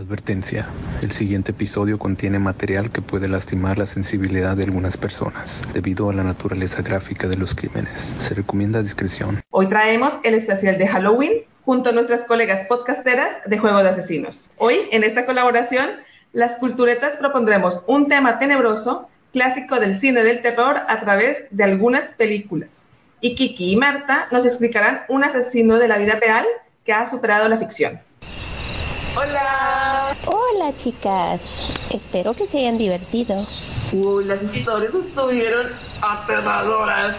Advertencia. El siguiente episodio contiene material que puede lastimar la sensibilidad de algunas personas debido a la naturaleza gráfica de los crímenes. Se recomienda discreción. Hoy traemos el especial de Halloween junto a nuestras colegas podcasteras de Juego de Asesinos. Hoy, en esta colaboración, las culturetas propondremos un tema tenebroso, clásico del cine del terror a través de algunas películas. Y Kiki y Marta nos explicarán un asesino de la vida real que ha superado la ficción. Hola. Hola chicas, espero que se hayan divertido. Uy, las historias estuvieron aterradoras.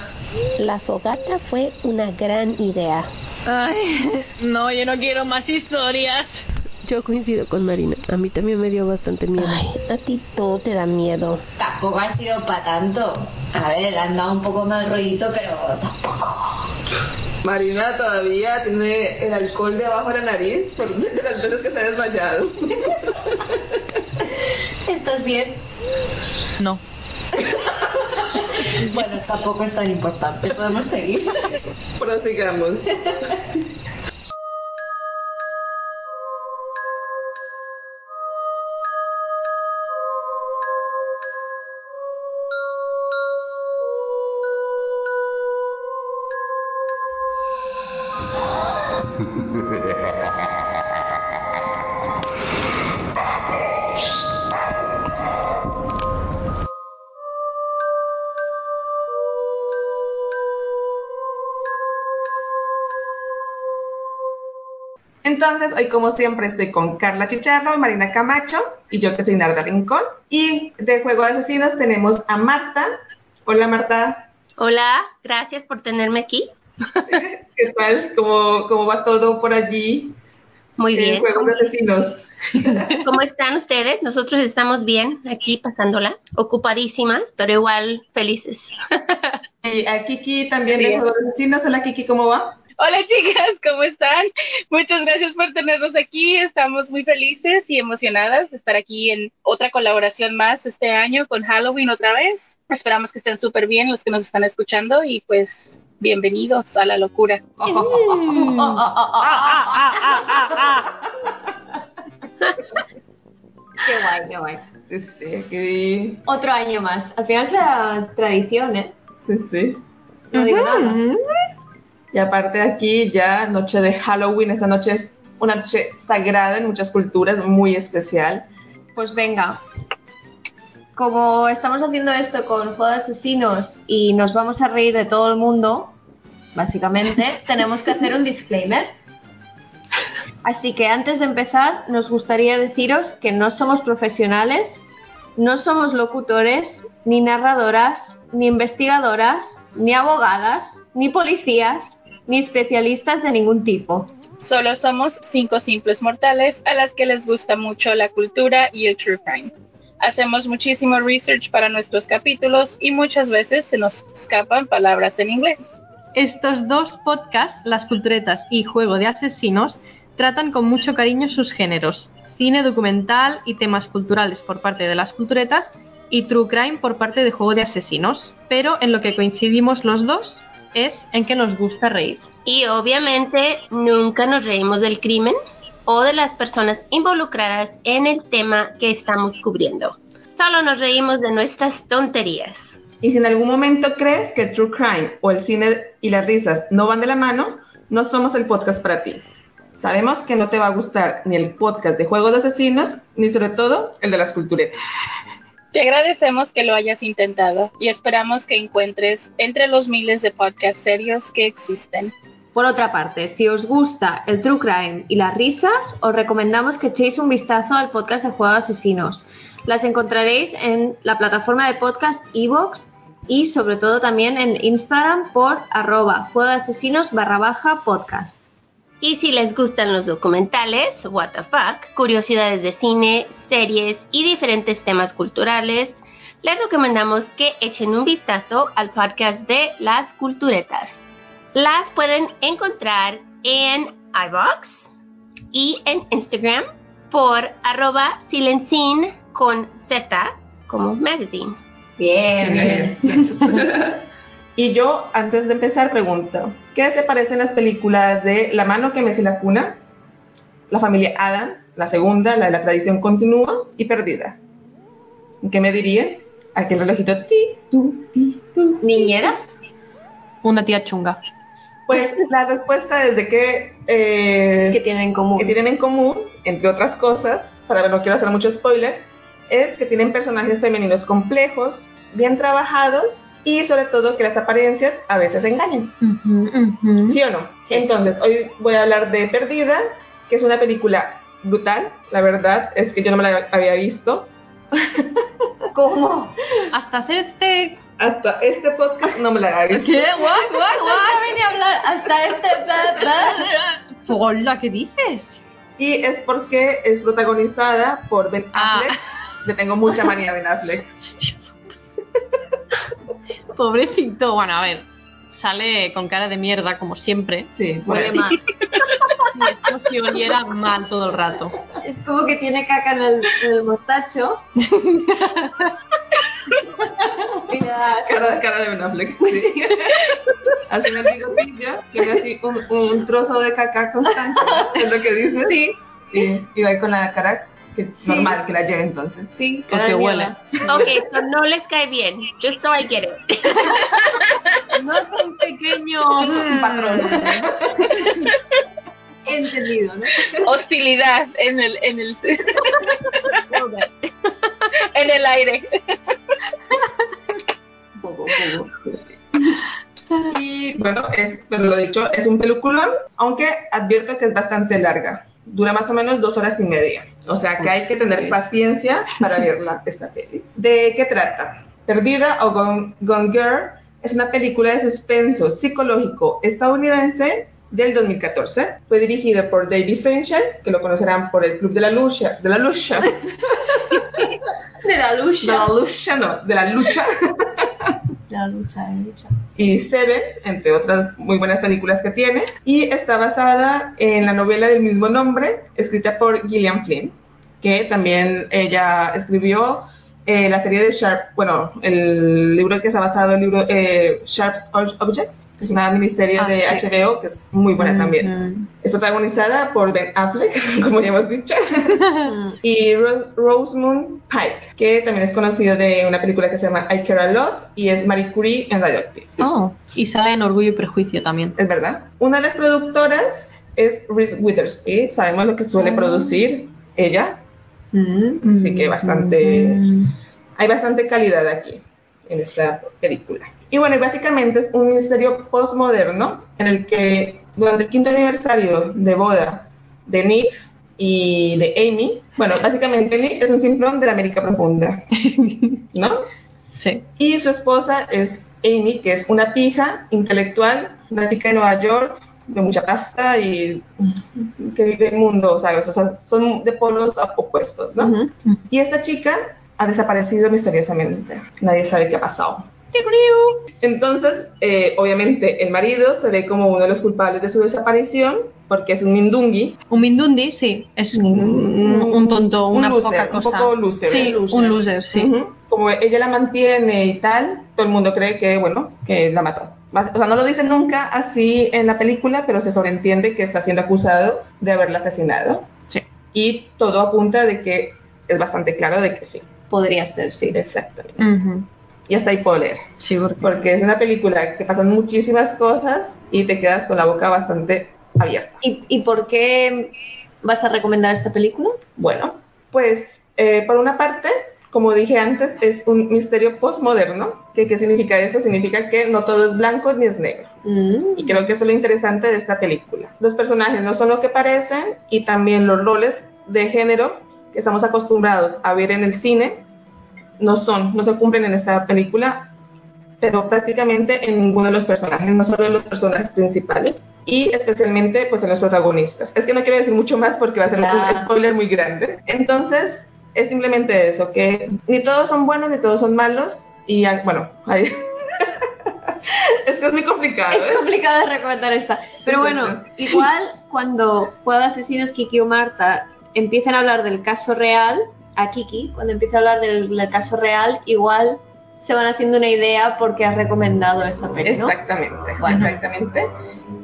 La fogata fue una gran idea. Ay, no, yo no quiero más historias. Yo coincido con Marina. A mí también me dio bastante miedo. Ay, a ti todo te da miedo. Tampoco ha sido para tanto. A ver, han dado un poco mal rollito, pero tampoco. Marina todavía tiene el alcohol de abajo de la nariz por de las veces que se ha desmayado. ¿Estás bien? No. Bueno, tampoco es tan importante. Podemos seguir. Prosigamos. Entonces, hoy como siempre estoy con Carla Chicharro, Marina Camacho y yo que soy Narda Rincón. Y de Juego de Asesinos tenemos a Marta. Hola Marta. Hola, gracias por tenerme aquí. ¿Qué tal? ¿Cómo, cómo va todo por allí? Muy en bien. Juegos de Asesinos. ¿Cómo están ustedes? Nosotros estamos bien aquí pasándola, ocupadísimas, pero igual felices. Y a Kiki también Sí. de Juegos de Asesinos. Hola Kiki, ¿cómo va? Hola chicas, ¿cómo están? Muchas gracias por tenernos aquí. Estamos muy felices y emocionadas de estar aquí en otra colaboración más este año con Halloween otra vez. Esperamos que estén súper bien los que nos están escuchando y pues bienvenidos a la locura. Qué guay, qué guay. Sí, sí. Otro año más. Al final es la tradición, ¿eh? Sí, sí. No digo nada. Y aparte aquí ya noche de Halloween, esta noche es una noche sagrada en muchas culturas, muy especial. Pues venga. Como estamos haciendo esto con Juego de Asesinos y nos vamos a reír de todo el mundo, básicamente, tenemos que hacer un disclaimer. Así que antes de empezar, nos gustaría deciros que no somos profesionales, no somos locutores, ni narradoras, ni investigadoras, ni abogadas, ni policías, ni especialistas de ningún tipo. Solo somos cinco simples mortales a las que les gusta mucho la cultura y el true crime. Hacemos muchísimo research para nuestros capítulos y muchas veces se nos escapan palabras en inglés. Estos dos podcasts, Las Culturetas y Juego de Asesinos, tratan con mucho cariño sus géneros, cine documental y temas culturales por parte de las culturetas y true crime por parte de Juego de Asesinos, pero en lo que coincidimos los dos es en que nos gusta reír. Y obviamente nunca nos reímos del crimen o de las personas involucradas en el tema que estamos cubriendo. Solo nos reímos de nuestras tonterías. Y si en algún momento crees que el true crime o el cine y las risas no van de la mano, no somos el podcast para ti. Sabemos que no te va a gustar ni el podcast de Juegos de Asesinos, ni sobre todo el de las culturetas. Te agradecemos que lo hayas intentado y esperamos que encuentres entre los miles de podcasts serios que existen. Por otra parte, si os gusta el true crime y las risas, os recomendamos que echéis un vistazo al podcast de Juego de Asesinos. Las encontraréis en la plataforma de podcast Evox y sobre todo también en Instagram por arroba Juego Asesinos barra baja podcast. Y si les gustan los documentales, what the fuck, curiosidades de cine, series y diferentes temas culturales, les recomendamos que echen un vistazo al podcast de Las Culturetas. Las pueden encontrar en iBox y en Instagram por arroba silencin con Z como magazine. Bien. Y yo, antes de empezar, pregunto, ¿qué te parecen las películas de La mano que me la cuna? La familia Adams la segunda, la de la tradición continúa y perdida. ¿Qué me dirían? Aquí el relojito ti, tu, ti, tu. ¿Niñeras? Una tía chunga. Pues la respuesta es de que, eh, que tienen en común? que tienen en común, entre otras cosas, para no quiero hacer mucho spoiler, es que tienen personajes femeninos complejos, bien trabajados y sobre todo que las apariencias a veces engañan. ¿Sí o no? Entonces, hoy voy a hablar de Perdida, que es una película brutal, la verdad es que yo no me la había visto. ¿Cómo? Hasta hacer este... Hasta este podcast no me la había visto. ¿Qué? ¿What? ¿What? No vine a hablar hasta este... ¿What? Hola, ¿qué dices? Y es porque es protagonizada por Ben Ah. Affleck. Le tengo mucha manía a Ben Affleck. Pobrecito. Bueno, a ver. Sale con cara de mierda, como siempre. Sí, Huele mal. Y es como si oliera mal todo el rato. Es como que tiene caca en el, en el mostacho. Mira, Cara, cara de Ben Affleck, sí. Así me digo pilla, tiene así un, un trozo de caca constante, es lo que dice. Sí. Y, y va con la cara que normal que la lleve entonces. sí, de huele. mierda. Ok, so no les cae bien. Just so I get it. No es un pequeño... Un patrón. Entendido, ¿no? Hostilidad en el, en el, en el aire. Un poco, un poco. Y bueno, es, pero lo dicho, es un peliculón, aunque advierto que es bastante larga. Dura más o menos dos horas y media. O sea que hay que tener paciencia para verla, esta peli. ¿De qué trata? Perdida o Gone, Gone Girl es una película de suspenso psicológico estadounidense del 2014. Fue dirigida por David Fincher, que lo conocerán por el Club de la Lucha, de la Lucha, De la de la lucha. Lucha, no, de la Lucha. La lucha, la lucha. y Seven, entre otras muy buenas películas que tiene, y está basada en la novela del mismo nombre, escrita por Gillian Flynn, que también ella escribió eh, la serie de Sharp, bueno, el libro que está basado en el libro eh, Sharp's Objects, que es una miniserie Ah, de sí. HBO que es muy buena también. Mm. Es protagonizada por Ben Affleck, como ya hemos dicho, Mm. y Ros- Rosamund Pike, que también es conocido de una película que se llama I Care a Lot y es Marie Curie en Radioactive. Oh, y sale en Orgullo y Prejuicio también. Es verdad. Una de las productoras es Reese Witherspoon. Sabemos lo que suele Ah. producir ella. Mm. Así que bastante- Mm. Hay bastante calidad aquí en esta película. Y bueno, básicamente es un misterio postmoderno en el que durante el quinto aniversario de boda de Nick y de Amy, bueno, básicamente Nick es un simplón de la América Profunda, ¿no? Sí. Y su esposa es Amy, que es una pija intelectual, una chica de Nueva York, de mucha pasta y que vive el mundo, ¿sabes? O sea, son de polos opuestos, ¿no? Y esta chica ha desaparecido misteriosamente. Nadie sabe qué ha pasado. Entonces, eh, obviamente, el marido se ve como uno de los culpables de su desaparición porque es un mindungui, Un Mindundi, sí. Es un, un tonto, Un una loser, poca un cosa. poco loser, Sí, ¿eh? un loser, sí. Ujú. Como ella la mantiene y tal, todo el mundo cree que, bueno, que la mató. O sea, no lo dicen nunca así en la película, pero se sobreentiende que está siendo acusado de haberla asesinado. Sí. Y todo apunta de que es bastante claro de que sí. Podría ser, sí. Exactamente. Ujú. Y hasta ahí puedo leer. Sí, porque... Porque es una película que pasan muchísimas cosas y te quedas con la boca bastante abierta. ¿Y, ¿Y por qué vas a recomendar esta película? Bueno, pues eh, por una parte, como dije antes, es un misterio postmoderno. ¿Qué, ¿Qué significa eso? Significa que no todo es blanco ni es negro. Mm. Y creo que eso es lo interesante de esta película. Los personajes no son lo que parecen y también los roles de género que estamos acostumbrados a ver en el cine no son, no se cumplen en esta película, pero prácticamente en ninguno de los personajes, no solo en los personajes principales y especialmente pues en los protagonistas. Es que no quiero decir mucho más porque va a ser un spoiler muy grande. Entonces, es simplemente eso, que ni todos son buenos ni todos son malos y bueno, ahí... es que es muy complicado. ¿eh? Es complicado de recomendar esta. Pero bueno, igual cuando Juego de Asesinos Kiki o Marta empiecen a hablar del caso real, a Kiki, cuando empiece a hablar del, del caso real, igual se van haciendo una idea porque has recomendado esta peli, ¿no? Exactamente, Bueno. exactamente.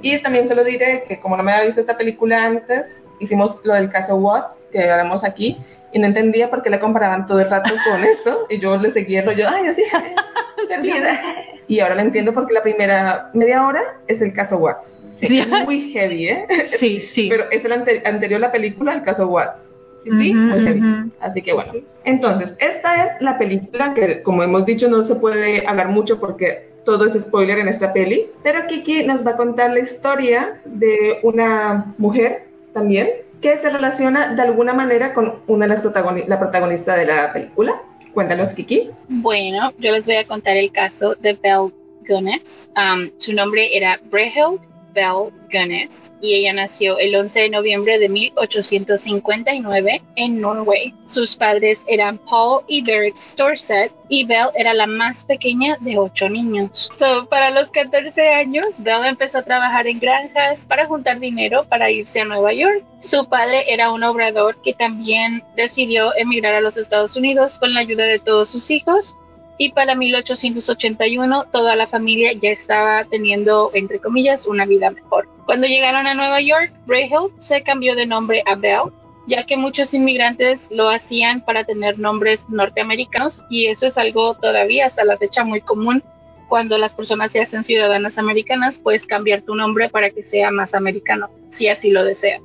Y también se lo diré que como no me había visto esta película antes, hicimos lo del caso Watts, que hablamos aquí, y no entendía por qué le comparaban todo el rato con esto, y yo le seguía el rollo, ay, así, perdida. Y ahora lo entiendo porque la primera media hora es el caso Watts. Sí. Es muy heavy, ¿eh? Sí, sí. Pero es el ante- anterior a la película, el caso Watts. Sí, sí, Ujú, muy heavy. ujú. Así que bueno. Entonces, esta es la película que, como hemos dicho, no se puede hablar mucho porque todo es spoiler en esta peli. Pero Kiki nos va a contar la historia de una mujer también que se relaciona de alguna manera con una de las protagonistas, la protagonista de la película. Cuéntanos, Kiki. Bueno, yo les voy a contar el caso de Belle Gunness. Um, su nombre era Breheld Belle Gunness y ella nació el 11 de noviembre de 1859 en Norway. Sus padres eran Paul y Berit Storset y Belle era la más pequeña de ocho niños. So, para los 14 años, Belle empezó a trabajar en granjas para juntar dinero para irse a Nueva York. Su padre era un obrador que también decidió emigrar a los Estados Unidos con la ayuda de todos sus hijos y para 1881 toda la familia ya estaba teniendo, entre comillas, una vida mejor. Cuando llegaron a Nueva York, Brayhill se cambió de nombre a Bell, ya que muchos inmigrantes lo hacían para tener nombres norteamericanos y eso es algo todavía hasta la fecha muy común. Cuando las personas se hacen ciudadanas americanas, puedes cambiar tu nombre para que sea más americano, si así lo deseas.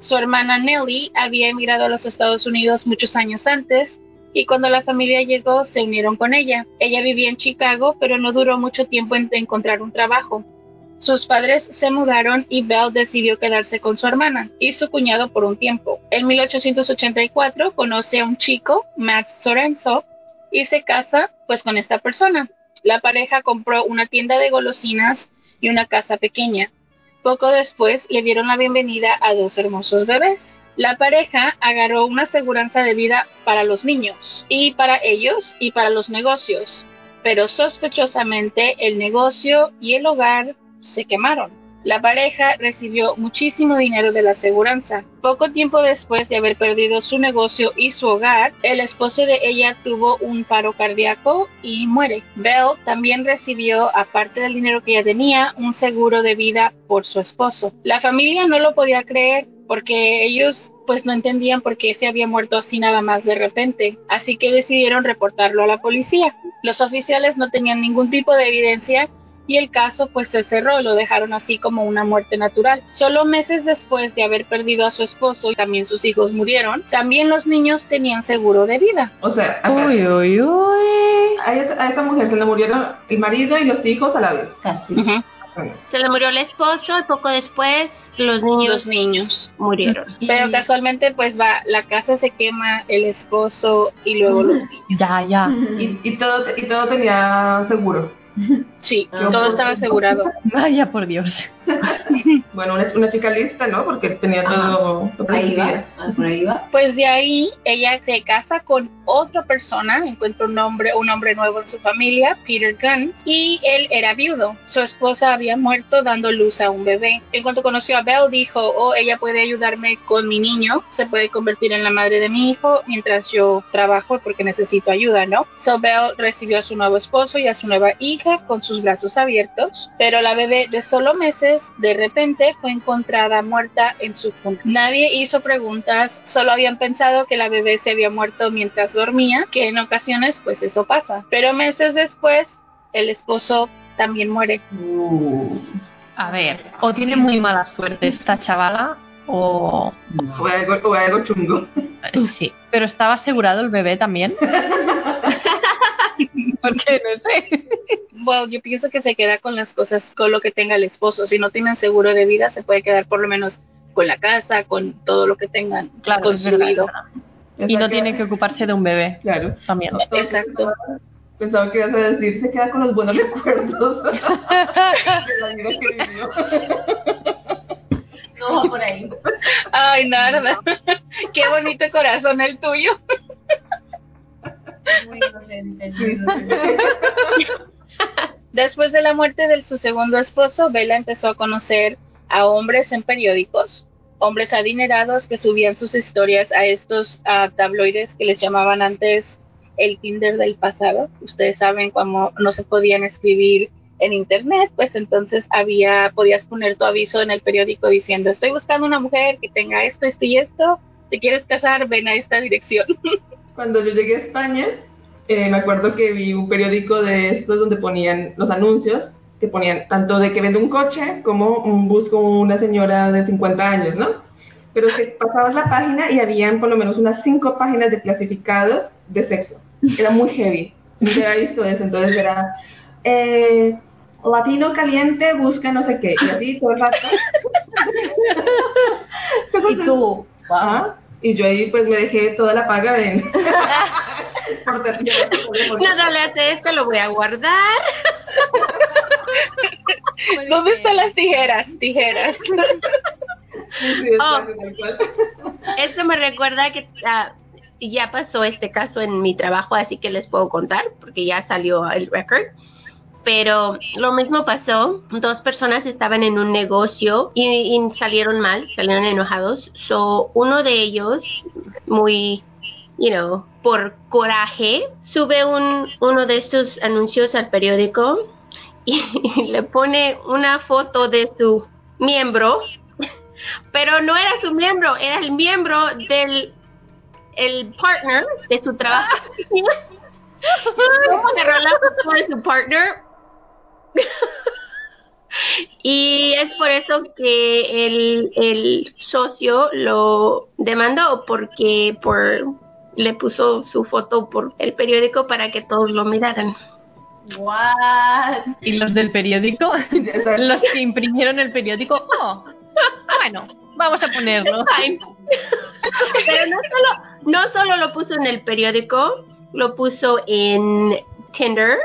Su hermana Nellie había emigrado a los Estados Unidos muchos años antes y cuando la familia llegó se unieron con ella. Ella vivía en Chicago, pero no duró mucho tiempo en encontrar un trabajo. Sus padres se mudaron y Belle decidió quedarse con su hermana y su cuñado por un tiempo. En 1884 conoce a un chico, Matt Sorenso, y se casa pues con esta persona. La pareja compró una tienda de golosinas y una casa pequeña. Poco después le dieron la bienvenida a dos hermosos bebés. La pareja agarró una aseguranza de vida para los niños y para ellos y para los negocios, pero sospechosamente el negocio y el hogar se quemaron. La pareja recibió muchísimo dinero de la aseguranza. Poco tiempo después de haber perdido su negocio y su hogar, el esposo de ella tuvo un paro cardíaco y muere. Belle también recibió, aparte del dinero que ella tenía, un seguro de vida por su esposo. La familia no lo podía creer porque ellos pues no entendían por qué se había muerto así nada más de repente, así que decidieron reportarlo a la policía. Los oficiales no tenían ningún tipo de evidencia y el caso pues se cerró, lo dejaron así como una muerte natural. Solo meses después de haber perdido a su esposo y también sus hijos murieron, también los niños tenían seguro de vida. O sea, Uy, uy, uy. a esa, a esa mujer se le murieron el marido y los hijos a la vez. Casi. Se le murió el esposo y poco después los niños Los niños. murieron. Pero casualmente pues va, la casa se quema, el esposo y luego los niños. Ya, ya. Y, y todo, y todo tenía seguro. Sí, todo estaba asegurado. Vaya por Dios. Bueno, una, una chica lista, ¿no? Porque tenía todo, todo Ahí permitido. va, ah, por ahí va. Pues de ahí ella se casa con otra persona, encuentra un hombre, un hombre nuevo en su familia, Peter Gunn, y él era viudo. Su esposa había muerto dando luz a un bebé. En cuanto conoció a Belle, dijo, oh, ella puede ayudarme con mi niño, se puede convertir en la madre de mi hijo mientras yo trabajo porque necesito ayuda, ¿no? So Belle recibió a su nuevo esposo y a su nueva hija con sus brazos abiertos, pero la bebé de solo meses de repente fue encontrada muerta en su cuna. Nadie hizo preguntas, solo habían pensado que la bebé se había muerto mientras dormía, que en ocasiones pues eso pasa. Pero meses después, el esposo también muere. A ver, o tiene muy mala suerte esta chavala, o... no. O algo, o algo chungo. Sí, pero estaba asegurado el bebé también. Porque no sé. Bueno, yo pienso que se queda con las cosas, con lo que tenga el esposo. Si no tienen seguro de vida, se puede quedar por lo menos con la casa, con todo lo que tengan Claro, es verdad, construido. Y no tiene que ocuparse de un bebé Claro. también. Exacto. Pensaba que ibas a decir, se queda con los buenos recuerdos de la vida que vivió. No va por ahí. Ay, nada. Qué bonito corazón el tuyo. Muy inocente. muy Sí, inocente. Después de la muerte de su segundo esposo, Bella empezó a conocer a hombres en periódicos, hombres adinerados que subían sus historias a estos tabloides que les llamaban antes el Tinder del pasado. Ustedes saben cómo no se podían escribir en internet, pues entonces había, podías poner tu aviso en el periódico diciendo, estoy buscando una mujer que tenga esto, esto y esto, si quieres casar, ven a esta dirección. Cuando yo llegué a España, eh, me acuerdo que vi un periódico de estos donde ponían los anuncios, que ponían tanto de que vende un coche como un busco una señora de 50 años, ¿no? Pero que pasabas la página y habían por lo menos unas cinco páginas de clasificados de sexo. Era muy heavy. No había visto eso, entonces era eh, latino caliente busca no sé qué, y así todo el rato. y tú. Y yo ahí pues me dejé toda la paga en... por tercera, por- No, no le hace esto, lo voy a guardar. Muy ¿Dónde bien. están las tijeras? Tijeras. Sí, Oh. Esto me recuerda que ah, ya pasó este caso en mi trabajo, así que les puedo contar, porque ya salió el record. Pero lo mismo pasó, dos personas estaban en un negocio y, y salieron mal, salieron enojados. So, uno de ellos, muy, you know, por coraje, sube un, uno de sus anuncios al periódico y, le pone una foto de su miembro pero no era su miembro, era el miembro del el partner de su trabajo. ¿Cómo agarró la foto de su partner? y es por eso que el, el socio lo demandó porque por le puso su foto por el periódico para que todos lo miraran. what? ¿Y los del periódico? Los que imprimieron el periódico. Oh, bueno, vamos a ponerlo. Pero no solo, no solo lo puso en el periódico, lo puso en Tinder,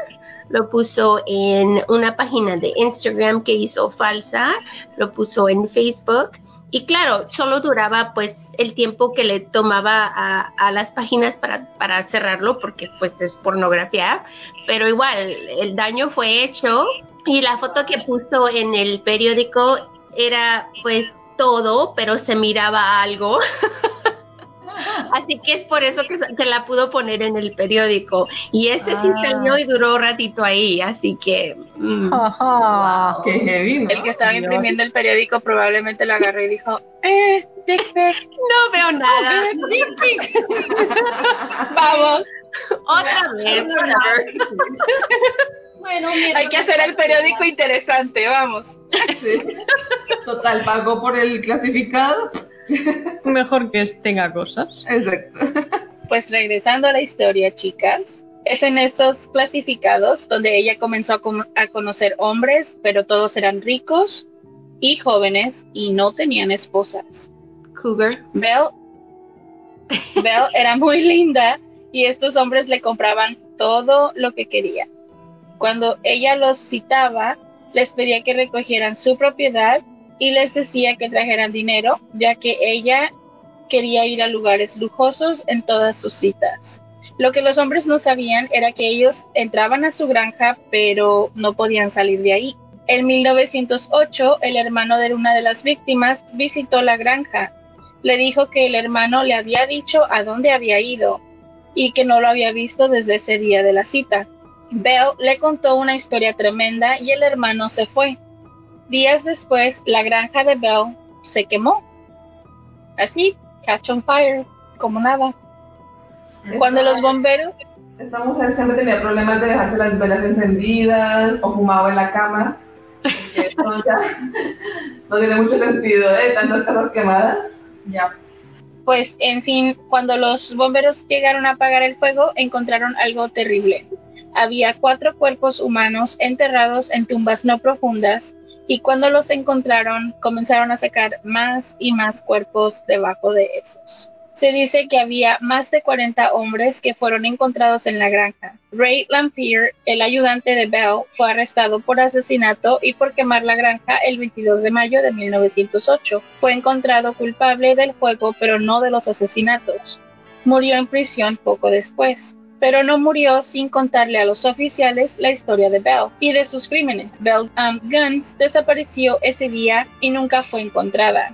lo puso en una página de Instagram que hizo falsa, lo puso en Facebook. Y claro, solo duraba pues el tiempo que le tomaba a, a las páginas para, para cerrarlo porque pues es pornografía, pero igual el daño fue hecho. Y la foto que puso en el periódico era pues todo, pero se miraba algo. Así que es por eso que se la pudo poner en el periódico. Y ese sí Ah. salió y duró un ratito ahí, así que... mm. Ajá. Qué heavy, ¿no? El que estaba Dios. imprimiendo el periódico probablemente lo agarró y dijo, eh, dick pic, No veo nada. dick pic. Vamos, Otra vez. Bueno, mira, hay que hacer el periódico interesante, vamos. Sí. Total, pagó por el clasificado. Mejor que tenga cosas. Exacto. Pues regresando a la historia, chicas, es en estos clasificados donde ella comenzó a, com- a conocer hombres, pero todos eran ricos y jóvenes y no tenían esposas. Cougar. Belle, Belle era muy linda y estos hombres le compraban todo lo que quería. Cuando ella los citaba, les pedía que recogieran su propiedad y les decía que trajeran dinero, ya que ella quería ir a lugares lujosos en todas sus citas. Lo que los hombres no sabían era que ellos entraban a su granja, pero no podían salir de ahí. En 1908, el hermano de una de las víctimas visitó la granja le dijo que el hermano le había dicho a dónde había ido y que no lo había visto desde ese día de la cita. Bell le contó una historia tremenda y el hermano se fue. Días después, la granja de Bell se quemó. Así, catch on fire, como nada. Cuando los bomberos, Esta mujer siempre tenía problemas de dejarse las velas encendidas o fumaba en la cama. Eso ya no tiene mucho sentido, ¿eh? Tantas casas quemadas. Ya. pues en fin, cuando los bomberos llegaron a apagar el fuego, encontraron algo terrible. Había cuatro cuerpos humanos enterrados en tumbas no profundas y cuando los encontraron comenzaron a sacar más y más cuerpos debajo de esos. Se dice que había más de 40 hombres que fueron encontrados en la granja. Ray Lampier, el ayudante de Bell, fue arrestado por asesinato y por quemar la granja el 22 de mayo de 1908. Fue encontrado culpable del fuego, pero no de los asesinatos. Murió en prisión poco después pero no murió sin contarle a los oficiales la historia de Bell y de sus crímenes. Bell um, Guns desapareció ese día y nunca fue encontrada.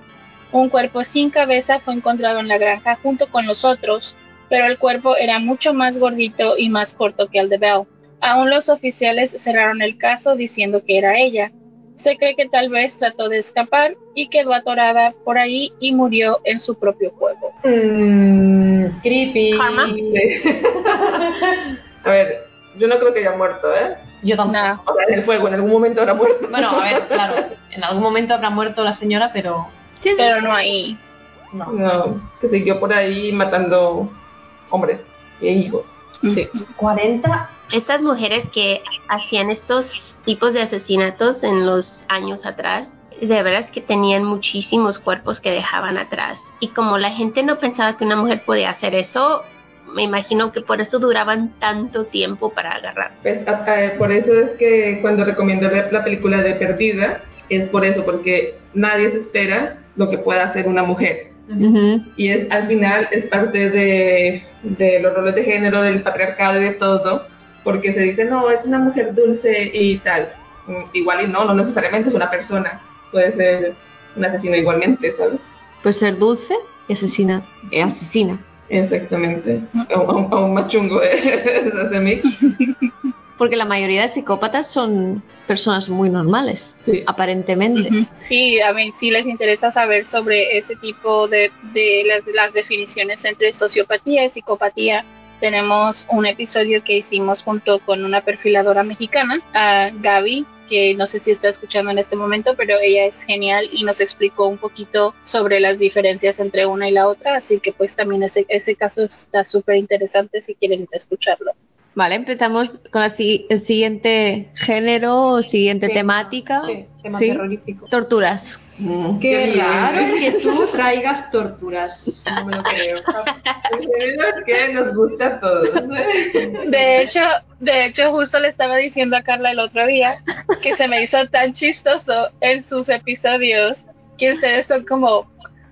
Un cuerpo sin cabeza fue encontrado en la granja junto con los otros, pero el cuerpo era mucho más gordito y más corto que el de Bell. Aún los oficiales cerraron el caso diciendo que era ella. Se cree que tal vez trató de escapar y quedó atorada por ahí y murió en su propio juego. Mm, creepy. Karma. A ver, yo no creo que haya muerto, ¿eh? Yo tampoco. No. O sea, en el fuego, en algún momento habrá muerto. Bueno, a ver, claro, en algún momento habrá muerto la señora, pero Pero no ahí. no. No, que siguió por ahí matando hombres y hijos. Sí. 40. Estas mujeres que hacían estos tipos de asesinatos en los años atrás, de veras que tenían muchísimos cuerpos que dejaban atrás. Y como la gente no pensaba que una mujer podía hacer eso, me imagino que por eso duraban tanto tiempo para agarrar. Pues, por eso es que cuando recomiendo ver la película de Perdida, es por eso, porque nadie se espera lo que pueda hacer una mujer. Y es al final es parte de, de los roles de género, del patriarcado y de todo, porque se dice, no, es una mujer dulce y tal. Mm, Igual y no, no necesariamente es una persona, puede ser un asesino igualmente, ¿sabes? Pues ser dulce y asesina. eh, asesina. Exactamente. Aún, aún- más chungo ¿eh? ese mix. Porque la mayoría de psicópatas son personas muy normales, Sí. aparentemente. Sí, a mí sí les interesa saber sobre ese tipo de, de las, las definiciones entre sociopatía y psicopatía. Tenemos un episodio que hicimos junto con una perfiladora mexicana, a Gaby, que no sé si está escuchando en este momento, pero ella es genial y nos explicó un poquito sobre las diferencias entre una y la otra, así que pues también ese, ese caso está súper interesante si quieren escucharlo. Vale, empezamos con la el siguiente género o siguiente Sí. temática. Sí, tema Sí. terrorífico. Torturas. Mm, Qué raro que tú traigas torturas. No me lo creo. Es que nos gusta a todos. De hecho, de hecho, justo le estaba diciendo a Carla el otro día que se me hizo tan chistoso en sus episodios que ustedes son como,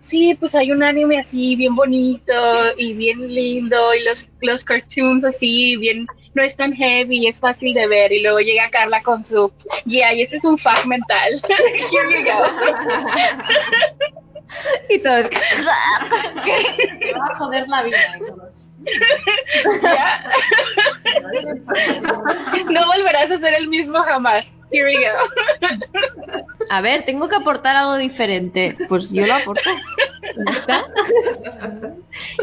sí, pues hay un anime así bien bonito y bien lindo y los, los cartoons así bien, no es tan heavy, es fácil de ver y luego llega Carla con su, yeah, y ese es un fact mental. Here we go. Y todos. Me va a joder la vida. Ya. No volverás a ser el mismo jamás. Here we go. A ver, tengo que aportar algo diferente. Pues yo lo aporto.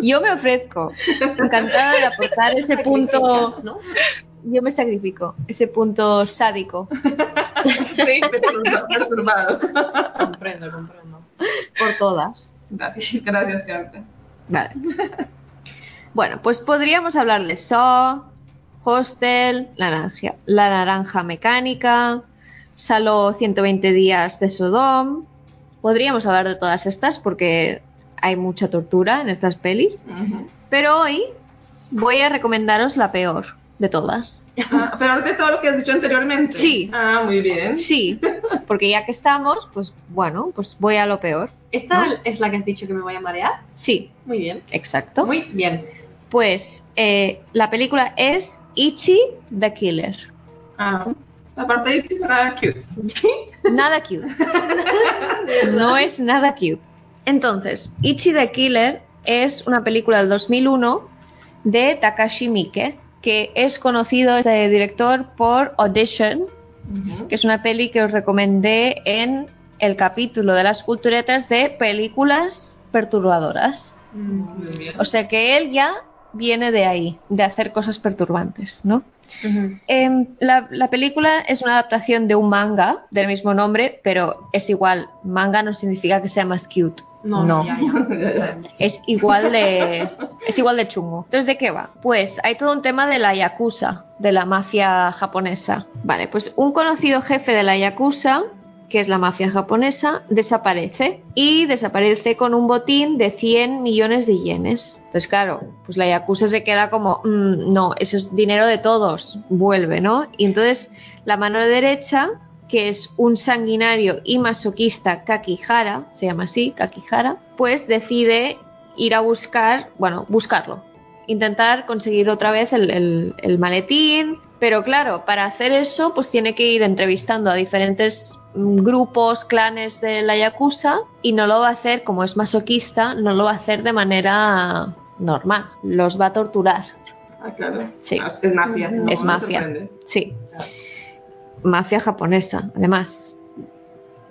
Yo me ofrezco. Encantada de aportar ese punto. ¿no? Yo me sacrifico. Ese punto sádico. Sí. Perturbado. Comprendo, comprendo. Por todas. Gracias, gracias, Carta. Vale. Bueno, pues podríamos hablar de Saw, Hostel, La Naranja, la naranja Mecánica, Salo 120 días de Sodom. Podríamos hablar de todas estas porque hay mucha tortura en estas pelis. Pero hoy voy a recomendaros la peor de todas. Ah, Peor de todo lo que has dicho anteriormente. Sí. Ah, muy bien. Sí, porque ya que estamos, pues bueno, pues voy a lo peor. ¿Esta ¿No? es la que has dicho que me voy a marear? Sí, Muy bien. exacto. Muy bien. Pues eh, la película es Ichi the Killer. Ah, la parte de Ichi suena cute. Nada cute. No es nada cute. Entonces, Ichi the Killer es una película del 2001 de Takashi Miike, que es conocido este director por Audition, que es una peli que os recomendé en el capítulo de las culturetas de películas perturbadoras. Muy bien. O sea que él ya viene de ahí, de hacer cosas perturbantes, ¿no? Em, la, la película es una adaptación de un manga del mismo nombre, pero es igual. Manga no significa que sea más cute. No, No. ya, ya. Es igual de es igual de chungo. Entonces, ¿de qué va? Pues hay todo un tema de la yakuza, de la mafia japonesa. Vale, pues un conocido jefe de la yakuza, que es la mafia japonesa, desaparece y desaparece con un botín de 100 millones de yenes. Entonces, claro, pues la yakuza se queda como, "Mm, no, eso es dinero de todos, vuelve, ¿no? Y entonces la mano derecha que es un sanguinario y masoquista Kakihara, se llama así, Kakihara, pues decide ir a buscar, bueno, buscarlo, intentar conseguir otra vez el, el- el maletín, pero claro, para hacer eso, pues tiene que ir entrevistando a diferentes mm, grupos, clanes de la Yakuza y no lo va a hacer, como es masoquista, no lo va a hacer de manera normal, los va a torturar. Ah, claro. Sí. Ah, Es mafia. no es mafia. Sí. Mafia japonesa, además.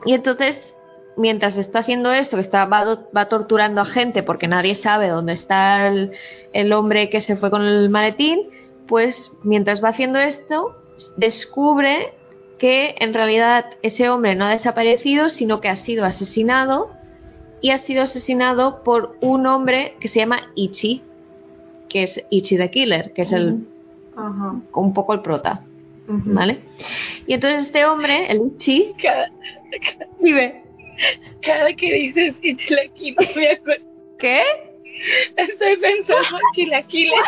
Y entonces, mientras está haciendo esto, que está, va, va torturando a gente porque nadie sabe dónde está el, el hombre que se fue con el maletín, pues mientras va haciendo esto, descubre que en realidad ese hombre no ha desaparecido, sino que ha sido asesinado y ha sido asesinado por un hombre que se llama Ichi, que es Ichi the Killer, que es el, Ajá. un poco el prota. ¿Vale? Y entonces este hombre, el Ichi, Cada, vive. cada que dices chilaquiles, me acuerdo. ¿Qué? Estoy pensando en chilaquiles.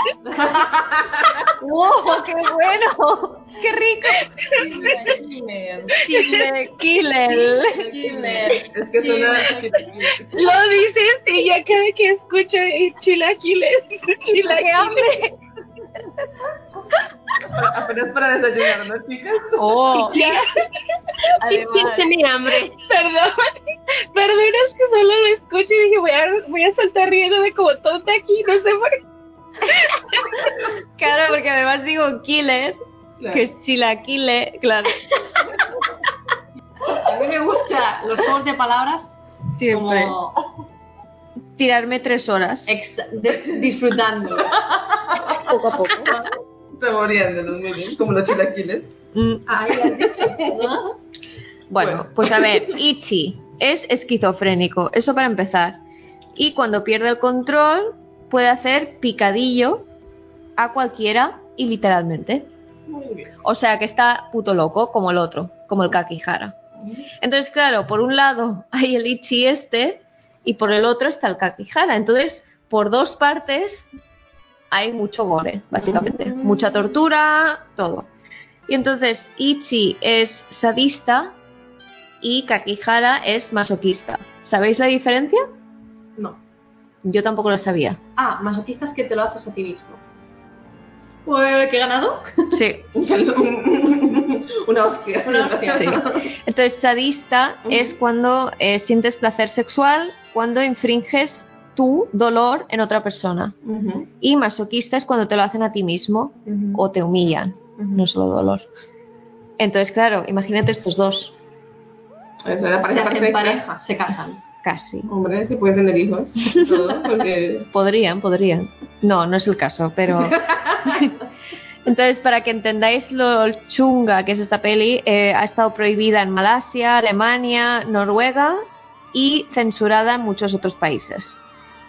¡Wow! ¡Qué bueno! ¡Qué rico! Chile Killer. Es que suena chilaquiles. Lo dices y ya cada que escucho y chilaquiles, ¡Qué chilaquiles. Apenas para desayunar, ¿no, chicas? ¡Oh! Ya, ¿Quién tenía hambre? perdón, perdón, es que solo lo escucho y dije, voy a, voy a saltar riendo de como tonta aquí, no sé por qué. Claro, porque además digo Killer, Claro. que chilaquile, claro. A mí me gustan los juegos de palabras Siempre. como Tirarme tres horas. exa- de- disfrutando. Poco a poco. Saboreándolos muy bien, como los chilaquiles. Mm, dicho, ¿no? Bueno, Bueno. pues a ver, Ichi es esquizofrénico, eso para empezar. Y cuando pierde el control, puede hacer picadillo a cualquiera y literalmente. Muy bien. O sea que está puto loco, como el otro, como el Kakihara. Entonces, claro, por un lado hay el Ichi este y por el otro está el Kakihara. Entonces, por dos partes hay mucho gore, básicamente. Mucha tortura, todo. Y entonces, Ichi es sadista y Kakihara es masoquista. ¿Sabéis la diferencia? No. Yo tampoco lo sabía. Ah, masoquistas que te lo haces a ti mismo. Pues, ¿qué he ganado? Sí. Una hostia. Una hostia. Sí. Entonces, sadista es cuando eh, sientes placer sexual, cuando infringes tu dolor en otra persona. Y masoquista es cuando te lo hacen a ti mismo o te humillan, no solo dolor. Entonces, claro, imagínate estos dos, Eso era Se pareja hacen perfecta. pareja, se casan. casi. Hombre, si pueden tener hijos. Todo, porque. Podrían, podrían. No, no es el caso, pero... Entonces, para que entendáis lo chunga que es esta peli, eh, ha estado prohibida en Malasia, Alemania, Noruega y censurada en muchos otros países.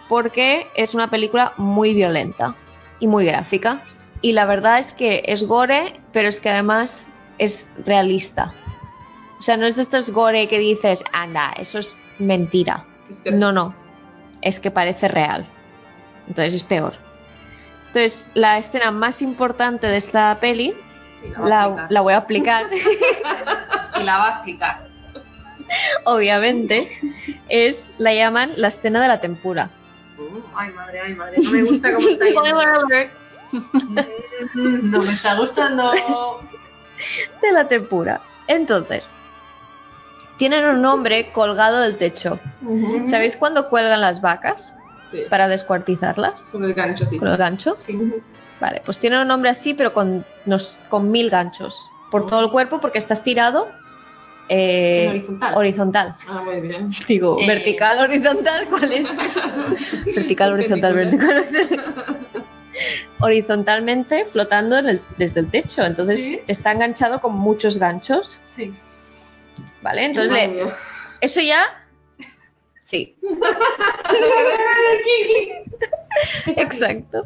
Porque es una película muy violenta y muy gráfica. Y la verdad es que es gore, pero es que además es realista. O sea, no es de estos gore que dices, anda, eso es mentira. No, no. Es que parece real. Entonces es peor. Entonces, la escena más importante de esta peli la, la voy a aplicar, Y la va a explicar. obviamente, es, la llaman la escena de la tempura. Ay, madre, ay, madre. No me gusta cómo está yendo. No me está gustando. De la tempura. Entonces, tienen un hombre colgado del techo. ¿Sabéis cuándo cuelgan las vacas Sí. para descuartizarlas? Con el gancho, sí. Con el gancho. Sí. Vale, pues tiene un nombre así, pero con, nos- con mil ganchos por todo el cuerpo porque está estirado eh, horizontal. horizontal. Ah, muy bien. Digo, Eh. vertical, horizontal, ¿cuál es? vertical, horizontal, vertical. Horizontalmente flotando en el- desde el techo. Entonces Sí. está enganchado con muchos ganchos. Sí. ¿Vale? Entonces le- eso ya. Sí. Exacto.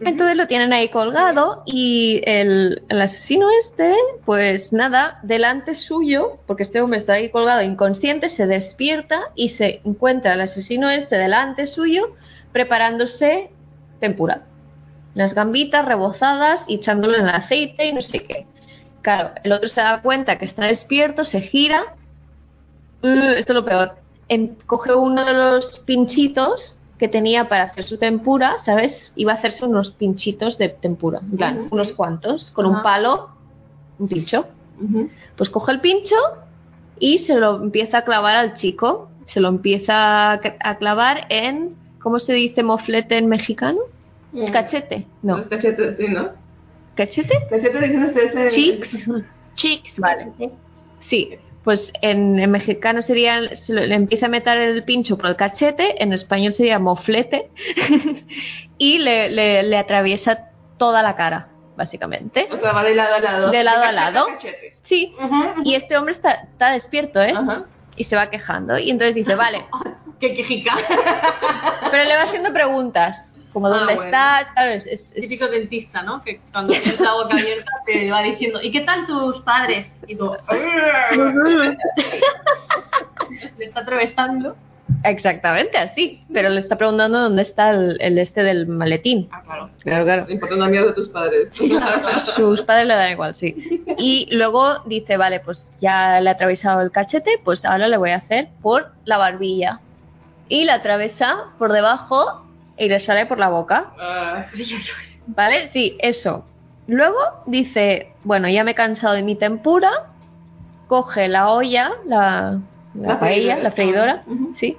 Entonces lo tienen ahí colgado y el, asesino este, pues nada, delante suyo, porque este hombre está ahí colgado inconsciente, se despierta y se encuentra el asesino este delante suyo preparándose tempura. Unas gambitas rebozadas echándolo en el aceite y no sé qué. Claro, el otro se da cuenta que está despierto, se gira. Uh, esto es lo peor. Coge uno de los pinchitos que tenía para hacer su tempura, ¿sabes? Iba a hacerse unos pinchitos de tempura, en plan, unos cuantos, con un palo, un pincho. Pues coge el pincho y se lo empieza a clavar al chico. Se lo empieza a, cl- a clavar en, ¿cómo se dice moflete en mexicano? Mm. Cachete, no. Los cachetes, sí, ¿no? ¿Cachete? Cachetes dicen ustedes. eh, Cheeks. Chicks. Vale. Sí, pues en, en mexicano sería, se le, le empieza a meter el pincho por el cachete, en español sería moflete, y le, le- le atraviesa toda la cara, básicamente. O sea, va de lado a lado. De lado a lado. cachete. Sí, y este hombre está, está despierto, ¿eh? Y se va quejando, y entonces dice, vale, Qué quejica. pero le va haciendo preguntas, como Ah, dónde bueno. estás, ¿sabes? Es- es- Típico dentista, ¿no? Que cuando tienes la boca abierta te va diciendo, ¿y qué tal tus padres? Y tú, le está atravesando. Exactamente así, pero le está preguntando dónde está el, el este del maletín. Ah, claro. Claro, claro. Importa una mierda a tus padres. Sus padres le dan igual, sí. Y luego dice, vale, pues ya le he atravesado el cachete, pues ahora le voy a hacer por la barbilla. Y la atraviesa por debajo y le sale por la boca. Ah, ¿Vale? Sí, eso. Luego dice, bueno, ya me he cansado de mi tempura. Coge la olla, la, la La paella, freidora. la freidora, Ujú. sí.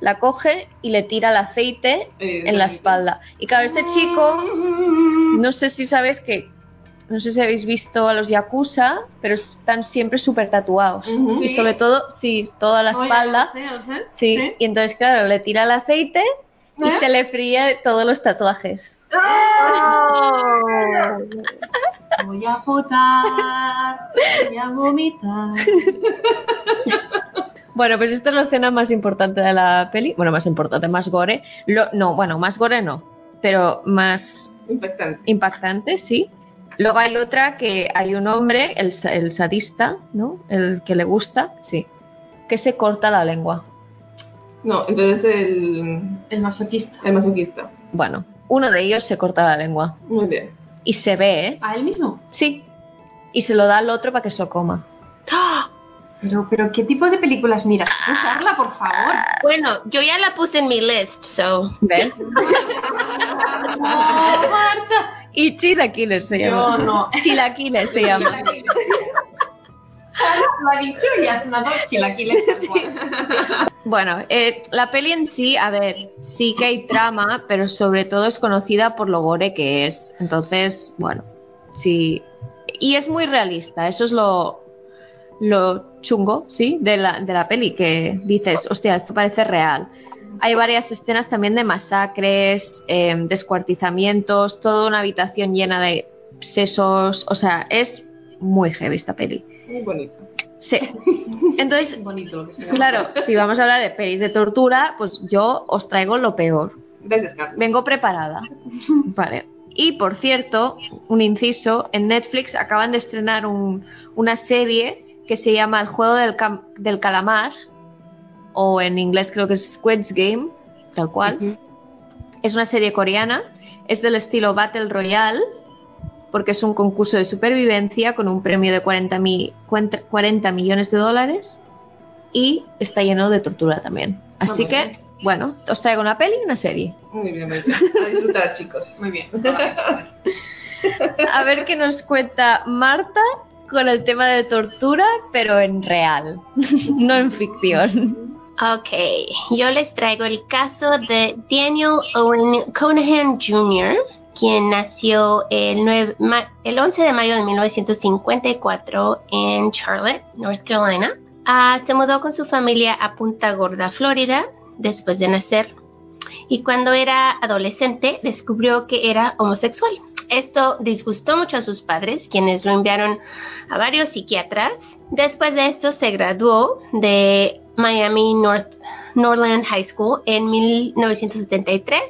La coge y le tira el aceite eh, en la espalda. Y claro, este chico, no sé si sabes que, no sé si habéis visto a los yakuza, pero están siempre súper tatuados. Ujú. Y sobre todo, sí, toda la Oye, espalda. no sé, no sé. Sí, ¿Sí? y entonces, claro, le tira el aceite y ¿Eh? se le fríe todos los tatuajes. Voy a votar, voy a vomitar. Bueno, pues esta es la escena más importante de la peli. Bueno, más importante, más gore. Lo- no, bueno, más gore no, pero más Impactante. impactante, sí. Luego hay otra que hay un hombre, el, el sadista, ¿no? El que le gusta, sí, que se corta la lengua. No, entonces el, El masoquista. el masoquista. Bueno, uno de ellos se corta la lengua. Muy bien. Y se ve, ¿eh? ¿A él mismo? Sí. Y se lo da al otro para que se lo coma. Pero, pero, ¿qué tipo de películas miras? tú, Carla, por favor. Bueno, yo ya la puse en mi list, so. ¿Ves? No, Marta. Y chilaquiles se llama. Yo no. Chilaquiles se llama. Cual. Bueno, eh, la peli en sí, a ver, sí que hay trama, pero sobre todo es conocida por lo gore que es. Entonces, bueno, sí. Y es muy realista, eso es lo, lo chungo, ¿sí? De la, de la peli, que dices, hostia, esto parece real. Hay varias escenas también de masacres, eh, descuartizamientos, toda una habitación llena de sesos, o sea, es muy heavy esta peli. Muy bonito. Sí. Entonces, Bonito Claro, si vamos a hablar de pelis de tortura, pues yo os traigo lo peor. Vengo preparada. Vale. Y por cierto, un inciso, en Netflix acaban de estrenar un- una serie que se llama El juego del, del calamar, o en inglés creo que es Squid's Game, tal cual. Es una serie coreana, es del estilo Battle Royale, porque es un concurso de supervivencia con un premio de 40, mi- cuenta- 40 millones de dólares y está lleno de tortura también. Así que, bueno, os traigo una peli y una serie. Muy bien, muy bien. A disfrutar, chicos. Muy bien. A ver qué nos cuenta Marta con el tema de tortura, pero en real, no en ficción. Ok, yo les traigo el caso de Daniel Owen Conahan Jr., quien nació el, 9 ma- el 11 de mayo de 1954 en Charlotte, North Carolina. Ah, se mudó con su familia a Punta Gorda, Florida, después de nacer. Y cuando era adolescente descubrió que era homosexual. Esto disgustó mucho a sus padres, quienes lo enviaron a varios psiquiatras. Después de esto se graduó de Miami North, Northland High School en 1973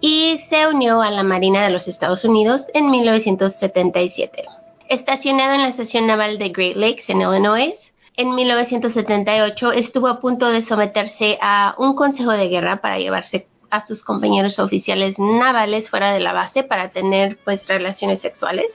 y se unió a la Marina de los Estados Unidos en 1977. Estacionado en la estación naval de Great Lakes en Illinois, en 1978 estuvo a punto de someterse a un consejo de guerra para llevarse a sus compañeros oficiales navales fuera de la base para tener pues relaciones sexuales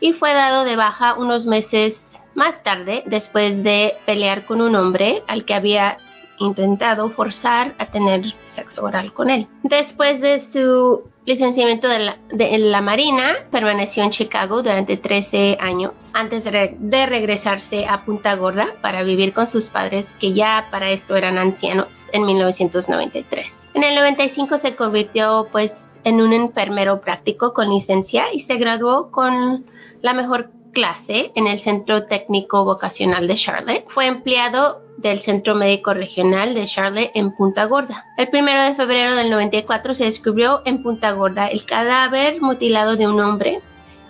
y fue dado de baja unos meses más tarde después de pelear con un hombre al que había intentado forzar a tener sexo oral con él. Después de su licenciamiento de la, de la Marina, permaneció en Chicago durante 13 años antes de, de regresarse a Punta Gorda para vivir con sus padres que ya para esto eran ancianos en 1993. En el 95 se convirtió pues en un enfermero práctico con licencia y se graduó con la mejor clase en el Centro Técnico Vocacional de Charlotte. Fue empleado del Centro Médico Regional de Charlotte en Punta Gorda. El primero de febrero del 94 se descubrió en Punta Gorda el cadáver mutilado de un hombre.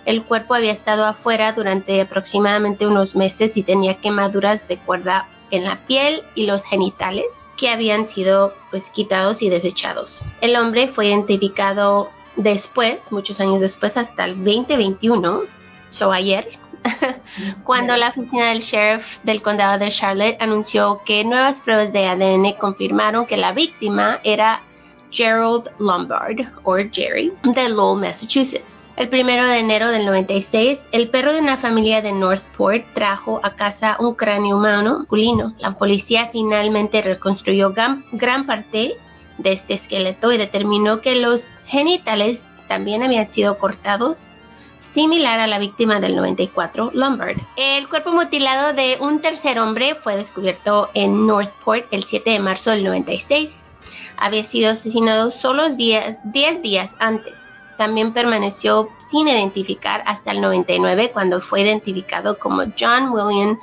El cuerpo había estado afuera durante aproximadamente unos meses y tenía quemaduras de cuerda en la piel y los genitales que habían sido pues quitados y desechados. El hombre fue identificado después, muchos años después, hasta el 2021, so ayer, cuando la oficina del sheriff del condado de Charlotte anunció que nuevas pruebas de ADN confirmaron que la víctima era Gerald Lombard, o Jerry, de Lowell, Massachusetts. El primero de enero del 96, el perro de una familia de Northport trajo a casa un cráneo humano masculino. La policía finalmente reconstruyó gran, gran parte de este esqueleto y determinó que los genitales también habían sido cortados similar a la víctima del 94, Lombard. El cuerpo mutilado de un tercer hombre fue descubierto en Northport el 7 de marzo del 96. Había sido asesinado solo 10 días antes también permaneció sin identificar hasta el 99 cuando fue identificado como John William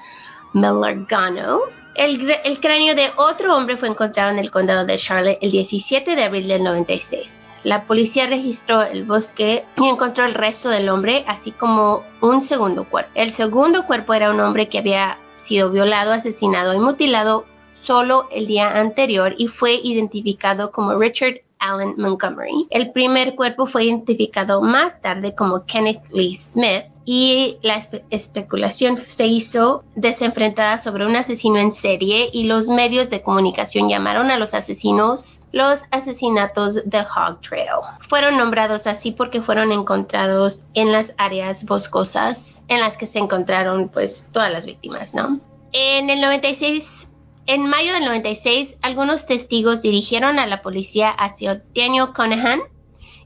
Millergano. El, el, cráneo de otro hombre fue encontrado en el condado de Charlotte el 17 de abril del 96. La policía registró el bosque y encontró el resto del hombre, así como un segundo cuerpo. El segundo cuerpo era un hombre que había sido violado, asesinado y mutilado solo el día anterior y fue identificado como Richard Allen Montgomery. El primer cuerpo fue identificado más tarde como Kenneth Lee Smith y la especulación se hizo desenfrentada sobre un asesino en serie y los medios de comunicación llamaron a los asesinos los asesinatos de Hog Trail. Fueron nombrados así porque fueron encontrados en las áreas boscosas en las que se encontraron pues todas las víctimas, ¿no? En el 96 en mayo del 96, algunos testigos dirigieron a la policía hacia Daniel Conahan,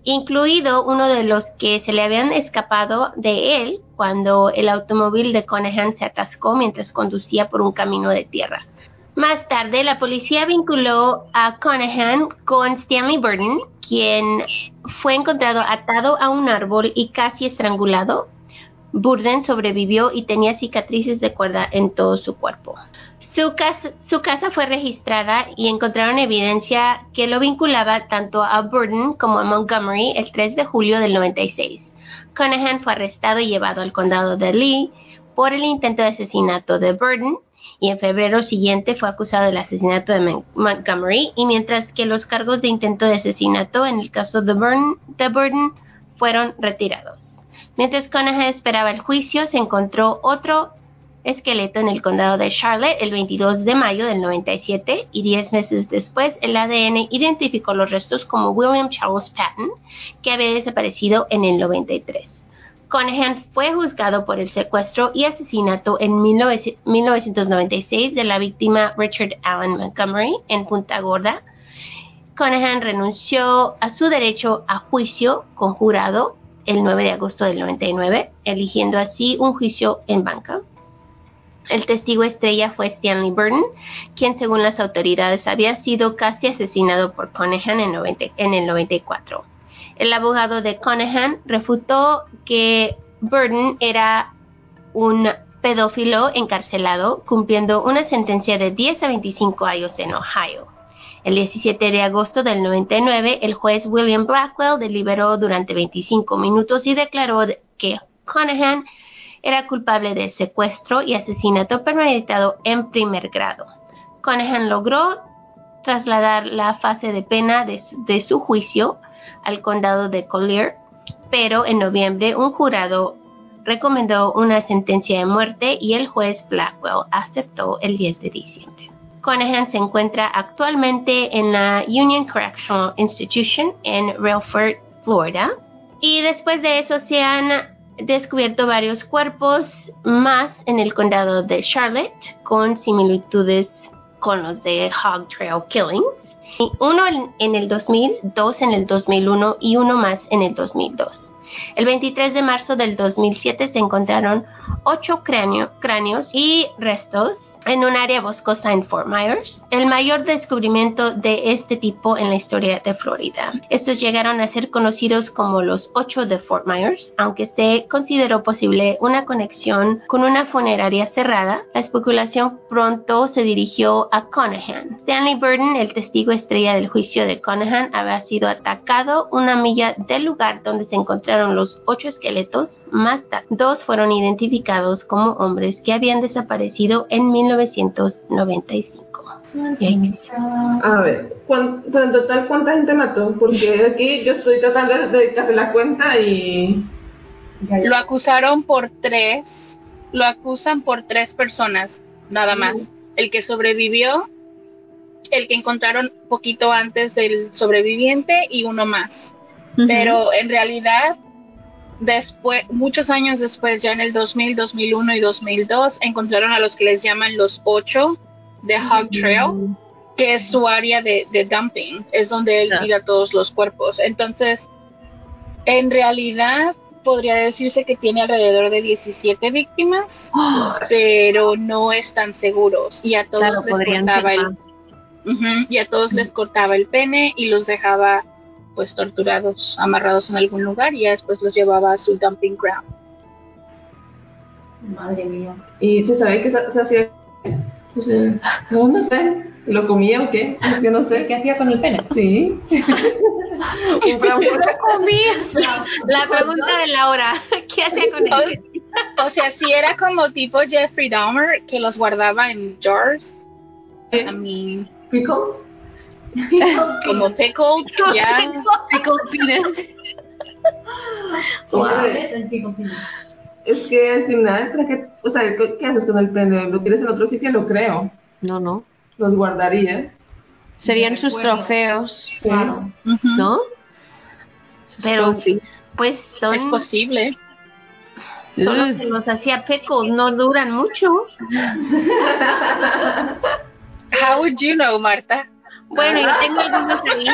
incluido uno de los que se le habían escapado de él cuando el automóvil de Conahan se atascó mientras conducía por un camino de tierra. Más tarde, la policía vinculó a Conahan con Stanley Burton, quien fue encontrado atado a un árbol y casi estrangulado. Burden sobrevivió y tenía cicatrices de cuerda en todo su cuerpo. Su casa, fue registrada y encontraron evidencia que lo vinculaba tanto a Burton como a Montgomery el 3 de julio del 96. Conahan fue arrestado y llevado al condado de Lee por el intento de asesinato de Burton y en febrero siguiente fue acusado del asesinato de Montgomery y mientras que los cargos de intento de asesinato en el caso de Burton, de Burton fueron retirados. Mientras Conahan esperaba el juicio, se encontró otro esqueleto en el condado de Charlotte el 22 de mayo del 97 y 10 meses después el ADN identificó los restos como William Charles Patton, que había desaparecido en el 93. Conahan fue juzgado por el secuestro y asesinato en 1996 de la víctima Richard Allen Montgomery en Punta Gorda. Conahan renunció a su derecho a juicio conjurado el 9 de agosto del 99, eligiendo así un juicio en banca. El testigo estrella fue Stanley Burton, quien según las autoridades había sido casi asesinado por Conahan en, en el 94. El abogado de Conahan refutó que Burton era un pedófilo encarcelado cumpliendo una sentencia de 10 a 25 años en Ohio. El 17 de agosto del 99, el juez William Blackwell deliberó durante 25 minutos y declaró que Conahan era culpable de secuestro y asesinato premeditado en primer grado. Conahan logró trasladar la fase de pena de su, juicio al condado de Collier, pero en noviembre un jurado recomendó una sentencia de muerte y el juez Blackwell aceptó el 10 de diciembre. Conahan se encuentra actualmente en la Union Correctional Institution en Relford, Florida. Y después de eso se han descubierto varios cuerpos más en el condado de Charlotte con similitudes con los de Hog Trail Killings. Uno en el 2000, dos en el 2001 y uno más en el 2002. El 23 de marzo del 2007 se encontraron ocho cráneos y restos en un área boscosa en Fort Myers, el mayor descubrimiento de este tipo en la historia de Florida. Estos llegaron a ser conocidos como los ocho de Fort Myers, aunque se consideró posible una conexión con una funeraria cerrada. La especulación pronto se dirigió a Conahan. Stanley Burton, el testigo estrella del juicio de Conahan, había sido atacado una milla del lugar donde se encontraron los ocho esqueletos. Más tarde, dos fueron identificados como hombres que habían desaparecido en 1995. Yikes. A ver, ¿cuán- pero en total, ¿cuánta gente mató? Porque aquí yo estoy tratando de hacer la cuenta y... Lo acusaron por tres, lo acusan por tres personas, nada más. El que sobrevivió, el que encontraron poquito antes del sobreviviente y uno más. Pero en realidad, después, muchos años después, ya en el 2000, 2001 y 2002, encontraron a los que les llaman los ocho de Hog Trail, que es su área de, de dumping, es donde él tira todos los cuerpos. Entonces, en realidad, podría decirse que tiene alrededor de 17 víctimas, pero no están seguros. Y a todos Claro, les cortaba el y a todos les cortaba el pene y los dejaba pues torturados, amarrados en algún lugar y ya después los llevaba a su dumping ground. Madre mía. ¿Y se sabe que se, se hacía? O sea, no, no sé. ¿Lo comía o qué? Es que no sé. ¿Qué hacía con el pene? Sí. Un francés. La pregunta de Laura, ¿qué hacía con él? O sea, si era como tipo Jeffrey Dahmer que los guardaba en jars, I mean, ¿Pickles? como pickled, ya. Madre. Es que sin nada, ¿para qué? O sea, ¿qué, qué haces con el pene? ¿Lo tienes en otro sitio? Lo creo. No, no. Los guardaría. Serían sus Recuerdo. trofeos, Sí. Claro. Ujú. ¿no? Sus Pero- trophies. Pues Es son posible. solo que los hacía pickles, no duran mucho. How would you know, Marta? Bueno, yo tengo algunos ahí.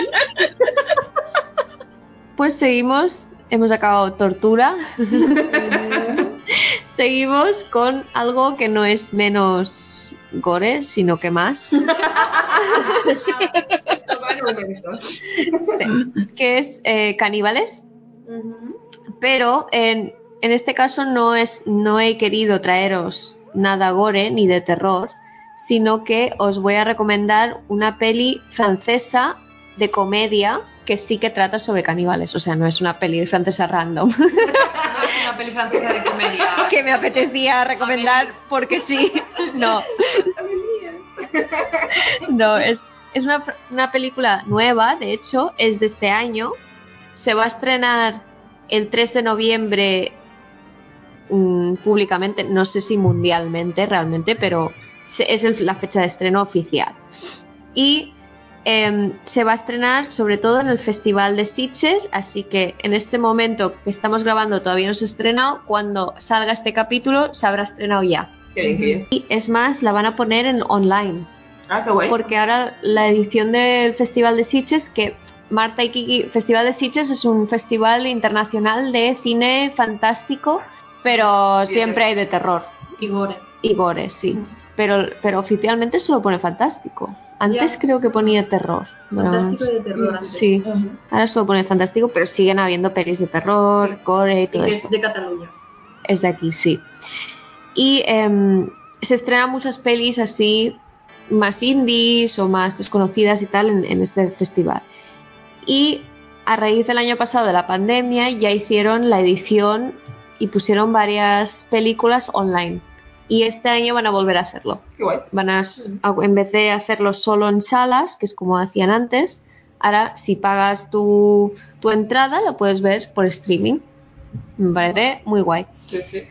Pues seguimos, hemos acabado tortura. seguimos con algo que no es menos gore, sino que más, que es eh, caníbales. Pero en, en este caso no es no he querido traeros nada gore ni de terror, sino que os voy a recomendar una peli francesa de comedia que sí que trata sobre caníbales, o sea, no es una peli francesa random Una peli francesa de comedia. que me apetecía recomendar porque sí. No. No, es, es una, una película nueva, de hecho, es de este año. Se va a estrenar el 3 de noviembre mm, públicamente, no sé si mundialmente realmente, pero es el- la fecha de estreno oficial. Y em, se va a estrenar sobre todo en el Festival de Sitges, así que en este momento que estamos grabando todavía no se ha estrenado, cuando salga este capítulo se habrá estrenado ya. Qué bien, qué bien. Y es más, la van a poner en online, Ah, qué guay. porque ahora la edición del Festival de Sitges, que Marta y Kiki, Festival de Sitges es un festival internacional de cine fantástico, pero siempre hay de terror Y gore. y gore, sí. Pero, pero oficialmente solo pone fantástico. Antes Ya. creo que ponía terror. Fantástico y de terror. antes. Sí, ahora solo pone fantástico, pero siguen habiendo pelis de terror, gore y Y todo que eso. es de Cataluña. Es de aquí, sí. Y em, se estrenan muchas pelis así, más indies o más desconocidas y tal, en, en este festival. Y a raíz del año pasado de la pandemia ya hicieron la edición y pusieron varias películas online. Y este año van a volver a hacerlo. Van a, en vez de hacerlo solo en salas, que es como hacían antes, ahora si pagas tu, tu entrada lo puedes ver por streaming. Me parece muy guay. Sí, sí.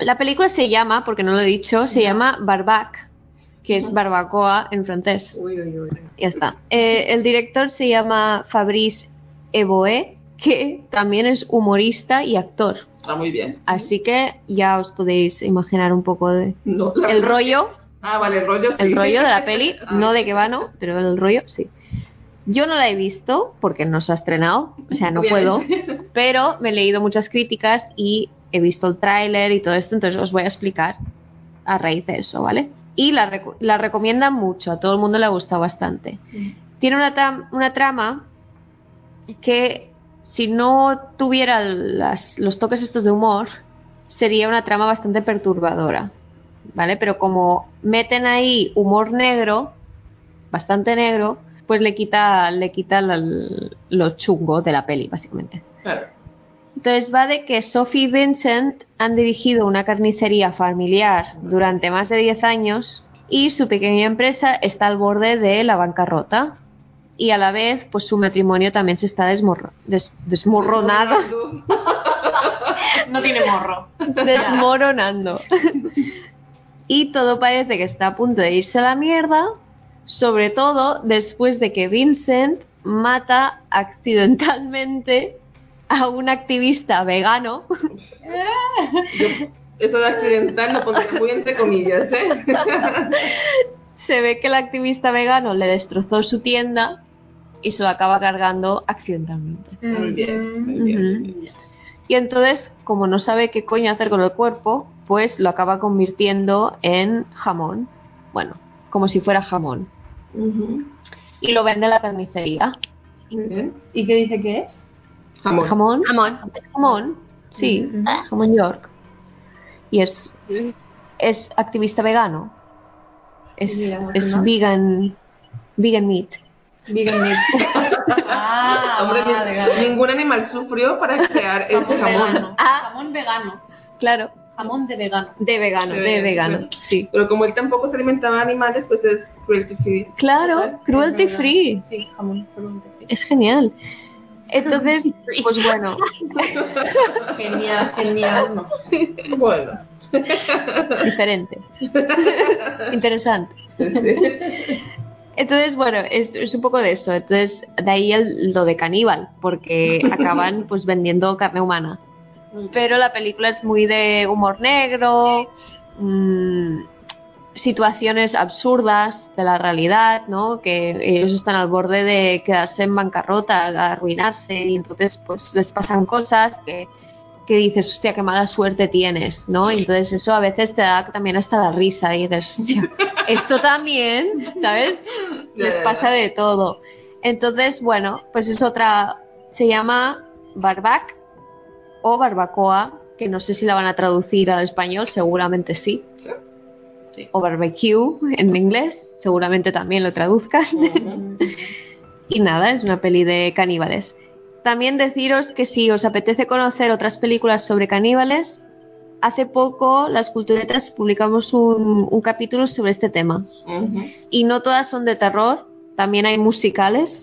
La película se llama, porque no lo he dicho, se llama Barbac, que es barbacoa en francés. Uy, uy, uy. Ya está. Eh, el director se llama Fabrice Eboe, que también es humorista y actor. Está muy bien. Así que ya os podéis imaginar un poco de No, el rollo, Ah, vale, el rollo. sí. el rollo de la peli, Ah, no de qué va, no, pero el rollo sí. Yo no la he visto porque no se ha estrenado, o sea, no puedo, pero me he leído muchas críticas y he visto el tráiler y todo esto, entonces os voy a explicar a raíz de eso, ¿vale? y la, reco- la recomiendan mucho, a todo el mundo le ha gustado bastante. Tiene una, una trama que si no tuviera las- los toques estos de humor, sería una trama bastante perturbadora, ¿vale? Pero como meten ahí humor negro, bastante negro, pues le quita, le quita la- lo chungo de la peli, básicamente. Claro. Entonces va de que Sophie y Vincent han dirigido una carnicería familiar durante más de 10 años y su pequeña empresa está al borde de la bancarrota. Y a la vez, pues su matrimonio también se está desmorro- des- desmorronado, No tiene morro. desmoronando. y todo parece que está a punto de irse a la mierda, sobre todo después de que Vincent mata accidentalmente a un activista vegano Yo, eso de accidental lo pondré muy entre comillas, ¿eh? se ve que el activista vegano le destrozó su tienda y se lo acaba cargando accidentalmente. Muy bien, muy bien. Ujú. Y entonces, como no sabe qué coño hacer con el cuerpo, pues lo acaba convirtiendo en jamón. Bueno, como si fuera jamón. Y lo vende en la carnicería. ¿Y qué dice que es? Jamón. ¿Jamón? Jamón. ¿Es jamón? Sí, jamón York. Y es, es activista vegano. Es, es vegan, vegan meat. Vegan meat. ah, Hombre, vale. ningún animal sufrió para crear ese Jamón jamón. vegano. Ah. Jamón vegano. Claro, Jamón de vegano. de vegano, De de vegano. vegano, sí. Pero como él tampoco se alimentaba de animales, pues es cruelty free. Claro, cruelty verdad. free. Sí, jamón cruelty free. Es genial. Entonces, pues bueno, Genial, genial. No. Bueno. diferente. Interesante. Sí. Entonces, bueno, es, es un poco de eso. Entonces, de ahí el- lo de caníbal, porque acaban pues vendiendo carne humana. Pero la película es muy de humor negro, mm, situaciones absurdas de la realidad, ¿no? Que ellos están al borde de quedarse en bancarrota, arruinarse, y entonces pues les pasan cosas que, que dices, hostia, qué mala suerte tienes, ¿no? Y entonces eso a veces te da también hasta la risa y dices, hostia, esto también, ¿sabes? Les pasa de todo. Entonces, bueno, pues es otra, se llama barbac o barbacoa, que no sé si la van a traducir al español, seguramente sí. Sí. O barbecue en inglés, seguramente también lo traduzcan. y nada, es una peli de caníbales. También deciros que si os apetece conocer otras películas sobre caníbales, hace poco las culturetas publicamos un, un capítulo sobre este tema. Y no todas son de terror, también hay musicales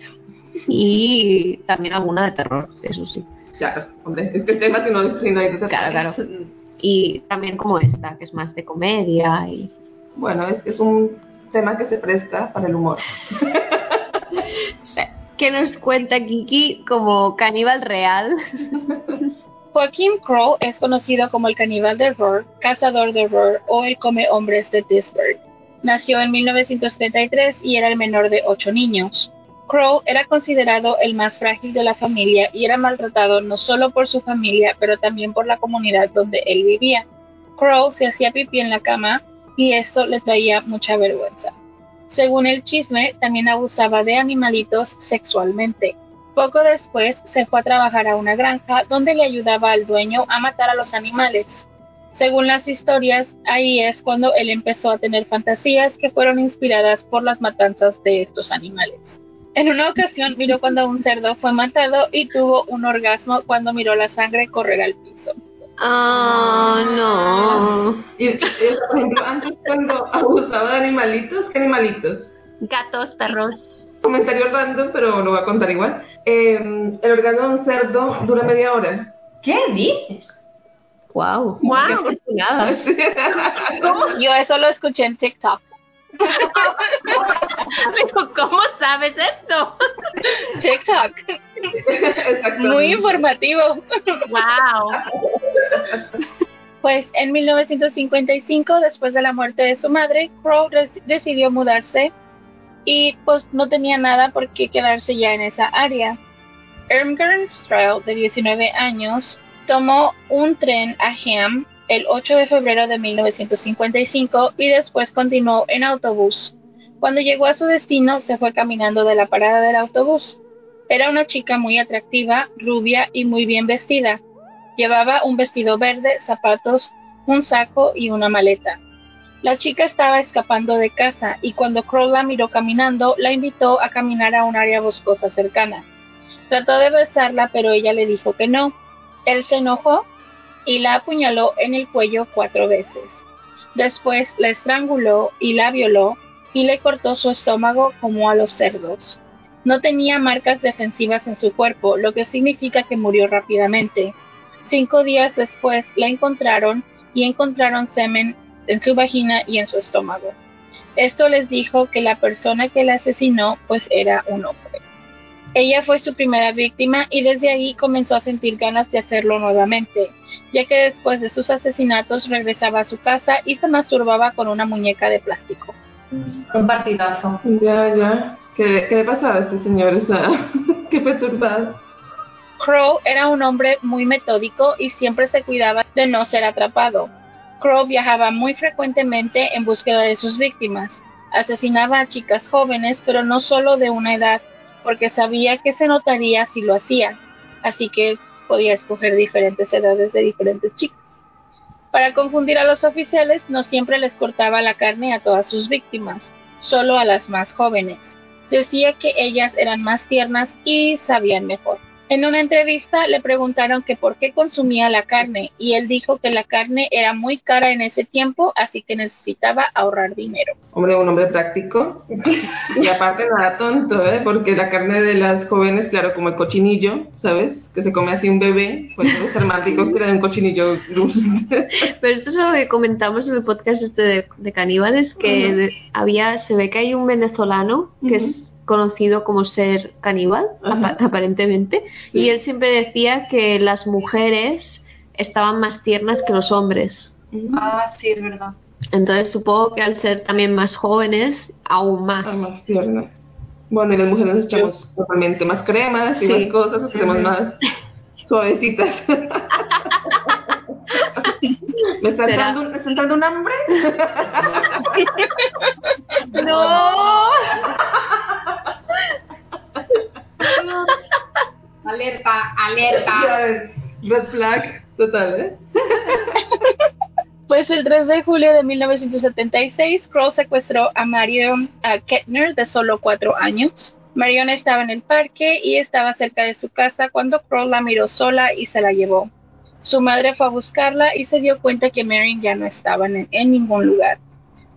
y también alguna de terror, eso sí. Claro, hombre, es que el tema si no, si no hay que Claro, claro. Y también como esta, que es más de comedia y... Bueno, es, es un tema que se presta para el humor. ¿Qué nos cuenta Kiki como caníbal real? Joaquim Crow es conocido como el caníbal de Roar, cazador de Roar o el come hombres de Pittsburgh. Nació en 1933 y era el menor de ocho niños. Crow era considerado el más frágil de la familia y era maltratado no solo por su familia, pero también por la comunidad donde él vivía. Crow se hacía pipí en la cama y esto le traía mucha vergüenza. Según el chisme, también abusaba de animalitos sexualmente. Poco después se fue a trabajar a una granja donde le ayudaba al dueño a matar a los animales. Según las historias, ahí es cuando él empezó a tener fantasías que fueron inspiradas por las matanzas de estos animales. En una ocasión miró cuando un cerdo fue matado y tuvo un orgasmo cuando miró la sangre correr al piso. Ah, no. Y, y, por ejemplo, antes cuando abusaba de animalitos, ¿qué animalitos? Gatos, perros. Comentario random, pero lo voy a contar igual. Eh, el orgasmo de un cerdo dura media hora. ¿Qué dices? Wow. Guau. Qué. Yo eso lo escuché en TikTok. Pero, ¿cómo sabes esto? TikTok. Muy informativo. Wow. Pues en 1955, después de la muerte de su madre, Crow decidió mudarse y pues no tenía nada por qué quedarse ya en esa área. Irmgard Strahl, de 19 años, tomó un tren a Ham el 8 de febrero de 1955 y después continuó en autobús. Cuando llegó a su destino, se fue caminando de la parada del autobús. Era una chica muy atractiva, rubia y muy bien vestida. Llevaba un vestido verde, zapatos, un saco y una maleta. La chica estaba escapando de casa y cuando Crow la miró caminando, la invitó a caminar a un área boscosa cercana. Trató de besarla, pero ella le dijo que no. Él se enojó y la apuñaló en el cuello cuatro veces. Después la estranguló y la violó y le cortó su estómago como a los cerdos. No tenía marcas defensivas en su cuerpo, lo que significa que murió rápidamente. Cinco días después la encontraron y encontraron semen en su vagina y en su estómago. Esto les dijo que la persona que la asesinó pues era un hombre. Ella fue su primera víctima y desde ahí comenzó a sentir ganas de hacerlo nuevamente, ya que después de sus asesinatos regresaba a su casa y se masturbaba con una muñeca de plástico. Un partidazo. Ya, ya. ¿Qué, qué le pasaba a este señor? O sea, qué perturbado. Crow era un hombre muy metódico y siempre se cuidaba de no ser atrapado. Crow viajaba muy frecuentemente en búsqueda de sus víctimas. Asesinaba a chicas jóvenes, pero no solo de una edad, porque sabía que se notaría si lo hacía, así que podía escoger diferentes edades de diferentes chicas. Para confundir a los oficiales, no siempre les cortaba la carne a todas sus víctimas, solo a las más jóvenes. Decía que ellas eran más tiernas y sabían mejor. En una entrevista le preguntaron que por qué consumía la carne y él dijo que la carne era muy cara en ese tiempo, así que necesitaba ahorrar dinero. Hombre, un hombre práctico. Y aparte nada tonto, ¿eh? Porque la carne de las jóvenes, claro, como el cochinillo, ¿sabes? Que se come así un bebé, pues debe ser más rico que un cochinillo dulce. Pero esto es algo que comentamos en el podcast este de, de caníbales, que había, se ve que hay un venezolano que es conocido como ser caníbal, Ajá. aparentemente, Sí. y él siempre decía que las mujeres estaban más tiernas que los hombres. Ah, sí, es verdad. Entonces supongo que al ser también más jóvenes, aún más. Ah, más tiernas. Bueno, y las mujeres nos echamos normalmente más cremas y Sí. más cosas, nos hacemos más suavecitas. ¿Me está, entrando, un- ¿Me está entrando un hambre? ¡No! Alerta, alerta. Red flag, total, ¿eh? Pues el 3 de julio de 1976, Crow secuestró a Marion a Kettner de solo cuatro años. Marion estaba en el parque y estaba cerca de su casa cuando Crow la miró sola y se la llevó. Su madre fue a buscarla y se dio cuenta que Marion ya no estaba en, en ningún lugar.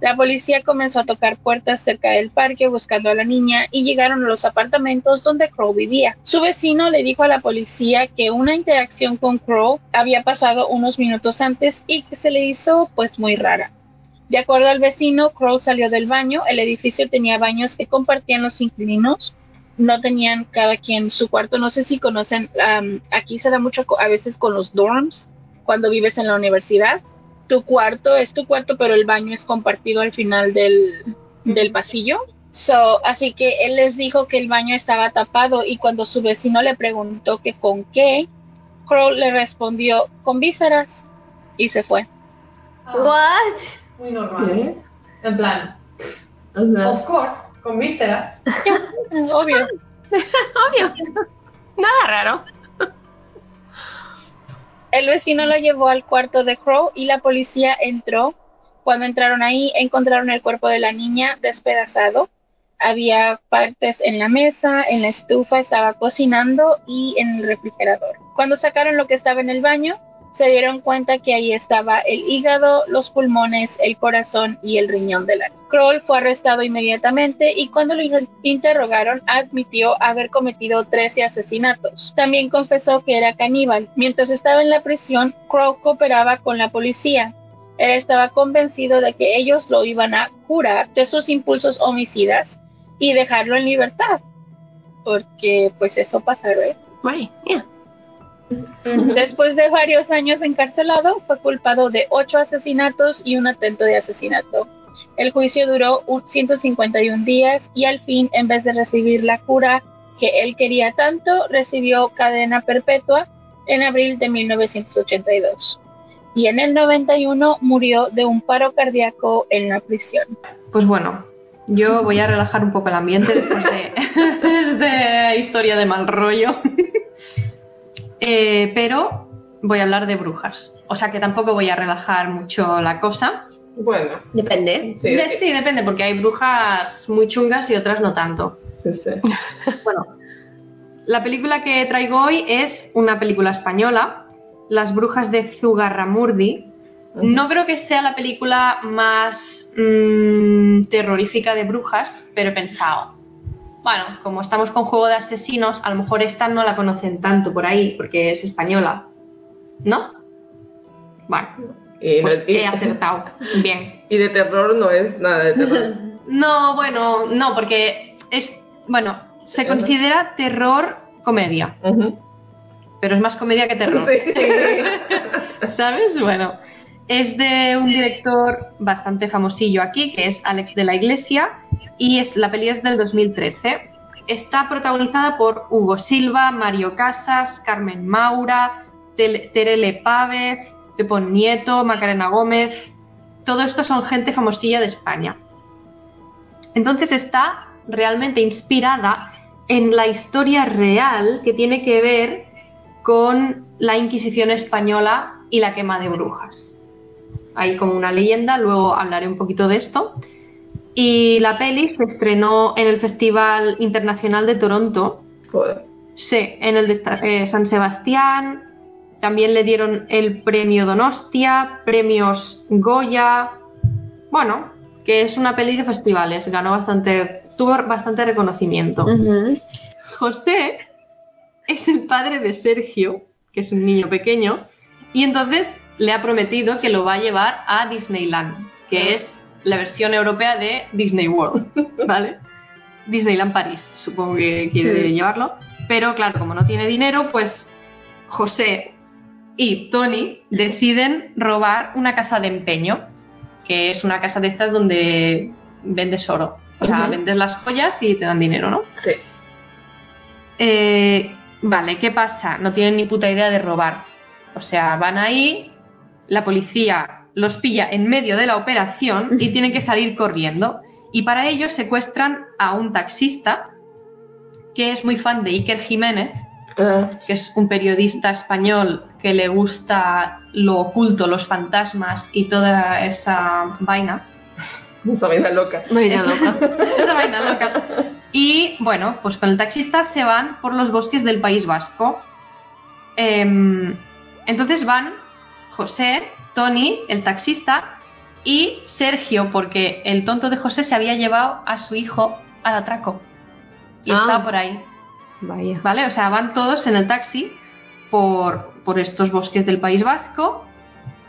La policía comenzó a tocar puertas cerca del parque buscando a la niña y llegaron a los apartamentos donde Crow vivía. Su vecino le dijo a la policía que una interacción con Crow había pasado unos minutos antes y que se le hizo pues muy rara. De acuerdo al vecino, Crow salió del baño, el edificio tenía baños que compartían los inquilinos, no tenían cada quien su cuarto, no sé si conocen, am, aquí se da mucho a veces con los dorms, cuando vives en la universidad, tu cuarto es tu cuarto, pero el baño es compartido al final del, del pasillo. So, así que él les dijo que el baño estaba tapado y cuando su vecino le preguntó que con qué, Crow le respondió con vísceras y se fue. ¿What? Muy normal. ¿Qué? En plan, of course, con vísceras. Obvio. Obvio. Nada raro. El vecino lo llevó al cuarto de Crow y la policía entró. Cuando entraron ahí, encontraron el cuerpo de la niña despedazado. Había partes en la mesa, en la estufa, estaba cocinando y en el refrigerador. Cuando sacaron lo que estaba en el baño, se dieron cuenta que ahí estaba el hígado, los pulmones, el corazón y el riñón de la niña. Kroll fue arrestado inmediatamente y cuando lo interrogaron admitió haber cometido 13 asesinatos. También confesó que era caníbal. Mientras estaba en la prisión, Crow cooperaba con la policía. Él estaba convencido de que ellos lo iban a curar de sus impulsos homicidas y dejarlo en libertad. Porque pues eso pasa, ¿verdad? Right. Después de varios años encarcelado, fue culpado de ocho asesinatos y un atento de asesinato. El juicio duró un 151 días y al fin, en vez de recibir la cura que él quería tanto, recibió cadena perpetua en abril de 1982. y en el 91 murió de un paro cardíaco en la prisión. Pues bueno, yo voy a relajar un poco el ambiente después de esta historia de mal rollo. Eh, pero voy a hablar de brujas. O sea que tampoco voy a relajar mucho la cosa. Bueno, Depende. sí, De- sí, depende, porque hay brujas muy chungas y otras no tanto. sí, sí. Bueno, la película que traigo hoy es una película española, Las brujas de Zugarramurdi. No creo que sea la película más mm, terrorífica de brujas, pero he pensado, bueno, como estamos con juego de asesinos, a lo mejor esta no la conocen tanto por ahí, porque es española. ¿No? Bueno, Y, no- pues y- he acertado. Bien. y de terror no es nada de terror. No, bueno, no, porque es, bueno, se Ajá. considera terror comedia, pero es más comedia que terror. Sí. ¿Sabes? Bueno, es de un director bastante famosillo aquí, que es Alex de la Iglesia, y es, la peli es del 2013. Está protagonizada por Hugo Silva, Mario Casas, Carmen Maura, Terele Pávez, Pepón Nieto, Macarena Gómez. Todo esto son gente famosilla de España. Entonces está realmente inspirada en la historia real que tiene que ver con la Inquisición española y la quema de brujas. Hay como una leyenda, luego hablaré un poquito de esto. Y la peli se estrenó en el Festival Internacional de Toronto, Joder. sí, en el de eh, San Sebastián. También le dieron el premio Donostia, premios Goya. Bueno, que es una peli de festivales, ganó bastante, tuvo bastante reconocimiento. José es el padre de Sergio, que es un niño pequeño, y entonces le ha prometido que lo va a llevar a Disneyland, que es la versión europea de Disney World, ¿vale? Disneyland París, supongo que quiere Sí. llevarlo, pero claro, como no tiene dinero, pues José y Tony deciden robar una casa de empeño, que es una casa de estas donde vendes oro. O sea, vendes las joyas y te dan dinero, ¿no? Sí. Eh, vale, ¿qué pasa? No tienen ni puta idea de robar. O sea, van ahí, la policía los pilla en medio de la operación y tienen que salir corriendo. Y para ello secuestran a un taxista que es muy fan de Iker Jiménez, Ah, que es un periodista español que le gusta lo oculto, los fantasmas y toda esa vaina. esa vaina loca. Vaina loca. Esa vaina loca. Y bueno, pues con el taxista se van por los bosques del País Vasco. Em, entonces van José, Tony, el taxista, y Sergio, porque el tonto de José se había llevado a su hijo al atraco. Y Ah. está por ahí. Vaya. ¿Vale? O sea, van todos en el taxi por, por estos bosques del País Vasco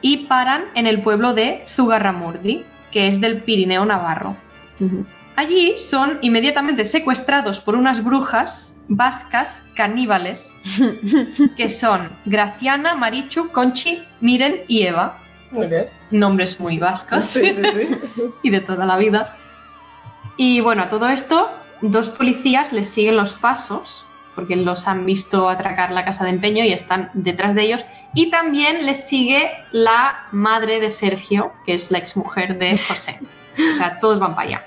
y paran en el pueblo de Zugarramurdi, que es del Pirineo Navarro. Allí son inmediatamente secuestrados por unas brujas vascas caníbales que son Graciana, Marichu, Conchi, Miren y Eva. Muy bien. Nombres muy vascos Sí, sí, sí. y de toda la vida. Y bueno, a todo esto, dos policías les siguen los pasos porque los han visto atracar la casa de empeño y están detrás de ellos. Y también les sigue la madre de Sergio, que es la exmujer de José. O sea, todos van para allá.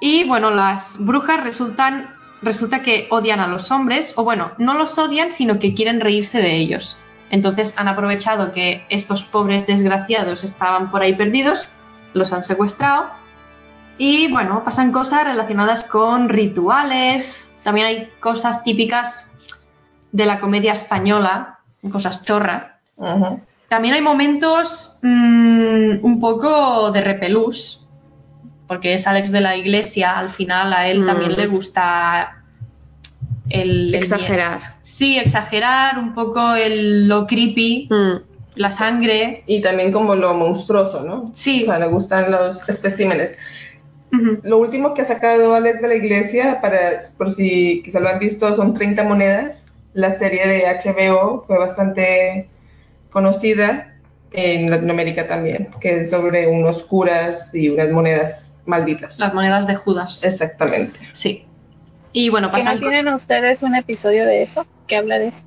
Y bueno, las brujas resultan, resulta que odian a los hombres, o bueno, no los odian, sino que quieren reírse de ellos. Entonces han aprovechado que estos pobres desgraciados estaban por ahí perdidos, los han secuestrado y bueno, pasan cosas relacionadas con rituales, también hay cosas típicas de la comedia española, cosas chorras. Ujú. También hay momentos mm, un poco de repelús, porque es Alex de la Iglesia, al final a él Mm. también le gusta el, el Exagerar. Sí, exagerar un poco el, lo creepy, Mm. la sangre. Y también como lo monstruoso, ¿no? Sí. O sea, le gustan los especímenes. Lo último que ha sacado Alex de la Iglesia, para, por si quizá lo han visto, son 30 monedas. La serie de HBO fue bastante conocida en Latinoamérica también, que es sobre unos curas y unas monedas malditas. Las monedas de Judas. Exactamente. Sí. Y bueno, ¿Que no tienen ustedes un episodio de eso que habla de eso?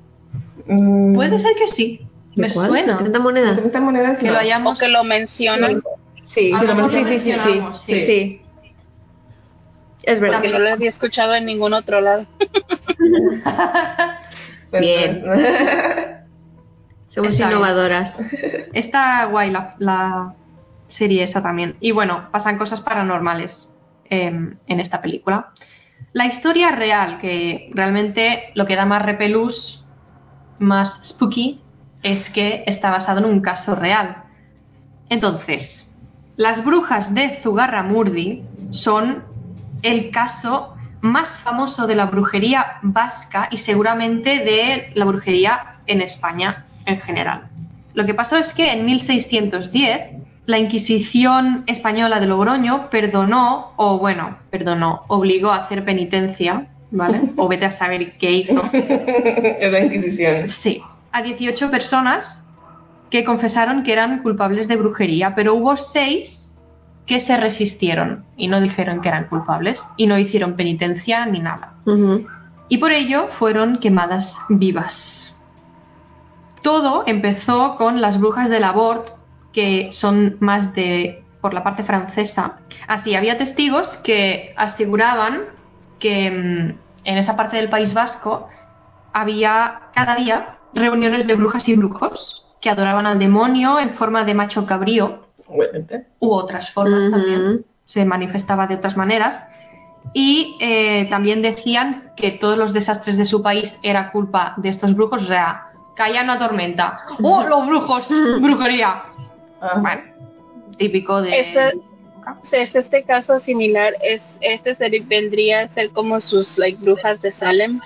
Mm, Puede ser que sí. Me ¿Cuál? suena. 30 monedas. 30 monedas Que no. lo O hayamos... que lo mencionan, Sí, A lo mejor sí, lo sí, sí, sí, mencionamos, sí. sí. sí. Es verdad. porque no lo había escuchado en ningún otro lado. Pues, Bien. pues, Somos Está bien. innovadoras. Está guay la, la serie esa también. Y bueno, pasan cosas paranormales em, en esta película. La historia real, que realmente lo que da más repelús, más spooky, es que está basado en un caso real. Entonces, las brujas de Zugarramurdi son el caso más famoso de la brujería vasca y seguramente de la brujería en España en general. Lo que pasó es que en 1610 la Inquisición española de Logroño perdonó, o bueno, perdonó, obligó a hacer penitencia, ¿vale? O vete a saber qué hizo. es la Inquisición. Sí, a 18 personas que confesaron que eran culpables de brujería, pero hubo seis que se resistieron y no dijeron que eran culpables y no hicieron penitencia ni nada. Y por ello fueron quemadas vivas. Todo empezó con las brujas del Labort, que son más de por la parte francesa. Así, había testigos que aseguraban que mm, en esa parte del País Vasco había cada día reuniones de brujas y brujos que adoraban al demonio en forma de macho cabrío Obviamente. u otras formas Ujú. también. Se manifestaba de otras maneras. Y eh, también decían que todos los desastres de su país era culpa de estos brujos. O sea, caía una tormenta. ¡Oh, los brujos! ¡Brujería! Bueno, típico de. Este- Es este caso similar, es este serie vendría a ser como sus like brujas de Salem.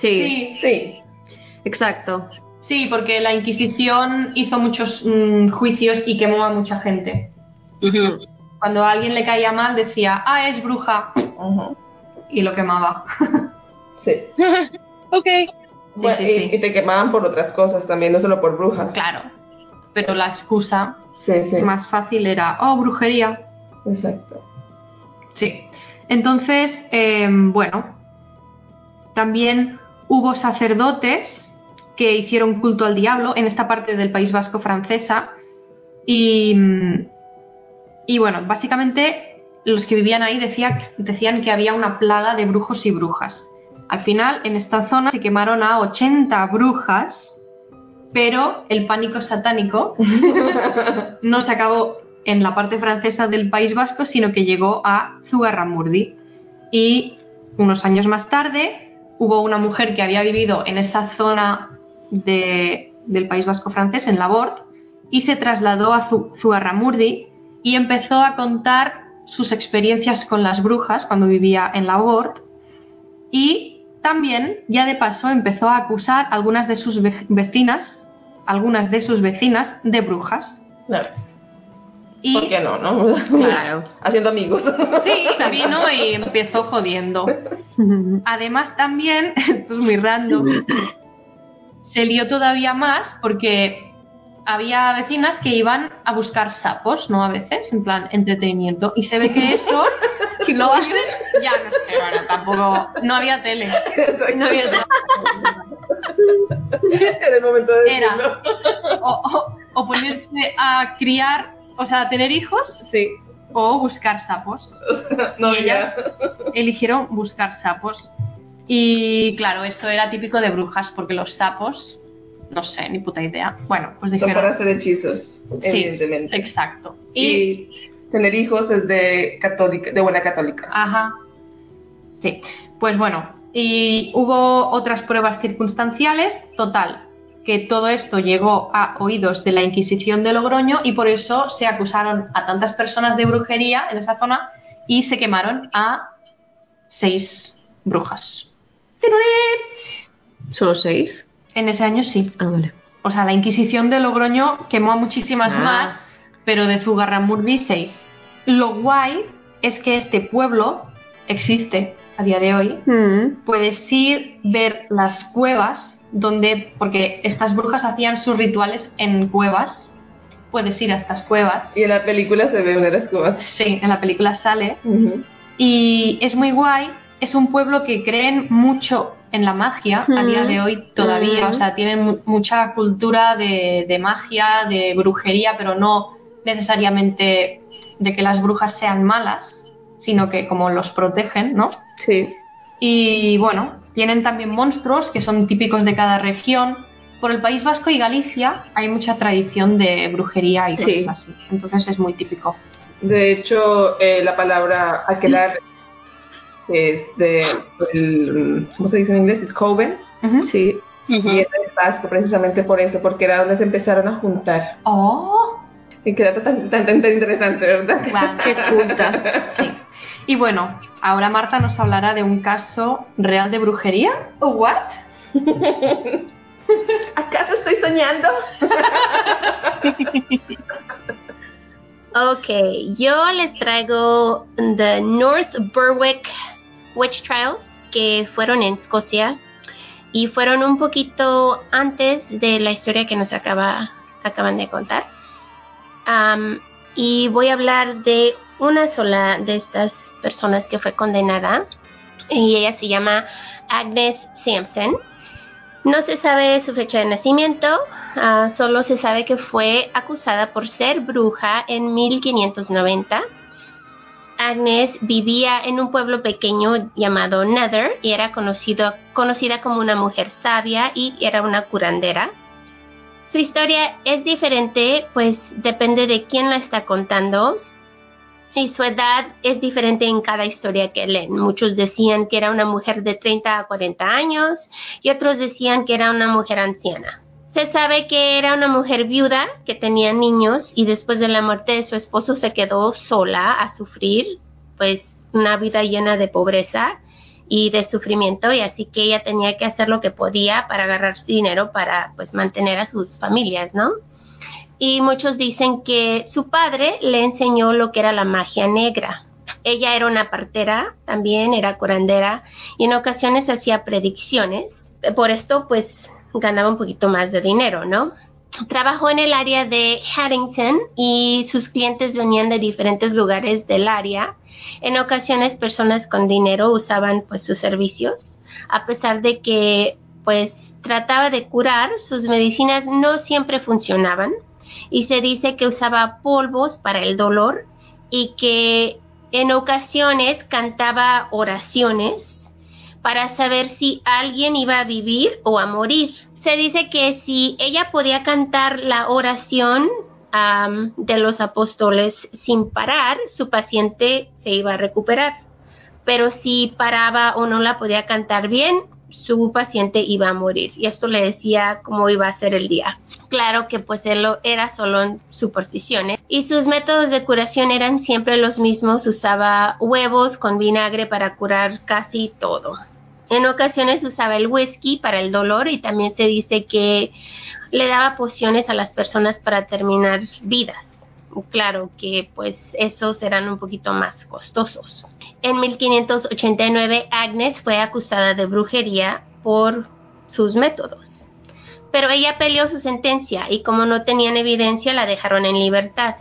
Sí, Sí, Sí. exacto. sí, porque la Inquisición hizo muchos mm, juicios y quemó a mucha gente. Cuando a alguien le caía mal, decía, ah, es bruja, y lo quemaba. Sí. Ok, Bueno, sí, y, sí. y te quemaban por otras cosas también, no solo por brujas. Claro. Pero la excusa Sí, sí. más fácil era, oh, brujería. Exacto. Sí. Entonces, eh, bueno, también hubo sacerdotes que hicieron culto al diablo en esta parte del País Vasco francesa y, mm, y bueno, básicamente los que vivían ahí decía- decían que había una plaga de brujos y brujas. Al final, en esta zona se quemaron a 80 brujas, pero el pánico satánico no se acabó en la parte francesa del País Vasco, sino que llegó a Zugarramurdi. Y unos años más tarde hubo una mujer que había vivido en esa zona de- del País Vasco francés, en Labort, y se trasladó a Zu- Zugarramurdi y empezó a contar sus experiencias con las brujas cuando vivía en Labort. Y también, ya de paso, empezó a acusar a algunas de sus ve- vecinas, algunas de sus vecinas, de brujas. Claro. Y ¿Por qué no, no? Claro. Haciendo amigos. Sí, vino y empezó jodiendo. Además también, esto es muy random, se lió todavía más porque había vecinas que iban a buscar sapos, ¿no? A veces, en plan entretenimiento. Y se ve que eso lo hacen... Ya, no sé, bueno, tampoco... No había tele. No había tele. Era el momento de Era. decirlo. O, o- o ponerse a criar, o sea, a tener hijos Sí. o buscar sapos. No, Y ellas eligieron buscar sapos. Y claro, eso era típico de brujas, porque los sapos, no sé, ni puta idea. Bueno, pues Son para dijeron. hacer hechizos, Sí, evidentemente. exacto. Y. Y tener hijos es de católica, de buena católica. Ajá. Sí, pues bueno. Y hubo otras pruebas circunstanciales, total, que todo esto llegó a oídos de la Inquisición de Logroño y por eso se acusaron a tantas personas de brujería en esa zona y se quemaron a seis brujas. ¿Solo seis? En ese año sí. Ah, vale. O sea, la Inquisición de Logroño quemó a muchísimas Ah. más, pero de Zugarramurdi seis. Lo guay es que este pueblo existe a día de hoy. Mm. Puedes ir, ver las cuevas, donde, porque estas brujas hacían sus rituales en cuevas. Puedes ir a estas cuevas. Y en la película se ve una de las cosas. Sí, en la película sale. Y es muy guay. Es un pueblo que creen mucho en la magia a día de hoy todavía. O sea, tienen mu- mucha cultura de, de magia, de brujería, pero no necesariamente de que las brujas sean malas, sino que como los protegen, ¿no? Sí. Y bueno, tienen también monstruos que son típicos de cada región. Por el País Vasco y Galicia hay mucha tradición de brujería y cosas Sí. así. Entonces es muy típico. De hecho, eh, la palabra aquelar es de, el, ¿cómo se dice en inglés? Coven, Ujú. sí. Ujú. Y es del Vasco precisamente por eso, porque era donde se empezaron a juntar. Oh, Y qué dato tan, tan, tan interesante, ¿verdad? guau, qué culta. Sí. Y bueno, ahora Marta nos hablará de un caso real de brujería. ¿What? ¿Acaso estoy soñando? Ok, yo les traigo The North Berwick Witch Trials, que fueron en Escocia y fueron un poquito antes de la historia que nos acaba, acaban de contar. Am, y voy a hablar de una sola de estas personas que fue condenada y ella se llama Agnes Sampson. No se sabe su fecha de nacimiento, ah, solo se sabe que fue acusada por ser bruja en 1590. Agnes vivía en un pueblo pequeño llamado Nether y era conocida como una mujer sabia y era una curandera. Su historia es diferente, pues depende de quién la está contando. Y su edad es diferente en cada historia que leen. Muchos decían que era una mujer de 30 a 40 años y otros decían que era una mujer anciana. Se sabe que era una mujer viuda que tenía niños y después de la muerte de su esposo se quedó sola a sufrir, pues una vida llena de pobreza y de sufrimiento y así que ella tenía que hacer lo que podía para agarrar dinero para pues mantener a sus familias, ¿no? Y muchos dicen que su padre le enseñó lo que era la magia negra. Ella era una partera, también era curandera y en ocasiones hacía predicciones. Por esto pues ganaba un poquito más de dinero, ¿no? Trabajó en el área de Haddington y sus clientes venían de diferentes lugares del área. En ocasiones personas con dinero usaban pues sus servicios, a pesar de que pues trataba de curar, sus medicinas no siempre funcionaban y se dice que usaba polvos para el dolor y que en ocasiones cantaba oraciones para saber si alguien iba a vivir o a morir. Se dice que si ella podía cantar la oración de los apóstoles sin parar, su paciente se iba a recuperar. Pero si paraba o no la podía cantar bien, su paciente iba a morir. Y esto le decía cómo iba a ser el día. Claro que pues él era solo en supersticiones. Y sus métodos de curación eran siempre los mismos. Usaba huevos con vinagre para curar casi todo. En ocasiones usaba el whisky para el dolor y también se dice que le daba pociones a las personas para terminar vidas. Claro que pues esos eran un poquito más costosos. En 1589 Agnes fue acusada de brujería por sus métodos. Pero ella peleó su sentencia y como no tenían evidencia la dejaron en libertad.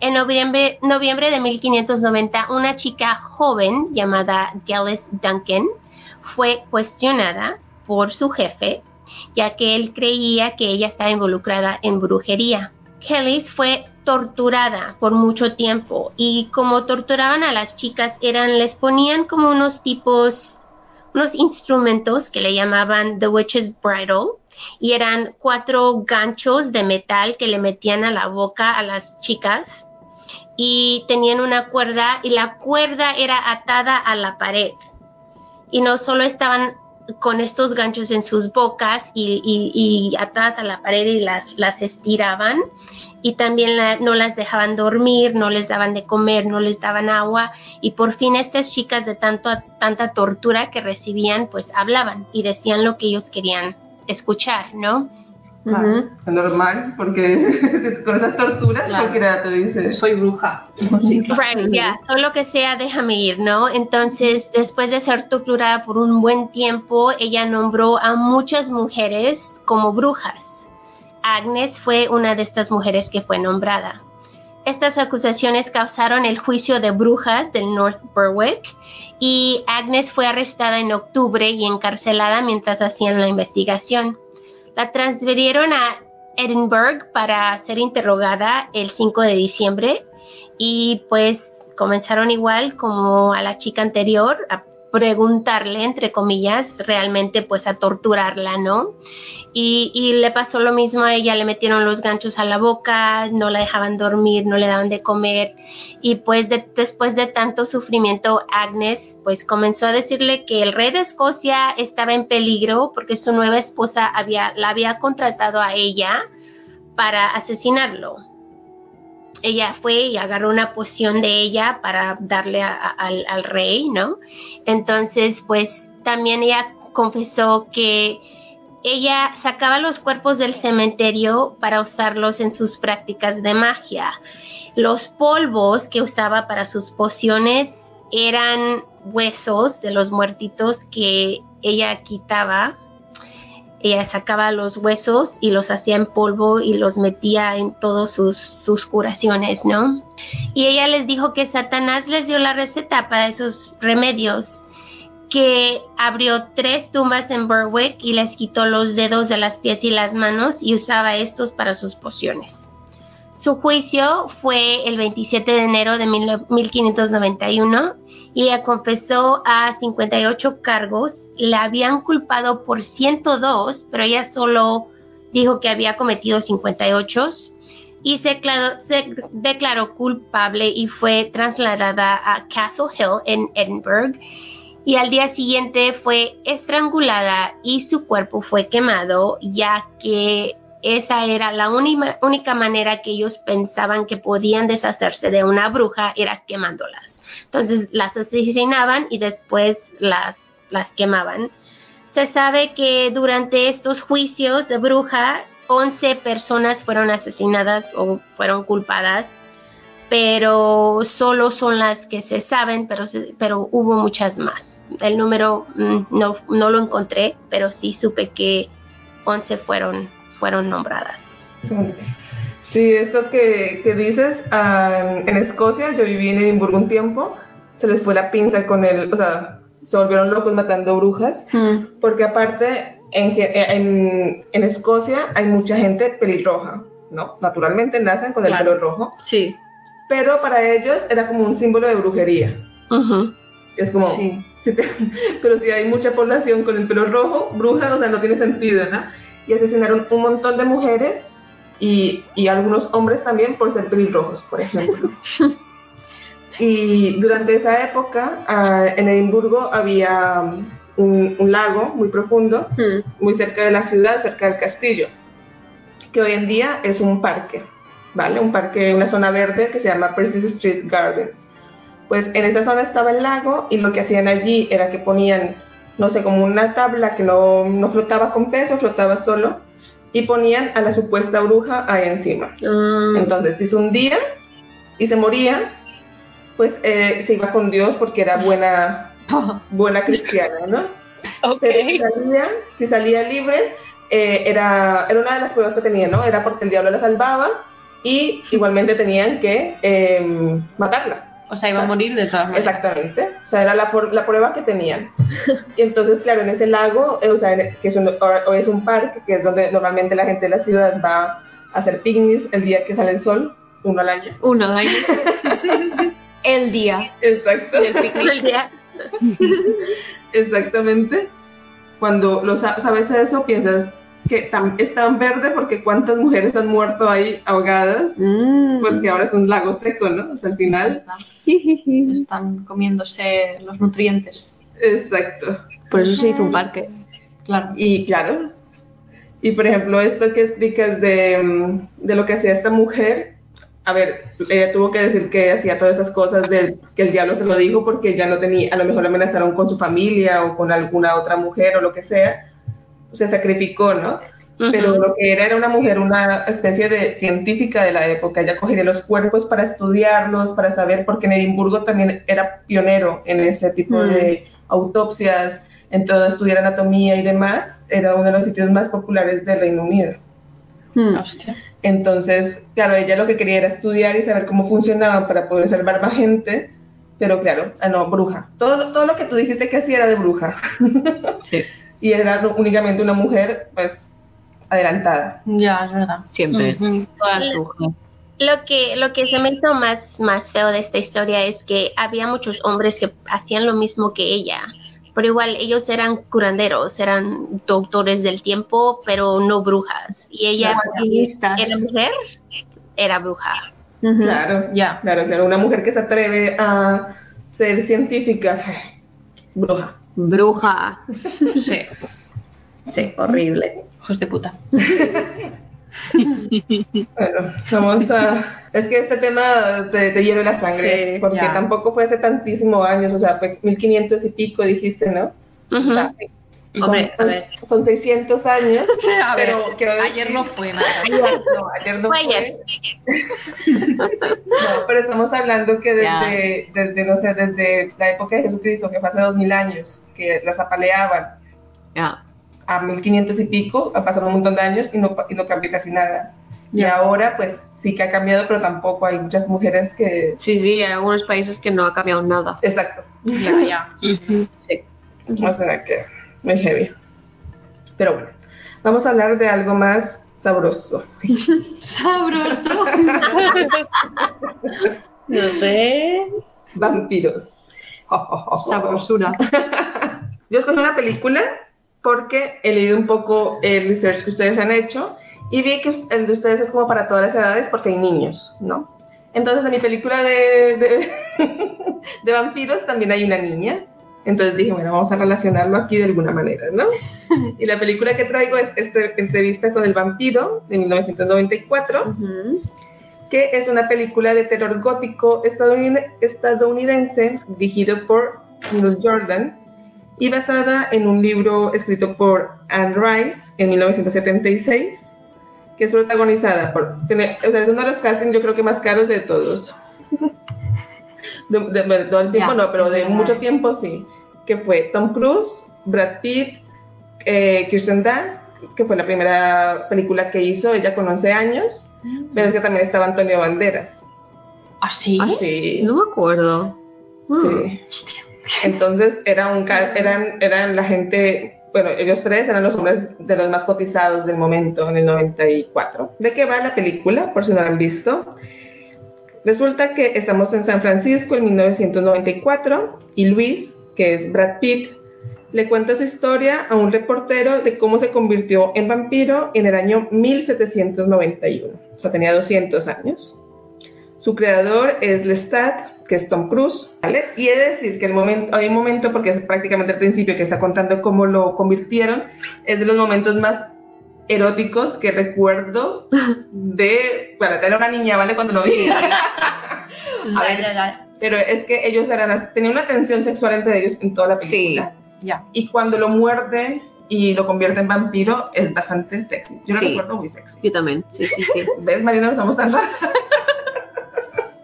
En noviembre, noviembre de 1590 una chica joven llamada Gillis Duncan fue cuestionada por su jefe ya que él creía que ella estaba involucrada en brujería. Kelly fue torturada por mucho tiempo y como torturaban a las chicas eran les ponían como unos tipos unos instrumentos que le llamaban The Witch's Bridle y eran cuatro ganchos de metal que le metían a la boca a las chicas y tenían una cuerda y la cuerda era atada a la pared y no solo estaban con estos ganchos en sus bocas y, y, atadas a la pared y las, las estiraban y también la, no las dejaban dormir, no les daban de comer, no les daban agua y por fin estas chicas de tanto, tanta tortura que recibían pues hablaban y decían lo que ellos querían escuchar, ¿no? Normal, porque con esas torturas Claro. cualquiera te dice. Soy bruja. Right, ya, todo lo que sea, déjame ir, ¿no? Entonces, después de ser torturada por un buen tiempo, ella nombró a muchas mujeres como brujas. Agnes fue una de estas mujeres que fue nombrada. estas acusaciones causaron el juicio de brujas del North Berwick y Agnes fue arrestada en octubre y encarcelada mientras hacían la investigación. La transfirieron a Edinburgh para ser interrogada el 5 de diciembre y pues comenzaron igual como a la chica anterior a preguntarle, entre comillas, realmente pues a torturarla, ¿no? Y, le pasó lo mismo a ella, le metieron los ganchos a la boca, no la dejaban dormir, no le daban de comer y pues después de tanto sufrimiento Agnes pues comenzó a decirle que el rey de Escocia estaba en peligro porque su nueva esposa había, la había contratado a ella para asesinarlo ella fue y agarró una poción de ella para darle al, al rey, ¿no? Entonces, pues también ella confesó que ella sacaba los cuerpos del cementerio para usarlos en sus prácticas de magia. Los polvos que usaba para sus pociones eran huesos de los muertitos que ella quitaba ella sacaba los huesos y los hacía en polvo y los metía en todas sus, sus curaciones, ¿no? Y ella les dijo que Satanás les dio la receta para esos remedios, que abrió tres tumbas en Berwick y les quitó los dedos de las pies y las manos y usaba estos para sus pociones. Su juicio fue el 27 de enero de 1591 y ella confesó a 58 cargos la habían culpado por 102, pero ella solo dijo que había cometido 58 y se declaró, se declaró culpable y fue trasladada a Castle Hill en Edinburgh y al día siguiente fue estrangulada y su cuerpo fue quemado ya que esa era la única, manera que ellos pensaban que podían deshacerse de una bruja era quemándolas. Entonces las asesinaban y después las las quemaban. Se sabe que durante estos juicios de bruja, 11 personas fueron asesinadas o fueron culpadas, pero solo son las que se saben, pero, pero hubo muchas más. El número mm, no, no lo encontré, pero sí supe que 11 fueron, fueron nombradas. Sí, eso que, que dices, ah, en Escocia, yo viví en Edimburgo un tiempo, se les fue la pinza con el, o sea, se volvieron locos matando brujas, Mm. porque aparte en, que- en, en Escocia hay mucha gente pelirroja, ¿no? Naturalmente nacen con el Claro. pelo rojo, Sí. pero para ellos era como un símbolo de brujería. Ujú. Es como, Sí. pero si hay mucha población con el pelo rojo, bruja, o sea, no tiene sentido, ¿no? Y asesinaron un montón de mujeres y, y algunos hombres también por ser pelirrojos, por ejemplo. y durante esa época, ah, en Edimburgo había um, un, un lago muy profundo, Mm. muy cerca de la ciudad, cerca del castillo, que hoy en día es un parque, ¿vale? Un parque, una zona verde que se llama Percy Street Gardens. Pues en esa zona estaba el lago y lo que hacían allí era que ponían, no sé, como una tabla que no, no flotaba con peso, flotaba solo, y ponían a la supuesta bruja ahí encima. Mm. Entonces, si se hundía y se moría, pues eh, se iba con Dios porque era buena, buena cristiana, ¿no? Ok. Pero si salía, si salía libre, eh, era, era una de las pruebas que tenía, ¿no? Era porque el diablo la salvaba y igualmente tenían que eh, matarla. O sea, iba a morir de todas maneras. Exactamente. O sea, era la, por- la prueba que tenían. Y entonces, claro, en ese lago, eh, o sea, que es un, o- es un parque, que es donde normalmente la gente de la ciudad va a hacer picnics el día que sale el sol, uno al año. Uno, Dani. El día. Exacto. El día- Exactamente. Cuando lo sa- sabes eso, piensas que es tan verde porque cuántas mujeres han muerto ahí ahogadas, Mm. porque ahora es un lago seco, ¿no? O sea, al final. Están comiéndose los nutrientes. Exacto. Por eso se hizo un parque. Claro. Y claro. Y por ejemplo, esto que explicas de, mm, de lo que hacía esta mujer, a ver, ella tuvo que decir que hacía todas esas cosas de que el diablo se lo dijo porque ya no tenía, a lo mejor la amenazaron con su familia o con alguna otra mujer o lo que sea, se sacrificó, ¿no? Pero lo que era era una mujer, una especie de científica de la época. Ella cogía los cuerpos para estudiarlos, para saber, porque en Edimburgo también era pionero en ese tipo de autopsias, en todo estudiar anatomía y demás. Era uno de los sitios más populares del Reino Unido. Hostia. Entonces, claro, ella lo que quería era estudiar y saber cómo funcionaban para poder salvar más gente, pero claro, ah, no, bruja. Todo, todo lo que tú dijiste que hacía era de bruja. Sí, y era únicamente una mujer, pues, adelantada. Ya, es verdad. siempre. Brujas. Lo que, lo que se me hizo más, más feo de esta historia es que había muchos hombres que hacían lo mismo que ella. Pero igual ellos eran curanderos, eran doctores del tiempo, pero no brujas. Y ella, era mujer, era bruja. Claro, Ya. claro, claro. Una mujer que se atreve a ser científica, bruja. Bruja. Sí. Sí, horrible. Hijos de puta. Bueno, vamos a... Es que este tema te, te hierve la sangre, Sí, porque ya. tampoco fue hace tantísimos años, o sea, fue 1500 y pico, dijiste, ¿no? O sea. Y Hombre, son, a ver. son 600 años, A ver, pero ayer no fue nada. Ayer no, ayer no Fue ayer. No, pero estamos hablando que desde, desde, no sé, desde la época de Jesucristo, que fue hace 2000 años, que las apaleaban a 1500 y pico, ha pasado un montón de años y no, y no cambió casi nada. Y ahora, pues sí que ha cambiado, pero tampoco hay muchas mujeres que. Sí, sí, hay algunos países que no ha cambiado nada. Exacto. Ya, ya. Sí. O sea que muy heavy. Pero bueno, vamos a hablar de algo más sabroso. Sabroso. No sé. Vampiros. Sabrosura. Yo escogí una película porque he leído un poco el research que ustedes han hecho y vi que el de ustedes es como para todas las edades porque hay niños, ¿no? Entonces en mi película de, de, de vampiros también hay una niña. Entonces dije, bueno, vamos a relacionarlo aquí de alguna manera, ¿no? Y la película que traigo es este, Entrevista con el vampiro de 1994 Ujú. que es una película de terror gótico estadounid- estadounidense dirigido por Neil Jordan y basada en un libro escrito por Anne Rice en 1976, que es protagonizada por, tiene- o sea, es uno de los castings yo creo que más caros de todos. De, de- de todo el tiempo no, pero de mucho tiempo sí, que fue Tom Cruise, Brad Pitt, eh, Kirsten Dunst, que fue la primera película que hizo ella con 11 años, pero es que también estaba Antonio Banderas. ¿Ah, sí? ¿Ah, Sí. No me acuerdo. Mm. Sí. Entonces era un eran eran la gente, bueno, ellos tres eran los hombres de los más cotizados del momento en el 94. ¿De qué va la película? Por si no la han visto. Resulta que estamos en San Francisco en 1994 y Luis, que es Brad Pitt, le cuenta su historia a un reportero de cómo se convirtió en vampiro en el año 1791. O sea, tenía 200 años. Su creador es Lestat, que es Tom Cruise, ¿vale? Y he de decir que el momento, hay un momento, porque es prácticamente al principio que está contando cómo lo convirtieron, es de los momentos más eróticos que recuerdo de, bueno, era una niña, ¿vale? Cuando lo vi. A ver, pero es que ellos eran, tenían una tensión sexual entre ellos en toda la película. Ya. Y cuando lo muerde y lo convierte en vampiro, es bastante sexy. Yo lo Sí. recuerdo muy sexy. Yo también, sí, sí, sí. ¿Ves, Marina? No somos tan raras.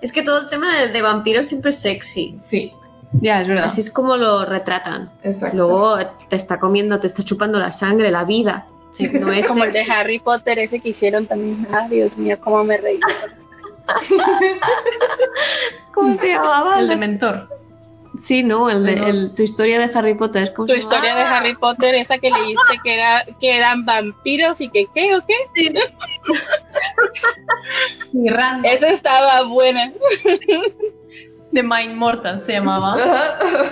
Es que todo el tema de, de vampiros siempre es sexy. Sí, Ya, es verdad. Así es como lo retratan. exacto. Luego te está comiendo, te está chupando la sangre, la vida. Sí. No es Como el de. Harry Potter ese que hicieron también. Ah, Dios mío, cómo me reí. ¿Cómo se llamaba? El de mentor. Sí, no, el de el- tu historia de Harry Potter. ¿cómo Tu se historia de Harry Potter, esa que leíste que era que eran vampiros y que qué o qué. Miranda. Esa estaba buena. De Mind Mortal se llamaba.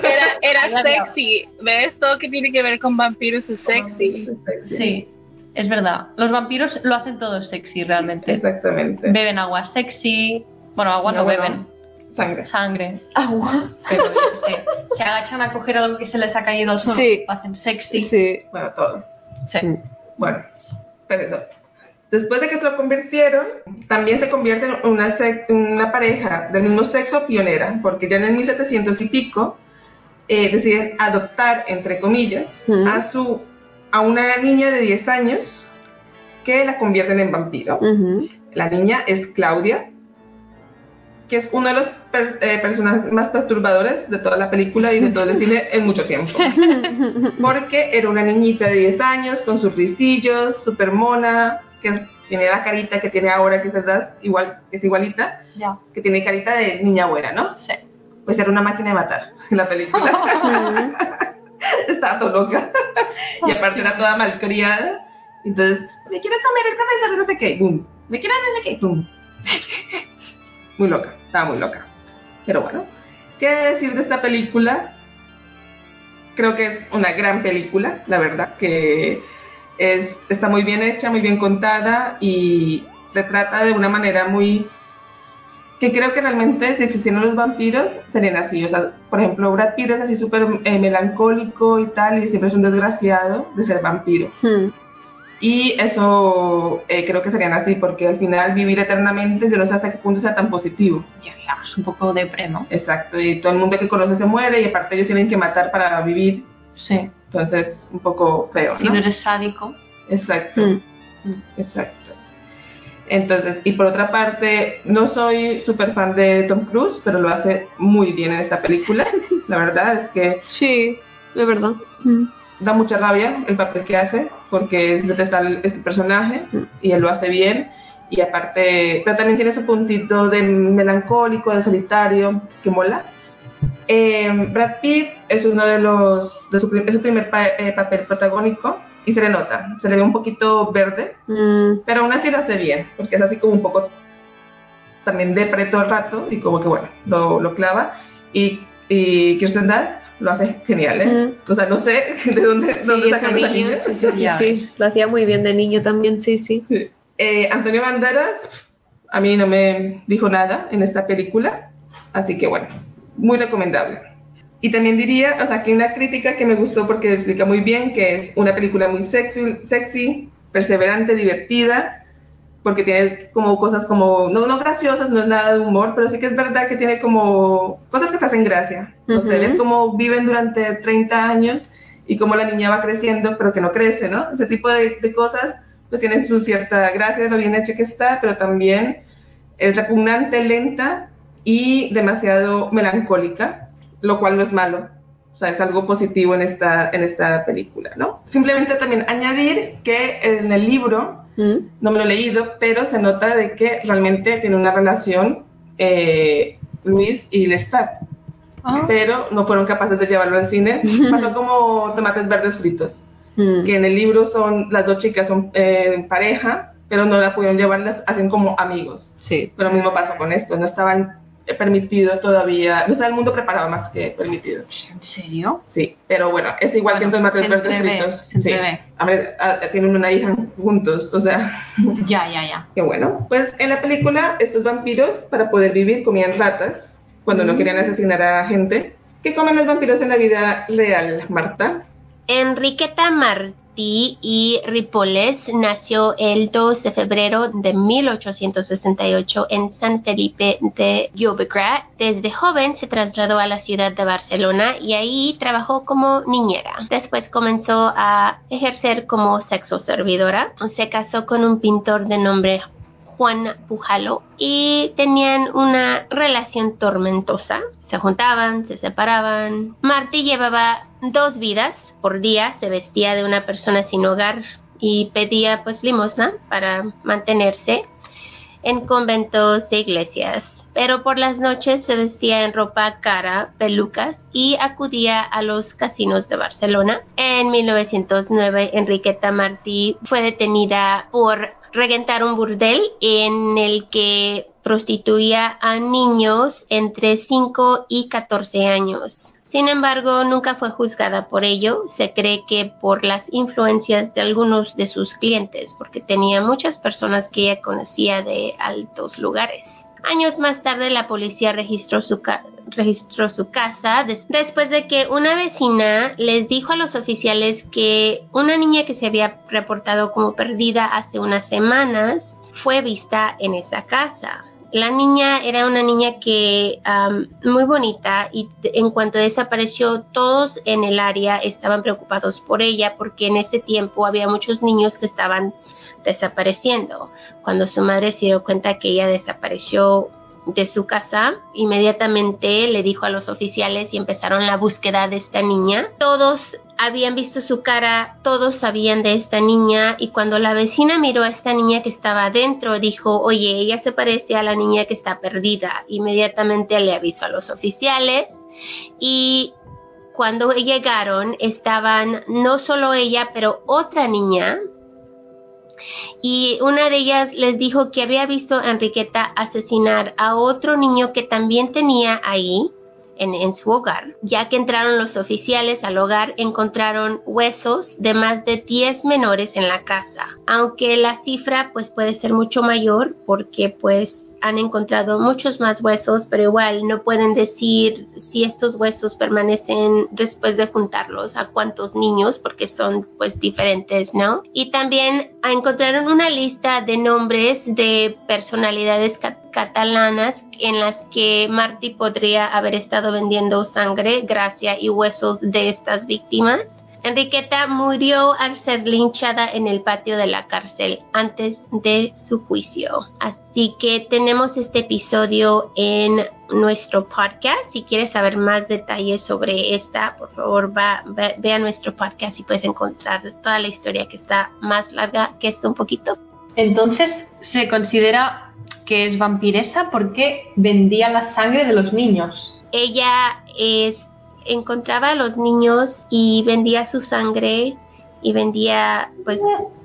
Era, era sexy. ¿Ves? Todo que tiene que ver con vampiros es sexy. Sí, es verdad. Los vampiros lo hacen todo sexy realmente. Exactamente. Beben agua sexy. Bueno, agua no, No, bueno. beben. Sangre. Sangre. Agua. Pero sé. Se agachan a coger algo que se les ha caído al suelo. Sí. Lo hacen sexy. Sí. Bueno, todo. Sí. Bueno, pero eso. Después de que se lo convirtieron, también se convierte en una, una pareja del mismo sexo pionera, porque ya en el 1700 y pico eh, deciden adoptar, entre comillas, Ujú. a, su, a una niña de 10 años que la convierten en vampiro. La niña es Claudia, que es uno de los per- eh, personajes más perturbadores de toda la película y de todo el cine en mucho tiempo. Porque era una niñita de 10 años con sus risillos, súper mona, que tiene la carita que tiene ahora, que es verdad, igual, es igualita, Ya. que tiene carita de niña buena, ¿no? Sí. Pues era una máquina de matar en la película. Estaba todo loca. y aparte era toda malcriada. Entonces, me quiero comer el profesor no sé qué, boom. Me quiero no sé qué, boom. Muy loca, estaba muy loca. Pero bueno, ¿qué decir de esta película? Creo que es una gran película, la verdad, que es, está muy bien hecha, muy bien contada y retrata de una manera muy que creo que realmente si existieran los vampiros serían así, o sea, por ejemplo, Brad Pitt es así súper eh, melancólico y tal, y siempre es un desgraciado de ser vampiro. Hmm. Y eso eh, creo que serían así, porque al final vivir eternamente, yo no sé hasta qué punto sea tan positivo. Ya, es un poco depre, ¿no? Exacto, y todo el mundo que conoce se muere, y aparte ellos tienen que matar para vivir, Sí. entonces un poco feo, Si no ¿no? eres sádico. Exacto. Hmm. Exacto. Entonces, y por otra parte, no soy súper fan de Tom Cruise, pero lo hace muy bien en esta película. La verdad es que Sí, de verdad. Da mucha rabia el papel que hace, porque es detestable este personaje y él lo hace bien. Y aparte, pero también tiene su puntito de melancólico, de solitario, que mola. Eh, Brad Pitt es uno de los, de su, es su primer pa- eh, papel protagónico y se le nota, se le ve un poquito verde, Mm, pero aún así lo hace bien, porque es así como un poco también depre todo el rato y como que bueno, lo, lo clava. Y, y Kirsten Dunst lo hace genial, ¿eh? O sea, no sé de dónde, dónde sí, sacan ese esa niña. sí, sí, sí. Lo hacía muy bien de niño también, sí, sí. Eh, Antonio Banderas, a mí no me dijo nada en esta película, así que bueno, muy recomendable. Y también diría, o sea, que una crítica que me gustó porque explica muy bien que es una película muy sexy, sexy perseverante, divertida, porque tiene como cosas como, no, no graciosas, no es nada de humor, pero sí que es verdad que tiene como cosas que te hacen gracia. O sea, Ujú. ves cómo viven durante 30 años y cómo la niña va creciendo, pero que no crece, ¿no? Ese tipo de, de cosas pues tienen su cierta gracia, lo bien hecha que está, pero también es repugnante, lenta y demasiado melancólica, lo cual no es malo. O sea, es algo positivo en esta, en esta película, ¿no? Simplemente también añadir que en el libro, Mm. no me lo he leído, pero se nota de que realmente tiene una relación eh, Luis y Lestat, Ah, pero no fueron capaces de llevarlo al cine. Pasó como tomates verdes fritos Mm. que en el libro son las dos chicas son eh, pareja, pero no la pudieron llevar, las hacen como amigos. Sí. Pero lo mismo pasa con esto, no estaban permitidos todavía, no estaba el mundo preparado más que permitido. ¿En serio? Sí, pero bueno, es igual que en Bueno, se verdes entrevé, fritos. se Sí. A ver, ah, tienen una hija juntos, o sea, Ya, ya, ya. que bueno. Pues en la película, estos vampiros, para poder vivir, comían ratas cuando no querían asesinar a gente. ¿Qué comen los vampiros en la vida real, Marta? Enriqueta Martí y Ripoles nació el 2 de febrero de 1868 en San Felipe de Llobregat. Desde joven se trasladó a la ciudad de Barcelona y ahí trabajó como niñera. Después comenzó a ejercer como sexo servidora. Se casó con un pintor de nombre Juan Pujalo y tenían una relación tormentosa. Se juntaban, se separaban. Martí llevaba dos vidas por día, se vestía de una persona sin hogar y pedía pues limosna para mantenerse en conventos e iglesias. Pero por las noches se vestía en ropa cara, pelucas y acudía a los casinos de Barcelona. En 1909 Enriqueta Martí fue detenida por regentar un burdel en el que prostituía a niños entre 5 y 14 años. Sin embargo, nunca fue juzgada por ello. Se cree que por las influencias de algunos de sus clientes, porque tenía muchas personas que ella conocía de altos lugares. Años más tarde la policía registró su, ca- registró su casa des- después de que una vecina les dijo a los oficiales que una niña que se había reportado como perdida hace unas semanas fue vista en esa casa. La niña era una niña que am, muy bonita y en cuanto desapareció todos en el área estaban preocupados por ella porque en ese tiempo había muchos niños que estaban desapareciendo. Cuando su madre se dio cuenta que ella desapareció de su casa. Inmediatamente le dijo a los oficiales y empezaron la búsqueda de esta niña. Todos habían visto su cara, todos sabían de esta niña y cuando la vecina miró a esta niña que estaba adentro, dijo, oye, ella se parece a la niña que está perdida. Inmediatamente le avisó a los oficiales y cuando llegaron estaban no solo ella, pero otra niña. Y una de ellas les dijo que había visto a Enriqueta asesinar a otro niño que también tenía ahí en, su hogar. Ya que entraron los oficiales al hogar, encontraron huesos de más de 10 menores en la casa. Aunque la cifra pues puede ser mucho mayor porque pues han encontrado muchos más huesos, pero igual no pueden decir si estos huesos permanecen después de juntarlos a cuántos niños, porque son pues diferentes, ¿no? Y también encontraron una lista de nombres de personalidades cat catalanas en las que Marty podría haber estado vendiendo sangre, gracia y huesos de estas víctimas. Enriqueta murió al ser linchada en el patio de la cárcel antes de su juicio. Así que tenemos este episodio en nuestro podcast. Si quieres saber más detalles sobre esta, por favor va, ve, ve, a nuestro podcast y puedes encontrar toda la historia que está más larga que esto un poquito. Entonces se considera que es vampiresa porque vendía la sangre de los niños. Ella es encontraba a los niños y vendía su sangre y vendía pues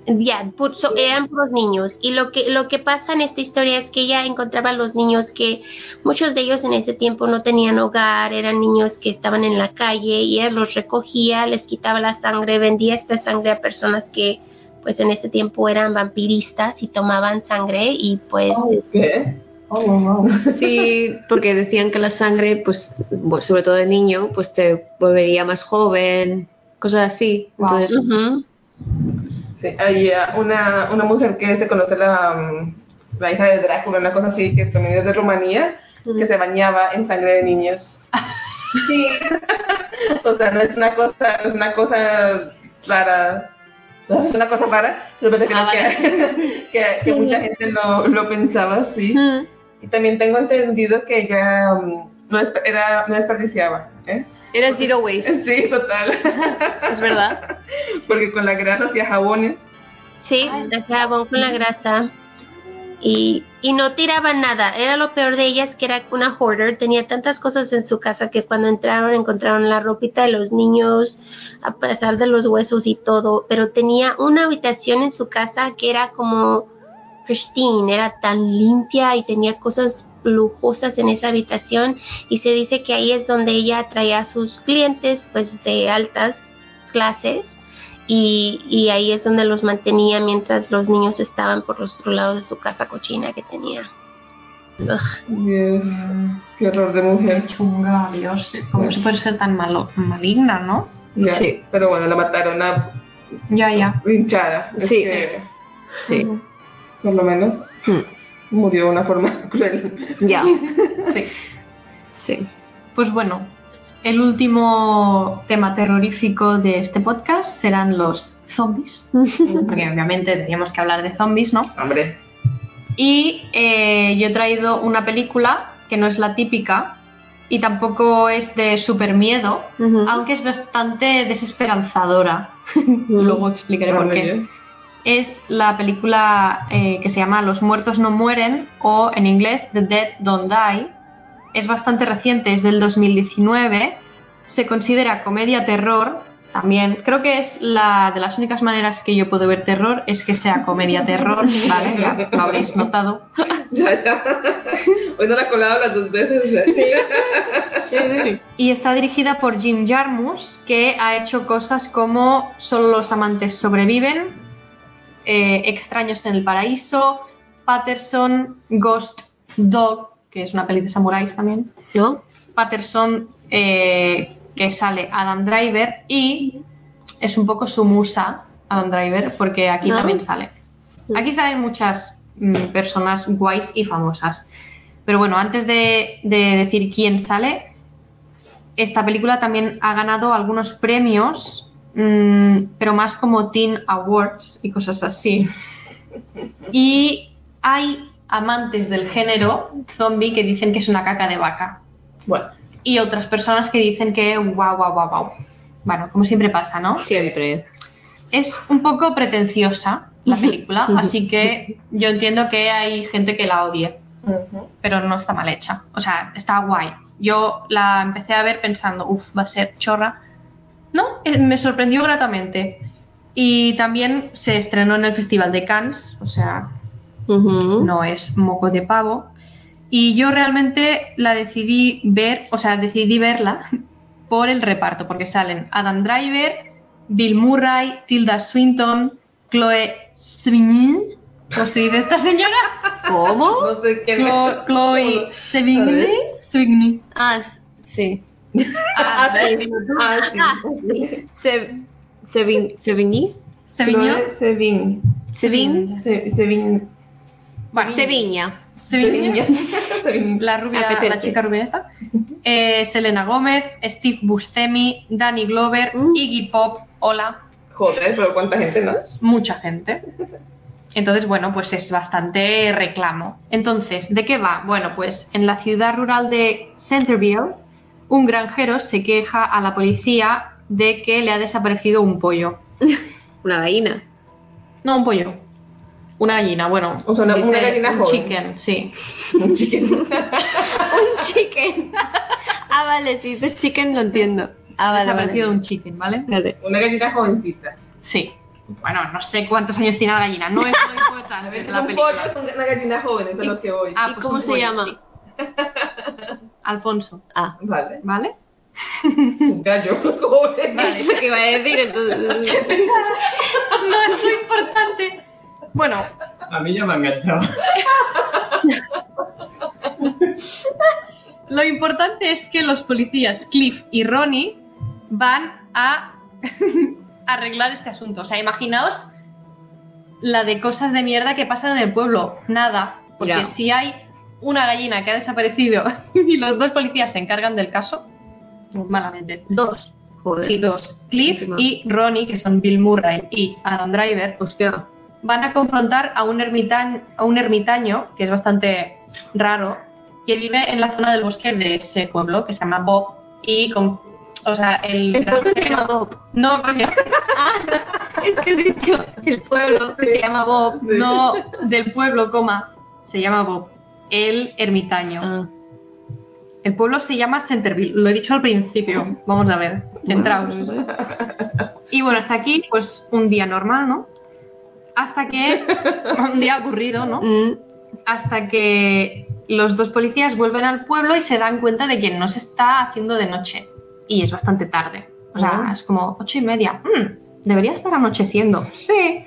ya eran puros niños y lo que lo que pasa en esta historia es que ella encontraba a los niños que muchos de ellos en ese tiempo no tenían hogar eran niños que estaban en la calle y ella los recogía les quitaba la sangre vendía esta sangre a personas que pues en ese tiempo eran vampiristas y tomaban sangre y pues. Oh, wow. Sí, porque decían que la sangre, pues, sobre todo de niño, pues te volvería más joven, cosas así. Wow. Entonces, uh -huh. sí, hay uh, una, una mujer que se conoce la, um, la hija de Drácula, una cosa así, que también es de Rumanía, uh -huh. que se bañaba en sangre de niños. Sí. o sea, no es una cosa, no es una cosa rara. No es una cosa rara, pero creo Ah, vale. que, que, que mucha gente lo, lo pensaba, sí. Mm. Y también tengo entendido que ella um, no, era, no desperdiciaba. ¿eh? era zero waste. Sí, total. Es verdad. Porque con la grasa hacía jabones. Sí, hacía jabón con la grasa. Y, y no tiraban nada. Era lo peor de ellas que era una hoarder. Tenía tantas cosas en su casa que cuando entraron encontraron la ropita de los niños, a pesar de los huesos y todo. Pero tenía una habitación en su casa que era como pristine, era tan limpia y tenía cosas lujosas en esa habitación. Y se dice que ahí es donde ella atraía a sus clientes, pues de altas clases y, y, ahí es donde los mantenía mientras los niños estaban por los otros lados de su casa cochina que tenía. Ugh. Qué horror de mujer. Chunga, Dios. ¿Cómo se puede ser tan malo, maligna, no? Ya, Sí. Pero bueno, la mataron a Ya, ya. hinchada. Es Sí. que, Sí. Por lo menos Hmm. murió de una forma cruel. Ya. Sí. Sí. Pues bueno, el último tema terrorífico de este podcast serán los zombies. Porque obviamente teníamos que hablar de zombies, ¿no? Hombre. Y eh, yo he traído una película que no es la típica y tampoco es de super miedo, aunque es bastante desesperanzadora. Luego explicaré Ah, por qué. bien. Es la película eh, que se llama Los muertos no mueren o en inglés The Dead Don't Die. Es bastante reciente, es del 2019. Se considera comedia terror. También creo que es la de las únicas maneras que yo puedo ver terror es que sea comedia terror, ¿vale? Ya lo habréis notado. Ya, ya. Hoy no la he colado las dos veces. ¿eh? Y está dirigida por Jim Jarmusch, que ha hecho cosas como Solo los amantes sobreviven, eh, Extraños en el paraíso, Patterson, Ghost Dog, que es una peli de samuráis también, ¿No? Patterson, eh, que sale Adam Driver, y es un poco su musa, Adam Driver, porque aquí Ah. también sale. Aquí salen muchas mm, personas guays y famosas. Pero bueno, antes de, de decir quién sale, esta película también ha ganado algunos premios, mm, pero más como Teen Awards y cosas así. Y hay amantes del género zombie que dicen que es una caca de vaca. Bueno, Y otras personas que dicen que guau, guau, guau, guau. Bueno, como siempre pasa, ¿no? Siempre. Es un poco pretenciosa la película, así que yo entiendo que hay gente que la odie, pero no está mal hecha. O sea, está guay. Yo la empecé a ver pensando, uff, va a ser chorra. No, eh, me sorprendió gratamente. Y también se estrenó en el Festival de Cannes, o sea, no es moco de pavo. Y yo realmente la decidí ver, o sea, decidí verla por el reparto, porque salen Adam Driver, Bill Murray, Tilda Swinton, Chloe Sevigny, ¿cómo se dice esta señora? ¿Cómo? no sé Chloe A Sevigny. Sevigny. Ah, sí. Ah, sí. Ah, sí. Ah, sí. Se, Sevin, Sevigny. Sevin. Bueno, Seviña. La rubia, la chica rubia esta. Eh, Selena Gómez, Steve Buscemi, Danny Glover, Mm. Iggy Pop, hola. Joder, pero cuánta gente, ¿no? mucha gente. Entonces, bueno, pues es bastante reclamo. Entonces, ¿de qué va? Bueno, pues en la ciudad rural de Centerville, un granjero se queja a la policía de que le ha desaparecido un pollo. Una gallina. No, un pollo. Una gallina, bueno. O sea, una- una gallina un joven. chicken, sí. Un chicken. Un chicken. Ah, vale, si dices chicken lo entiendo. Ah, Ha vale, desaparecido vale. un chicken, ¿vale? Vale. Una gallina jovencita. Sí. Bueno, no sé cuántos años tiene la gallina, no es lo importante la un película. pollo, es una gallina joven, eso es lo que voy. Ah, ¿Y pues cómo se pollo, llama? sí. Alfonso, Ah, Vale. ¿vale? Un gallo joven. Vale. que iba a decir entonces. No es lo importante. Bueno, A mí ya me ha enganchado. lo importante es que los policías Cliff y Ronnie van a arreglar este asunto. O sea, imaginaos la de cosas de mierda que pasan en el pueblo. Nada. Porque Ya. si hay una gallina que ha desaparecido y los dos policías se encargan del caso, malamente. Dos. Joder. Y dos, Cliff y Ronnie, que son Bill Murray y Adam Driver, Hostia. van a confrontar a un, ermitaño, a un ermitaño, que es bastante raro, que vive en la zona del bosque de ese pueblo, que se llama Bob, y con... O sea, el... El pueblo se llama Bob. No, coño, Es que he dicho el pueblo se llama Bob. no del pueblo, coma, se llama Bob, el ermitaño. Ah. El pueblo se llama Centerville, lo he dicho al principio, vamos a ver, centraos. Y bueno, hasta aquí, pues un día normal, ¿no? Hasta que, un día aburrido, ¿no? Mm. hasta que los dos policías vuelven al pueblo y se dan cuenta de que no se está haciendo de noche. Y es bastante tarde. O sea, Ah. es como ocho y media. Mm, debería estar anocheciendo. Sí.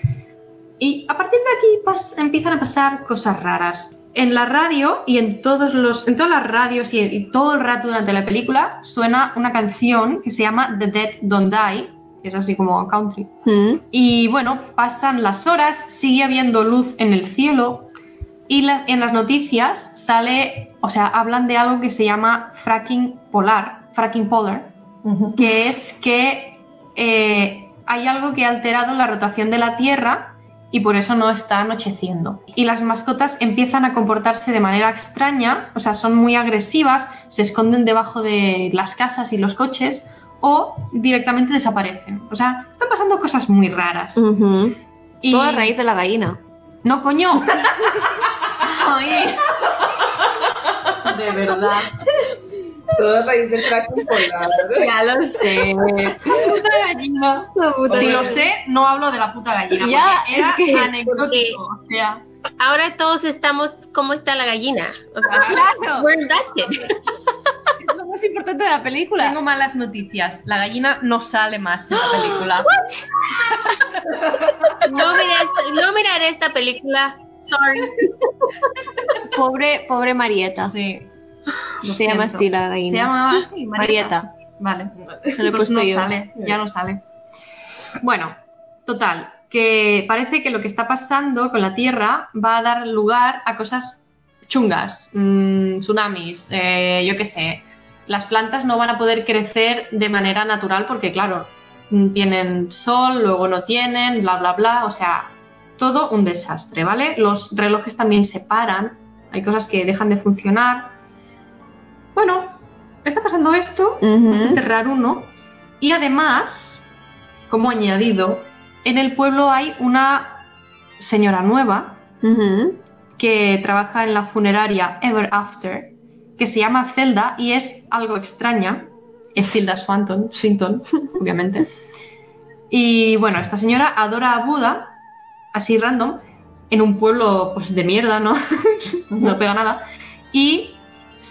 Y a partir de aquí empiezan a pasar cosas raras. En la radio y en todos los, en todas las radios y, y todo el rato durante la película suena una canción que se llama The Dead Don't Die, que es así como country. Mm. Y bueno, pasan las horas, sigue habiendo luz en el cielo y la- en las noticias sale, o sea, hablan de algo que se llama fracking polar, fracking polar, que es que eh, hay algo que ha alterado la rotación de la Tierra y por eso no está anocheciendo. Y las mascotas empiezan a comportarse de manera extraña, o sea, son muy agresivas, se esconden debajo de las casas y los coches o directamente desaparecen. O sea, están pasando cosas muy raras. Y... Todo a raíz de la gallina. No, coño. Ay. De verdad. Toda raíz del fracking polar. Ya lo sé. Puta gallina. La puta Si lo sé, no hablo de la puta gallina. Ya, era es que- anecdótico. O sea, Ahora todos estamos, ¿cómo está la gallina? O sea, Claro. where that's it? Es lo más importante de la película. tengo malas noticias. La gallina no sale más de la película. No esta- no miraré esta película. Sorry. Pobre, pobre Marieta. Sí. Lo Se llama así la Se gallina. llamaba así, Marieta. Vale. Se lo he Pues puesto no yo. sale, ya no sale. Bueno, total, que parece que lo que está pasando con la Tierra va a dar lugar a cosas chungas, mm, tsunamis, eh, yo qué sé. Las plantas no van a poder crecer de manera natural porque, claro, tienen sol, luego no tienen, bla, bla, bla. O sea, todo un desastre, ¿vale? Los relojes también se paran, hay cosas que dejan de funcionar. Bueno, está pasando esto, Ujú. bastante raro, ¿no? Y además, como añadido, en el pueblo hay una señora nueva que trabaja en la funeraria Ever After, que se llama Zelda y es algo extraña. Es Zelda Swanton, Swinton, obviamente. Y bueno, esta señora adora a Buda, así random, en un pueblo pues de mierda, ¿no? no pega nada. Y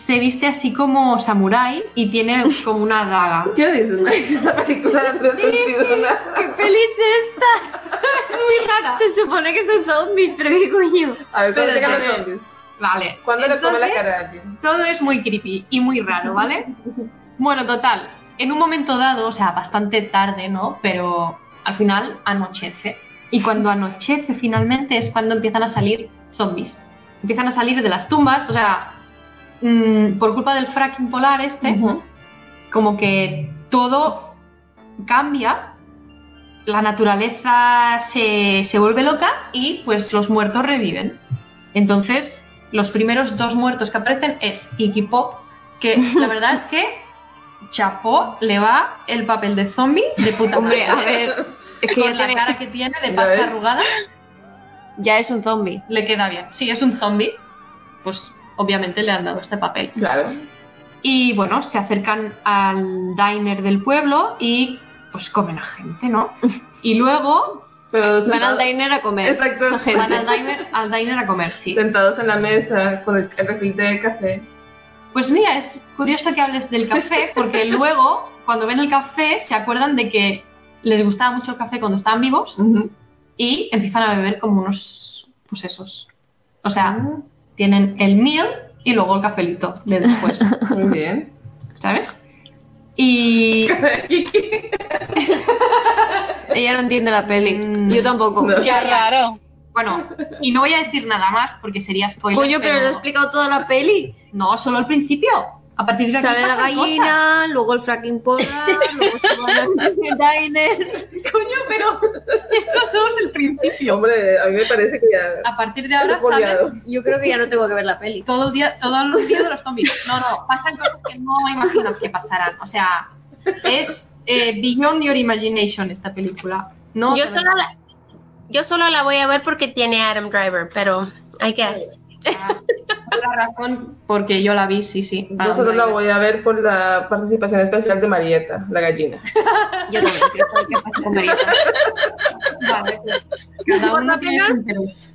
se viste así como samurái y tiene como una daga. ¿Qué dices? Esa película no sentido nada. ¡Qué feliz esta! Muy rara. Se supone que son zombies, pero qué coño. A ver, ¿cuándo Espérate, llegan los zombies? Vale. ¿Cuándo le come la cara a alguien? Todo es muy creepy y muy raro, ¿vale? Bueno, total, en un momento dado, o sea, bastante tarde, ¿no? Pero al final anochece. Y cuando anochece finalmente es cuando empiezan a salir zombies. Empiezan a salir de las tumbas, o sea, mm, por culpa del fracking polar este, como que todo cambia, la naturaleza se, se vuelve loca y pues los muertos reviven. Entonces, los primeros dos muertos que aparecen es Iggy Pop, que la verdad es que chapó le va el papel de zombie de puta Hombre, madre. a ver, es que Con la tiene- cara que tiene de ¿Ya pasta arrugada, ya es un zombie. le queda bien. Si es un zombie, pues obviamente le han dado este papel. Claro. Y bueno, se acercan al diner del pueblo y pues comen a gente, ¿no? Y luego Pero Van al diner a comer. Exacto. van al diner, al diner a comer, sí. Sentados en la mesa con el, el refil de café. Pues mira, es curioso que hables del café, porque luego, cuando ven el café, se acuerdan de que les gustaba mucho el café cuando estaban vivos y empiezan a beber como unos, pues esos. O sea, tienen el meal y luego el cafelito de después, Muy bien. ¿sabes? Y Ella no entiende la peli. Mm. Yo tampoco. No. Qué raro. bueno, y no voy a decir nada más porque sería spoiler. Coño, pero no he explicado toda la peli. No, solo al principio. A partir de aquí Sale la cosas. gallina, luego el fracking polar, luego se al diner. Coño, pero esto solo es el principio. Hombre, a mí me parece que ya. A partir de ahora Yo creo que ya no tengo que ver la peli. todo el día, todos los días de los zombies. No, no, pasan cosas que no imaginas que pasarán. O sea, es eh, beyond your imagination esta película. No, yo, solo la, yo solo la voy a ver porque tiene Adam Driver, pero hay que por la razón porque yo la vi, sí, sí. Yo solo la voy a ver por la participación especial de Marieta, la gallina. Yo también quiero saber qué pasa con Marieta. Vale, pues, cada Por uno lo tiene menos-.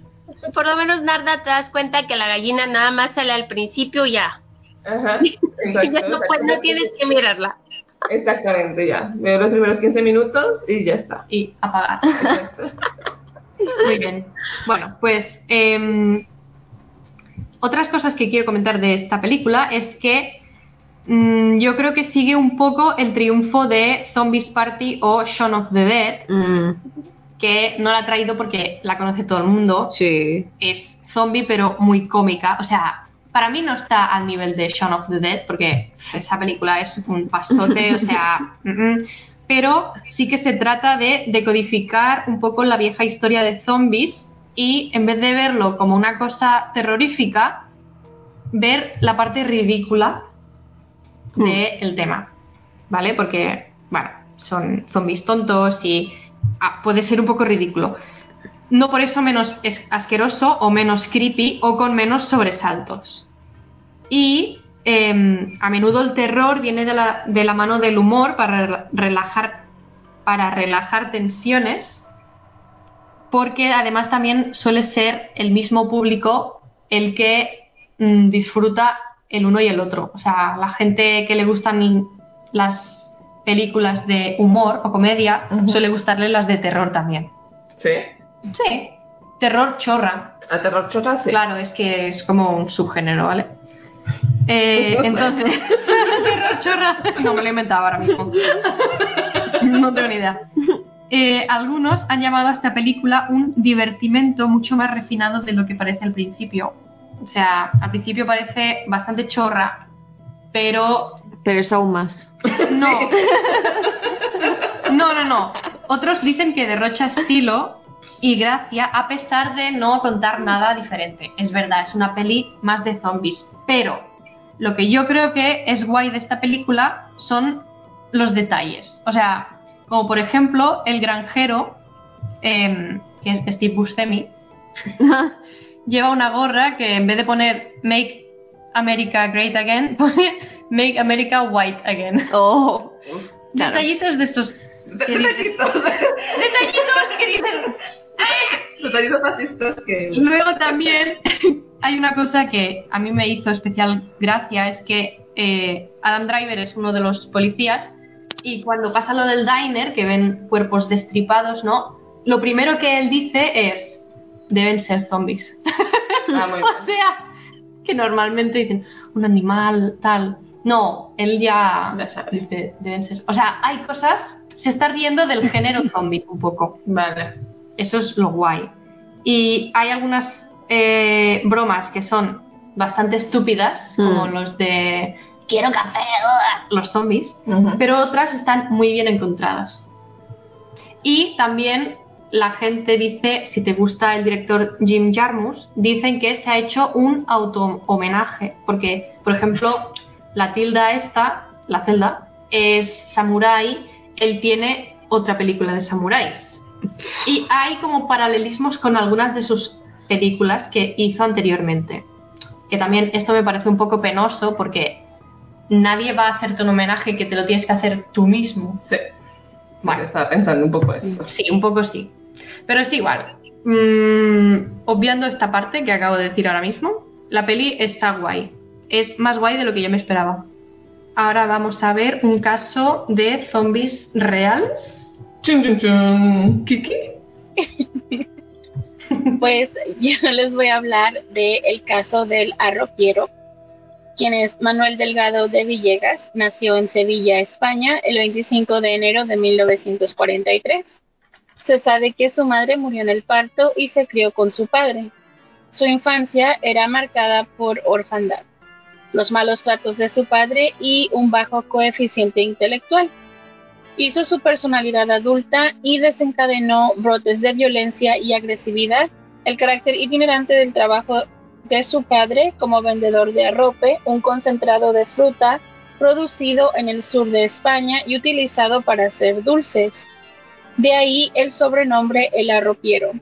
Por lo menos, Narda, te das cuenta que la gallina nada más sale al principio ya. Ajá. ya Exacto, no, pues, no tienes que mirarla. Exactamente, ya. Veo los primeros 15 minutos y ya está. Y apagar. Exacto. Muy bien. Bueno, pues em, otras cosas que quiero comentar de esta película es que mm, yo creo que sigue un poco el triunfo de Zombies Party o Shaun of the Dead, Mm, que no la ha traído porque la conoce todo el mundo. sí. Es zombie, pero muy cómica. O sea, para mí no está al nivel de Shaun of the Dead, porque esa película es un pasote, o sea. mm, mm. pero sí que se trata de decodificar un poco la vieja historia de zombies y en vez de verlo como una cosa terrorífica, ver la parte ridícula del tema. ¿Vale? Porque, bueno, son zombies tontos y ah, puede ser un poco ridículo no por eso menos es- asqueroso o menos creepy o con menos sobresaltos. Y em, a menudo el terror viene de la, de la mano del humor para rela- relajar, para relajar tensiones, porque además también suele ser el mismo público el que mm, disfruta el uno y el otro. O sea, la gente que le gustan las películas de humor o comedia suele gustarle las de terror también. Sí. Sí, terror chorra. A terror chorra, sí. Claro, es que es como un subgénero, ¿vale? Eh, entonces, terror chorra, no me lo he inventado ahora mismo. No tengo ni idea. Eh, algunos han llamado a esta película un divertimento mucho más refinado de lo que parece al principio. O sea, al principio parece bastante chorra, pero Pero es aún más. no. No, no, no. Otros dicen que derrocha estilo y gracia a pesar de no contar nada diferente. Es verdad, es una peli más de zombies, pero lo que yo creo que es guay de esta película son los detalles. O sea, como por ejemplo el granjero, em, que es Steve Buscemi, lleva una gorra que en vez de poner Make America Great Again, pone Make America White Again. Oh, claro. Detallitos de estos... Detallitos. Detallitos que dicen... Detallitos fascistas que... Luego también hay una cosa que a mí me hizo especial gracia, es que eh, Adam Driver es uno de los policías y cuando pasa lo del diner, que ven cuerpos destripados, ¿no? Lo primero que él dice es, deben ser zombies. Ah, muy o bien. sea, que normalmente dicen, un animal, tal. No, él ya Ya sabe. dice, deben ser... O sea, hay cosas, se está riendo del género zombie un poco. Vale. Eso es lo guay. Y hay algunas eh, bromas que son bastante estúpidas, como Mm. los de quiero café, ugh", los zombies, pero otras están muy bien encontradas. Y también la gente dice, si te gusta el director Jim Jarmusch, dicen que se ha hecho un auto homenaje, porque, por ejemplo, la tilda esta, la celda, es samurái, él tiene otra película de samuráis. Y hay como paralelismos con algunas de sus películas que hizo anteriormente. Que también esto me parece un poco penoso porque nadie va a hacerte un homenaje que te lo tienes que hacer tú mismo. Sí. Bueno, estaba pensando un poco eso. Sí, un poco sí. Pero es igual. Mm, obviando esta parte que acabo de decir ahora mismo, la peli está guay. Es más guay de lo que yo me esperaba. Ahora vamos a ver un caso de zombies reales. Chun, chun, chun. Kiki. Pues yo les voy a hablar del caso del arropiero, quien es Manuel Delgado de Villegas, nació en Sevilla, España, el 25 de enero de 1943. Se sabe que su madre murió en el parto y se crió con su padre. Su infancia era marcada por orfandad, los malos tratos de su padre y un bajo coeficiente intelectual. Hizo su personalidad adulta y desencadenó brotes de violencia y agresividad, el carácter itinerante del trabajo de su padre como vendedor de arrope, un concentrado de fruta producido en el sur de España y utilizado para hacer dulces. De ahí el sobrenombre el arropiero.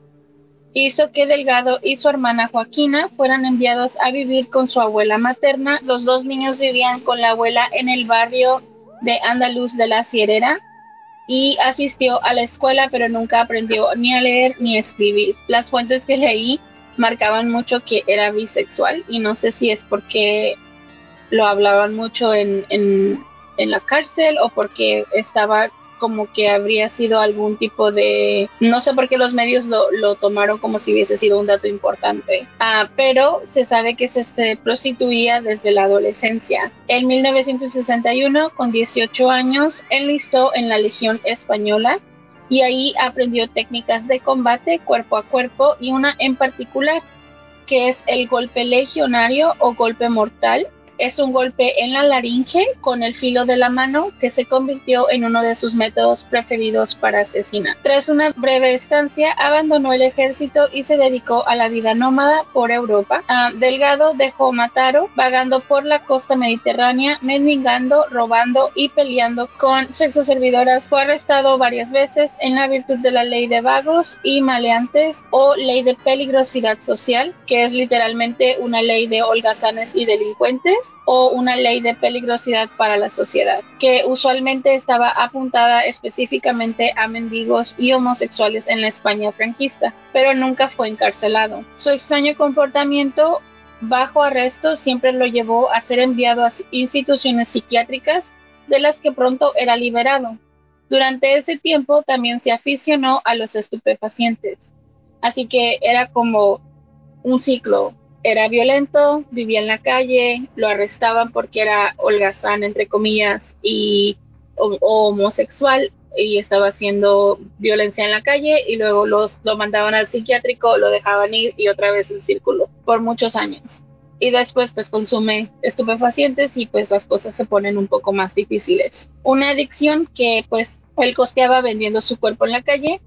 Hizo que Delgado y su hermana Joaquina fueran enviados a vivir con su abuela materna. Los dos niños vivían con la abuela en el barrio de Andaluz de la Sierra y asistió a la escuela pero nunca aprendió ni a leer ni a escribir. Las fuentes que leí marcaban mucho que era bisexual y no sé si es porque lo hablaban mucho en, en, la cárcel o porque estaba como que habría sido algún tipo de no sé por qué los medios lo, lo tomaron como si hubiese sido un dato importante. Ah, pero se sabe que se, se prostituía desde la adolescencia. En 1961 con 18 años enlistó en la Legión Española y ahí aprendió técnicas de combate cuerpo a cuerpo y una en particular que es el golpe legionario o golpe mortal es un golpe en la laringe con el filo de la mano que se convirtió en uno de sus métodos preferidos para asesinar. Tras una breve estancia, abandonó el ejército y se dedicó a la vida nómada por Europa. Ah, Delgado dejó Mataro, vagando por la costa mediterránea, mendigando, robando y peleando con sexoservidoras. Fue arrestado varias veces en la virtud de la ley de vagos y maleantes o ley de peligrosidad social, que es literalmente una ley de holgazanes y delincuentes o una ley de peligrosidad para la sociedad, que usualmente estaba apuntada específicamente a mendigos y homosexuales en la España franquista, pero nunca fue encarcelado. Su extraño comportamiento bajo arresto siempre lo llevó a ser enviado a instituciones psiquiátricas de las que pronto era liberado. Durante ese tiempo también se aficionó a los estupefacientes, así que era como un ciclo era violento, vivía en la calle, lo arrestaban porque era holgazán, entre comillas, y homosexual, y estaba haciendo violencia en la calle, y luego los, lo mandaban al psiquiátrico, lo dejaban ir, y otra vez el círculo, por muchos años. Y después pues consume estupefacientes y pues las cosas se ponen un poco más difíciles. Una adicción que pues él costeaba vendiendo su cuerpo en la calle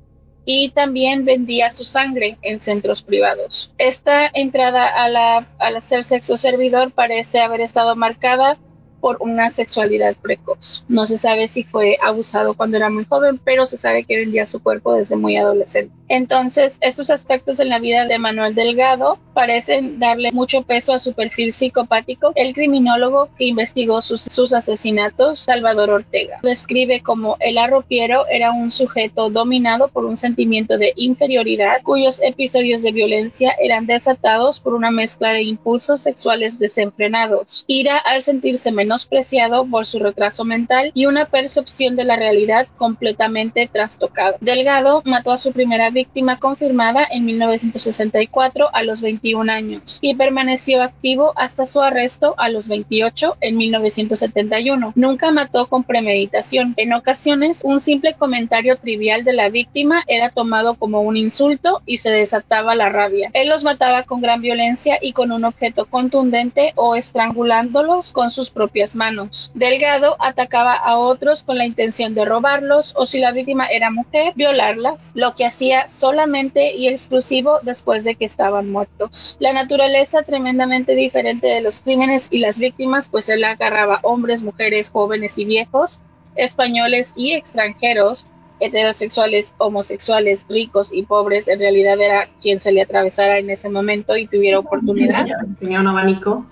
y también vendía su sangre en centros privados. Esta entrada a la, al hacer sexo servidor parece haber estado marcada por una sexualidad precoz. No se sabe si fue abusado cuando era muy joven, pero se sabe que vendía su cuerpo desde muy adolescente. Entonces, estos aspectos en la vida de Manuel Delgado parecen darle mucho peso a su perfil psicopático. El criminólogo que investigó sus, sus asesinatos, Salvador Ortega, describe como el arropiero era un sujeto dominado por un sentimiento de inferioridad, cuyos episodios de violencia eran desatados por una mezcla de impulsos sexuales desenfrenados, ira al sentirse menospreciado por su retraso mental y una percepción de la realidad completamente trastocada. Delgado mató a su primera víctima confirmada en 1964 a los 21 años y permaneció activo hasta su arresto a los 28 en 1971. Nunca mató con premeditación. En ocasiones, un simple comentario trivial de la víctima era tomado como un insulto y se desataba la rabia. Él los mataba con gran violencia y con un objeto contundente o estrangulándolos con sus propias manos. Delgado atacaba a otros con la intención de robarlos o si la víctima era mujer, violarlas, lo que hacía solamente y exclusivo después de que estaban muertos. La naturaleza tremendamente diferente de los crímenes y las víctimas, pues él agarraba hombres, mujeres, jóvenes y viejos, españoles y extranjeros, heterosexuales, homosexuales, ricos y pobres, en realidad era quien se le atravesara en ese momento y tuviera oportunidad. Tenía un abanico.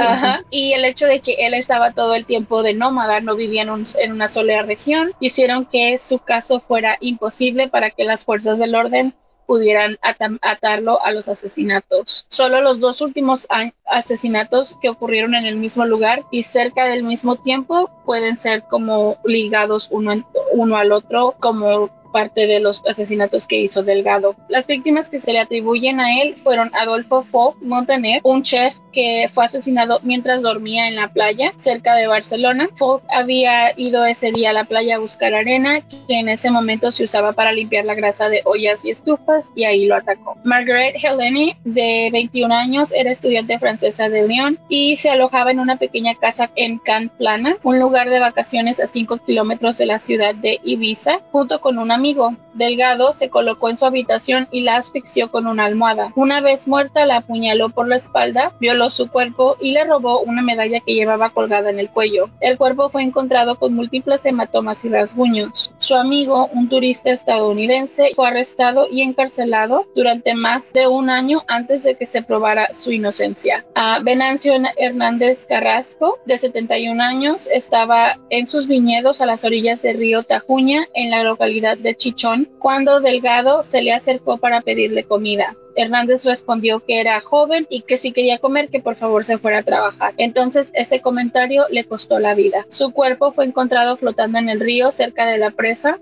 Ajá. Y el hecho de que él estaba todo el tiempo de nómada, no vivía en, un, en una sola región, hicieron que su caso fuera imposible para que las fuerzas del orden pudieran atarlo a los asesinatos. Solo los dos últimos asesinatos que ocurrieron en el mismo lugar y cerca del mismo tiempo pueden ser como ligados uno, uno al otro como parte de los asesinatos que hizo Delgado. Las víctimas que se le atribuyen a él fueron Adolfo Fogg Montaner, un chef que fue asesinado mientras dormía en la playa cerca de Barcelona. Fogg había ido ese día a la playa a buscar arena que en ese momento se usaba para limpiar la grasa de ollas y estufas y ahí lo atacó. Margaret Helene, de 21 años, era estudiante francesa de Lyon y se alojaba en una pequeña casa en Can Plana, un lugar de vacaciones a 5 kilómetros de la ciudad de Ibiza, junto con un amigo. Delgado se colocó en su habitación y la asfixió con una almohada. Una vez muerta, la apuñaló por la espalda, su cuerpo y le robó una medalla que llevaba colgada en el cuello. El cuerpo fue encontrado con múltiples hematomas y rasguños. Su amigo, un turista estadounidense, fue arrestado y encarcelado durante más de un año antes de que se probara su inocencia. A Venancio Hernández Carrasco, de 71 años, estaba en sus viñedos a las orillas del río Tajuña, en la localidad de Chichón, cuando Delgado se le acercó para pedirle comida. Hernández respondió que era joven y que si quería comer que por favor se fuera a trabajar. Entonces ese comentario le costó la vida. Su cuerpo fue encontrado flotando en el río cerca de la presa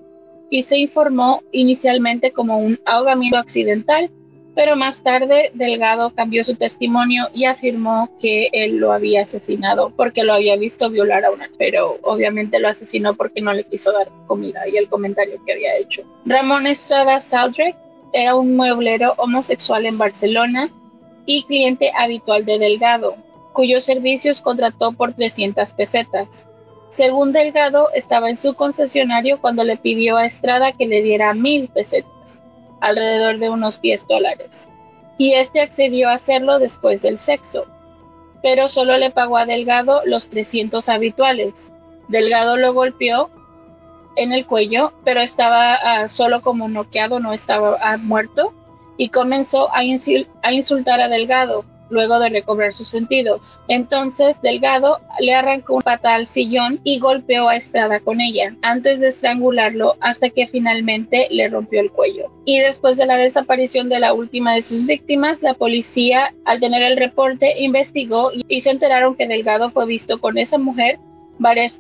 y se informó inicialmente como un ahogamiento accidental, pero más tarde Delgado cambió su testimonio y afirmó que él lo había asesinado porque lo había visto violar a una, pero obviamente lo asesinó porque no le quiso dar comida y el comentario que había hecho. Ramón Estrada Saldrek era un mueblero homosexual en Barcelona y cliente habitual de Delgado, cuyos servicios contrató por 300 pesetas. Según Delgado, estaba en su concesionario cuando le pidió a Estrada que le diera mil pesetas, alrededor de unos 10 dólares, y este accedió a hacerlo después del sexo, pero solo le pagó a Delgado los 300 habituales. Delgado lo golpeó en el cuello, pero estaba ah, solo como noqueado, no estaba ah, muerto, y comenzó a, a insultar a Delgado luego de recobrar sus sentidos. Entonces Delgado le arrancó un pata al sillón y golpeó a Estrada con ella, antes de estrangularlo hasta que finalmente le rompió el cuello. Y después de la desaparición de la última de sus víctimas, la policía, al tener el reporte, investigó y se enteraron que Delgado fue visto con esa mujer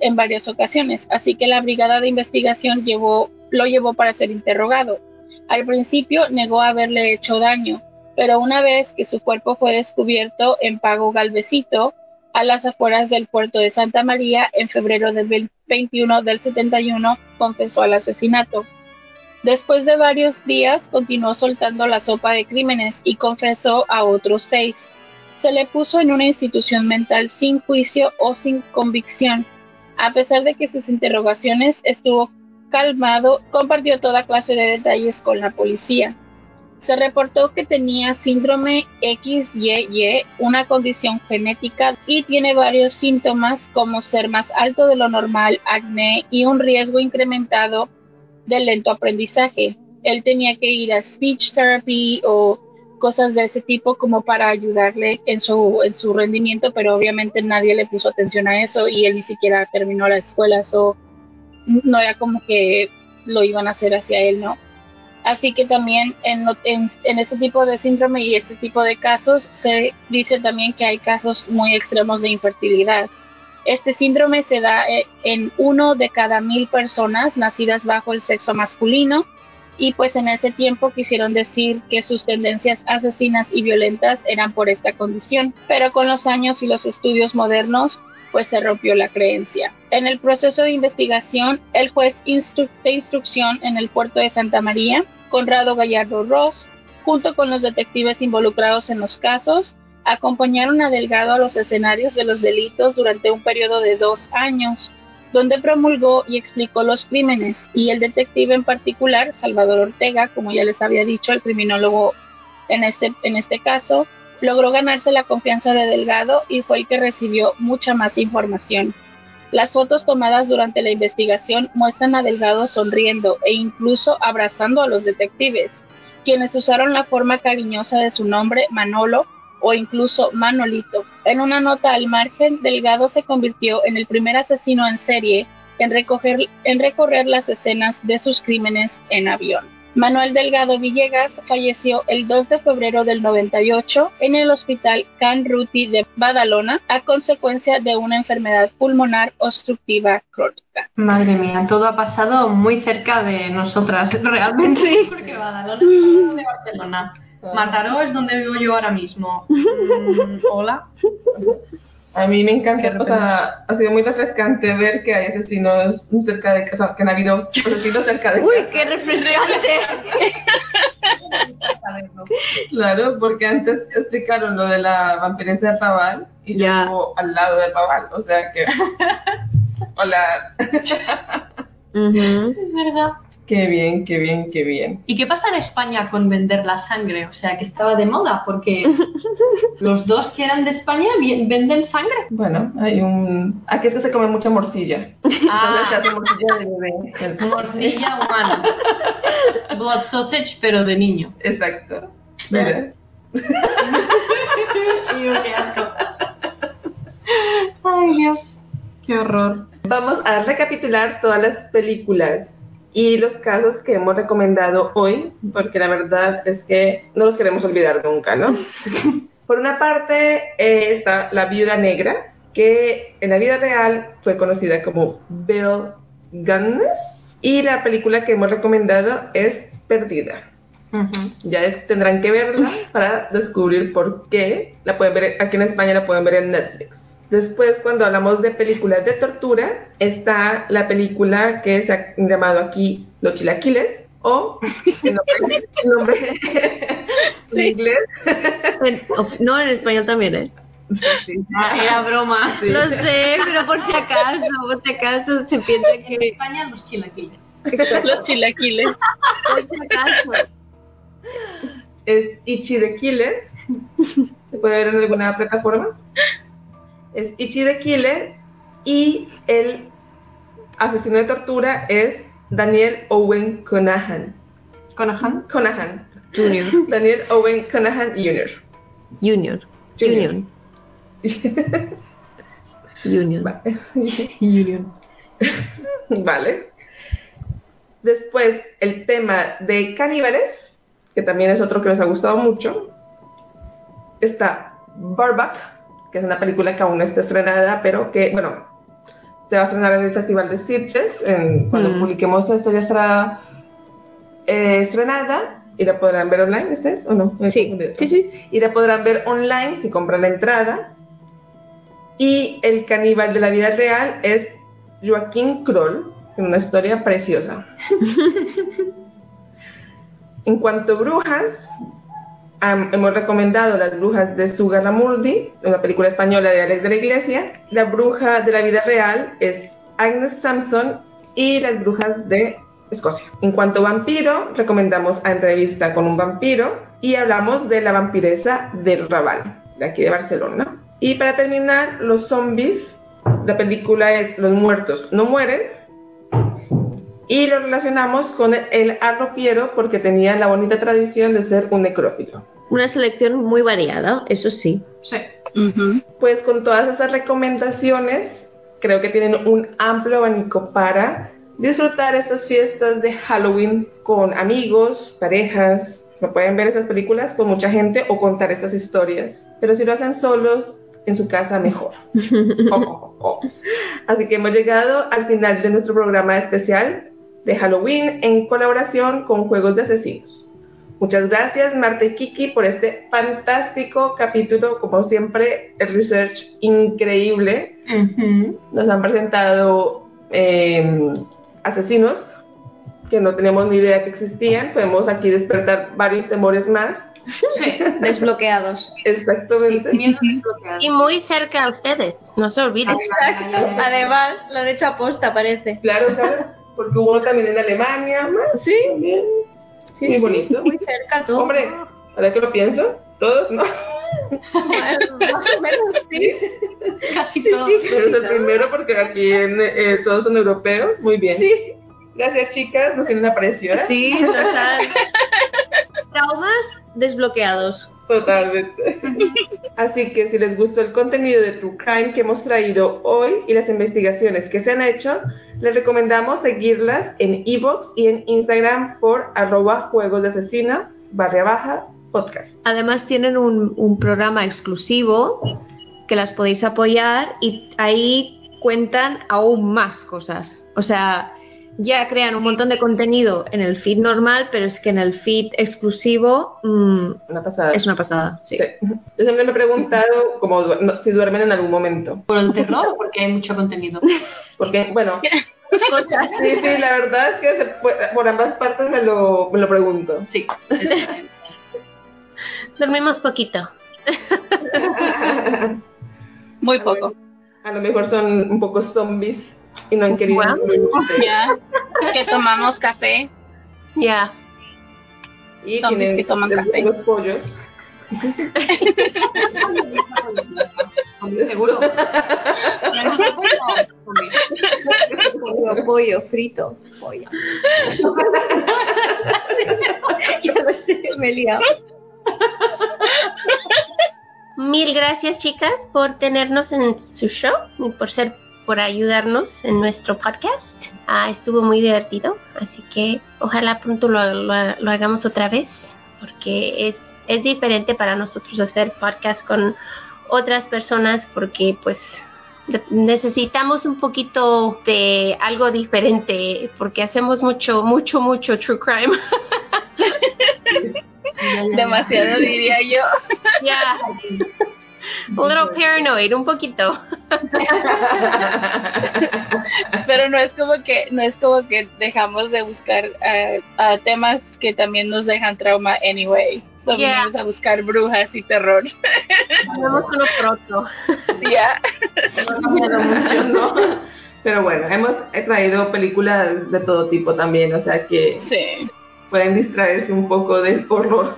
en varias ocasiones, así que la brigada de investigación lo llevó para ser interrogado. Al principio negó haberle hecho daño, pero una vez que su cuerpo fue descubierto en Pago Galvecito, a las afueras del puerto de Santa María, en febrero del 21 del 71, confesó al asesinato. Después de varios días, continuó soltando la sopa de crímenes y confesó a otros seis se le puso en una institución mental sin juicio o sin convicción, a pesar de que sus interrogaciones estuvo calmado, compartió toda clase de detalles con la policía. Se reportó que tenía síndrome XYY, una condición genética, y tiene varios síntomas como ser más alto de lo normal, acné y un riesgo incrementado de lento aprendizaje. Él tenía que ir a speech therapy o cosas de ese tipo como para ayudarle en su, en su rendimiento, pero obviamente nadie le puso atención a eso y él ni siquiera terminó la escuela, eso no era como que lo iban a hacer hacia él, ¿no? Así que también en, en, en, este tipo de síndrome y este tipo de casos se dice también que hay casos muy extremos de infertilidad. Este síndrome se da eh, en uno de cada mil personas nacidas bajo el sexo masculino y pues en ese tiempo quisieron decir que sus tendencias asesinas y violentas eran por esta condición, pero con los años y los estudios modernos pues se rompió la creencia. En el proceso de investigación, el juez de instrucción en el puerto de Santa María Conrado Gallardo Ross, junto con los detectives involucrados en los casos, acompañaron a Delgado a los escenarios de los delitos durante un periodo de dos años, donde promulgó y explicó los crímenes, y el detective en particular, Salvador Ortega, como ya les había dicho, el criminólogo en este, en este caso, logró ganarse la confianza de Delgado y fue el que recibió mucha más información. Las fotos tomadas durante la investigación muestran a Delgado sonriendo e incluso abrazando a los detectives, quienes usaron la forma cariñosa de su nombre Manolo o incluso Manolito. En una nota al margen, Delgado se convirtió en el primer asesino en serie en, recoger, en recorrer las escenas de sus crímenes en avión. Manuel Delgado Villegas falleció el 2 de febrero del 98 en el hospital Can Ruti de Badalona a consecuencia de una enfermedad pulmonar obstructiva crónica. Madre mía, todo ha pasado muy cerca de nosotras, realmente, porque Badalona es de Barcelona. Mataró es donde vivo yo ahora mismo. Mm, hola. A mí me encanta, o sea, ha sido muy refrescante ver que hay asesinos cerca de, o sea, que han habido asesinos cerca de Uy, qué refrescante. claro, porque antes explicaron lo de la vampiresa de Paván y Ya. luego al lado de Paván, o sea que... Hola. Es verdad. Qué bien, qué bien, qué bien. ¿Y qué pasa en España con vender la sangre? O sea, que estaba de moda, porque los dos que eran de España venden sangre. Bueno, hay un... Aquí es que se come mucha morcilla. Entonces se Ah, hace morcilla de bebé. morcilla humana. Blood sausage, pero de niño. Exacto. Bebé. qué asco. Ay, Dios. Qué horror. Vamos a recapitular todas las películas y los casos que hemos recomendado hoy, porque la verdad es que no los queremos olvidar nunca, ¿no? Por una parte eh, está La Viuda Negra, que en la vida real fue conocida como Bill Gunness, y la película que hemos recomendado es Perdida. Ya es- tendrán que verla para descubrir por qué. La pueden ver aquí en España, la pueden ver en Netflix. Después, cuando hablamos de películas de tortura, está la película que se ha llamado aquí Los Chilaquiles, o el nombre, el nombre en inglés. En- No, en español también, ¿eh? Sí. Ah, era broma. Sí. Lo sé, pero por si acaso, por si acaso se piensa En que... España los chilaquiles. Los chilaquiles. Por si acaso. Es Ichi the Killer. ¿Se puede ver en alguna plataforma? Es Ichi the Killer. Y el asesino de tortura es Daniel Owen Conahan. ¿Conahan? Conahan. Junior. Daniel Owen Conahan Jr. Junior. Junior. Junior. Junior. Vale. Después, el tema de caníbales, que también es otro que nos ha gustado mucho. Está Barback, que es una película que aún no está estrenada, pero que, bueno, se va a estrenar en el Festival de Sitges. En, cuando Mm. publiquemos esto ya estará eh, estrenada. ¿Y la podrán ver online, ustedes? ¿O no? Sí, sí, sí. Y la podrán ver online si compran la entrada. Y el caníbal de la vida real es Joaquín Kroll, en una historia preciosa. en cuanto a brujas, am- hemos recomendado Las brujas de Sugarramurdi, una película española de Alex de la Iglesia. La bruja de la vida real es Agnes Sampson y Las brujas de Escocia. En cuanto a vampiro, recomendamos a Entrevista con un vampiro y hablamos de la vampiresa del Raval, de aquí de Barcelona. Y para terminar, los zombies, la película es Los muertos no mueren. Y lo relacionamos con el arropiero porque tenía la bonita tradición de ser un necrófilo. Una selección muy variada, eso sí. Sí. Ujú. Pues con todas estas recomendaciones, creo que tienen un amplio abanico para disfrutar estas fiestas de Halloween con amigos, parejas. No pueden ver esas películas con mucha gente o contar estas historias. Pero si lo hacen solos, en su casa mejor. Oh, oh, oh. Así que hemos llegado al final de nuestro programa especial de Halloween en colaboración con Juegos de Asesinos. Muchas gracias Marta y Kiki por este fantástico capítulo, como siempre, el research increíble. Nos han presentado eh, asesinos que no teníamos ni idea que existían. Podemos aquí despertar varios temores más. Sí, desbloqueados. Exactamente. Miedo desbloqueado. Y muy cerca a ustedes, no se olviden. Exacto. Además, lo han hecho aposta, parece. Claro, claro. Porque hubo también en Alemania, más. Sí. También. Sí, Muy sí, bonito. Muy cerca todo. Hombre, ahora que lo pienso, todos, ¿no? más o menos sí. Casi Sí, todo. sí. Pero es el primero porque aquí en, eh, todos son europeos. Muy bien. Sí, Gracias, chicas. Nos tienen aprecio, ¿eh? sí, han... Traumas desbloqueados. Totalmente. Así que si les gustó el contenido de True Crime que hemos traído hoy y las investigaciones que se han hecho, les recomendamos seguirlas en iVoox y en Instagram por arroba juegos de asesina barra baja podcast. Además tienen un, un programa exclusivo que las podéis apoyar y ahí cuentan aún más cosas. O sea, ya crean un montón de contenido en el feed normal, pero es que en el feed exclusivo mm, Una pasada. es una pasada. Sí. Sí. Yo siempre me he preguntado como du- no, si duermen en algún momento. ¿Por el terror o porque hay mucho contenido? Porque, bueno, Cosas. sí, sí, la verdad es que se puede- por ambas partes me lo, me lo pregunto. Sí. Dormimos poquito. Muy poco. A lo mejor son un poco zombies y no han querido. Ya. Que tomamos café. Ya. Y tienen que toman café. los pollos. Seguro. Pollo, pollo frito. Pollo. ya lo sé, me he liado. Mil gracias, chicas, por tenernos en su show y por ser por ayudarnos en nuestro podcast. Ah, estuvo muy divertido, así que ojalá pronto lo, lo- lo hagamos otra vez, porque es, es diferente para nosotros hacer podcast con otras personas, porque pues necesitamos un poquito de algo diferente, porque hacemos mucho, mucho, mucho true crime. Demasiado diría yo. Ya. Un little paranoid, un poquito. Pero no es como que no es como que dejamos de buscar eh, ah, temas que también nos dejan trauma anyway. So Yeah. venimos a buscar brujas y terror. Tenemos uno pronto. Ya. Mucho, ¿no? Pero bueno, hemos he traído películas de todo tipo también, o sea que Sí. pueden distraerse un poco del horror.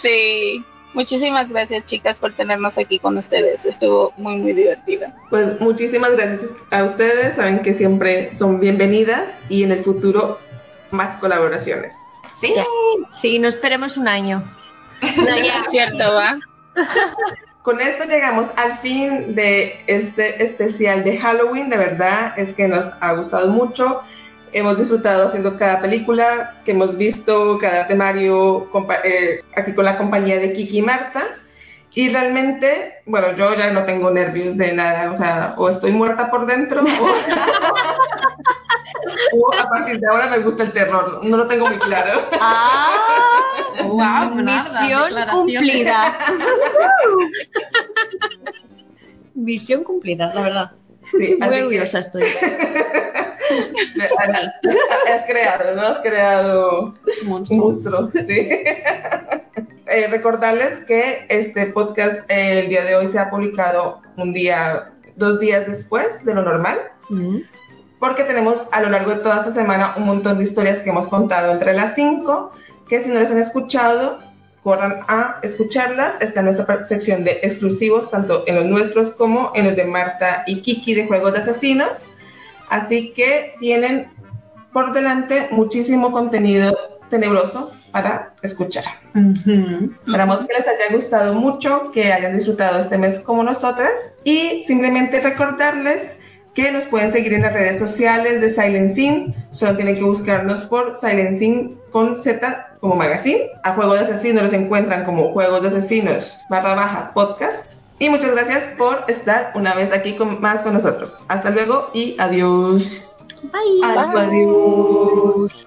Sí. Muchísimas gracias chicas por tenernos aquí con ustedes. Estuvo muy muy divertida. Pues muchísimas gracias a ustedes, saben que siempre son bienvenidas y en el futuro más colaboraciones. Sí. Sí, no esperemos un año. No, ya. ¿Cierto, va? Con esto llegamos al fin de este especial de Halloween. De verdad es que nos ha gustado mucho. Hemos disfrutado haciendo cada película que hemos visto, cada temario eh, aquí con la compañía de Kiki y Marta. Y realmente, bueno, yo ya no tengo nervios de nada, o sea, o estoy muerta por dentro, o, o a partir de ahora me gusta el terror, no lo tengo muy claro. Ah, wow, Misión cumplida. Misión cumplida, la verdad. Sí, Muy así que- orgullosa estoy. has creado, ¿no? Has creado monstruo. sí. Eh, recordarles que este podcast eh, el día de hoy se ha publicado un día, dos días después de lo normal. Mm. porque tenemos a lo largo de toda esta semana un montón de historias que hemos contado entre las cinco, que si no las han escuchado, corran a escucharlas. Está en nuestra sección de exclusivos, tanto en los nuestros como en los de Marta y Kiki de Juegos de Asesinos. Así que tienen por delante muchísimo contenido tenebroso para escuchar. Esperamos que les haya gustado mucho, que hayan disfrutado este mes como nosotras y simplemente recordarles que nos pueden seguir en las redes sociales de Silent Scene. Solo tienen que buscarnos por Silent Scene con Z como magazine. A Juegos de Asesinos los encuentran como Juegos de Asesinos barra baja podcast. Y muchas gracias por estar una vez aquí con, más con nosotros. Hasta luego y adiós. Bye. Adiós.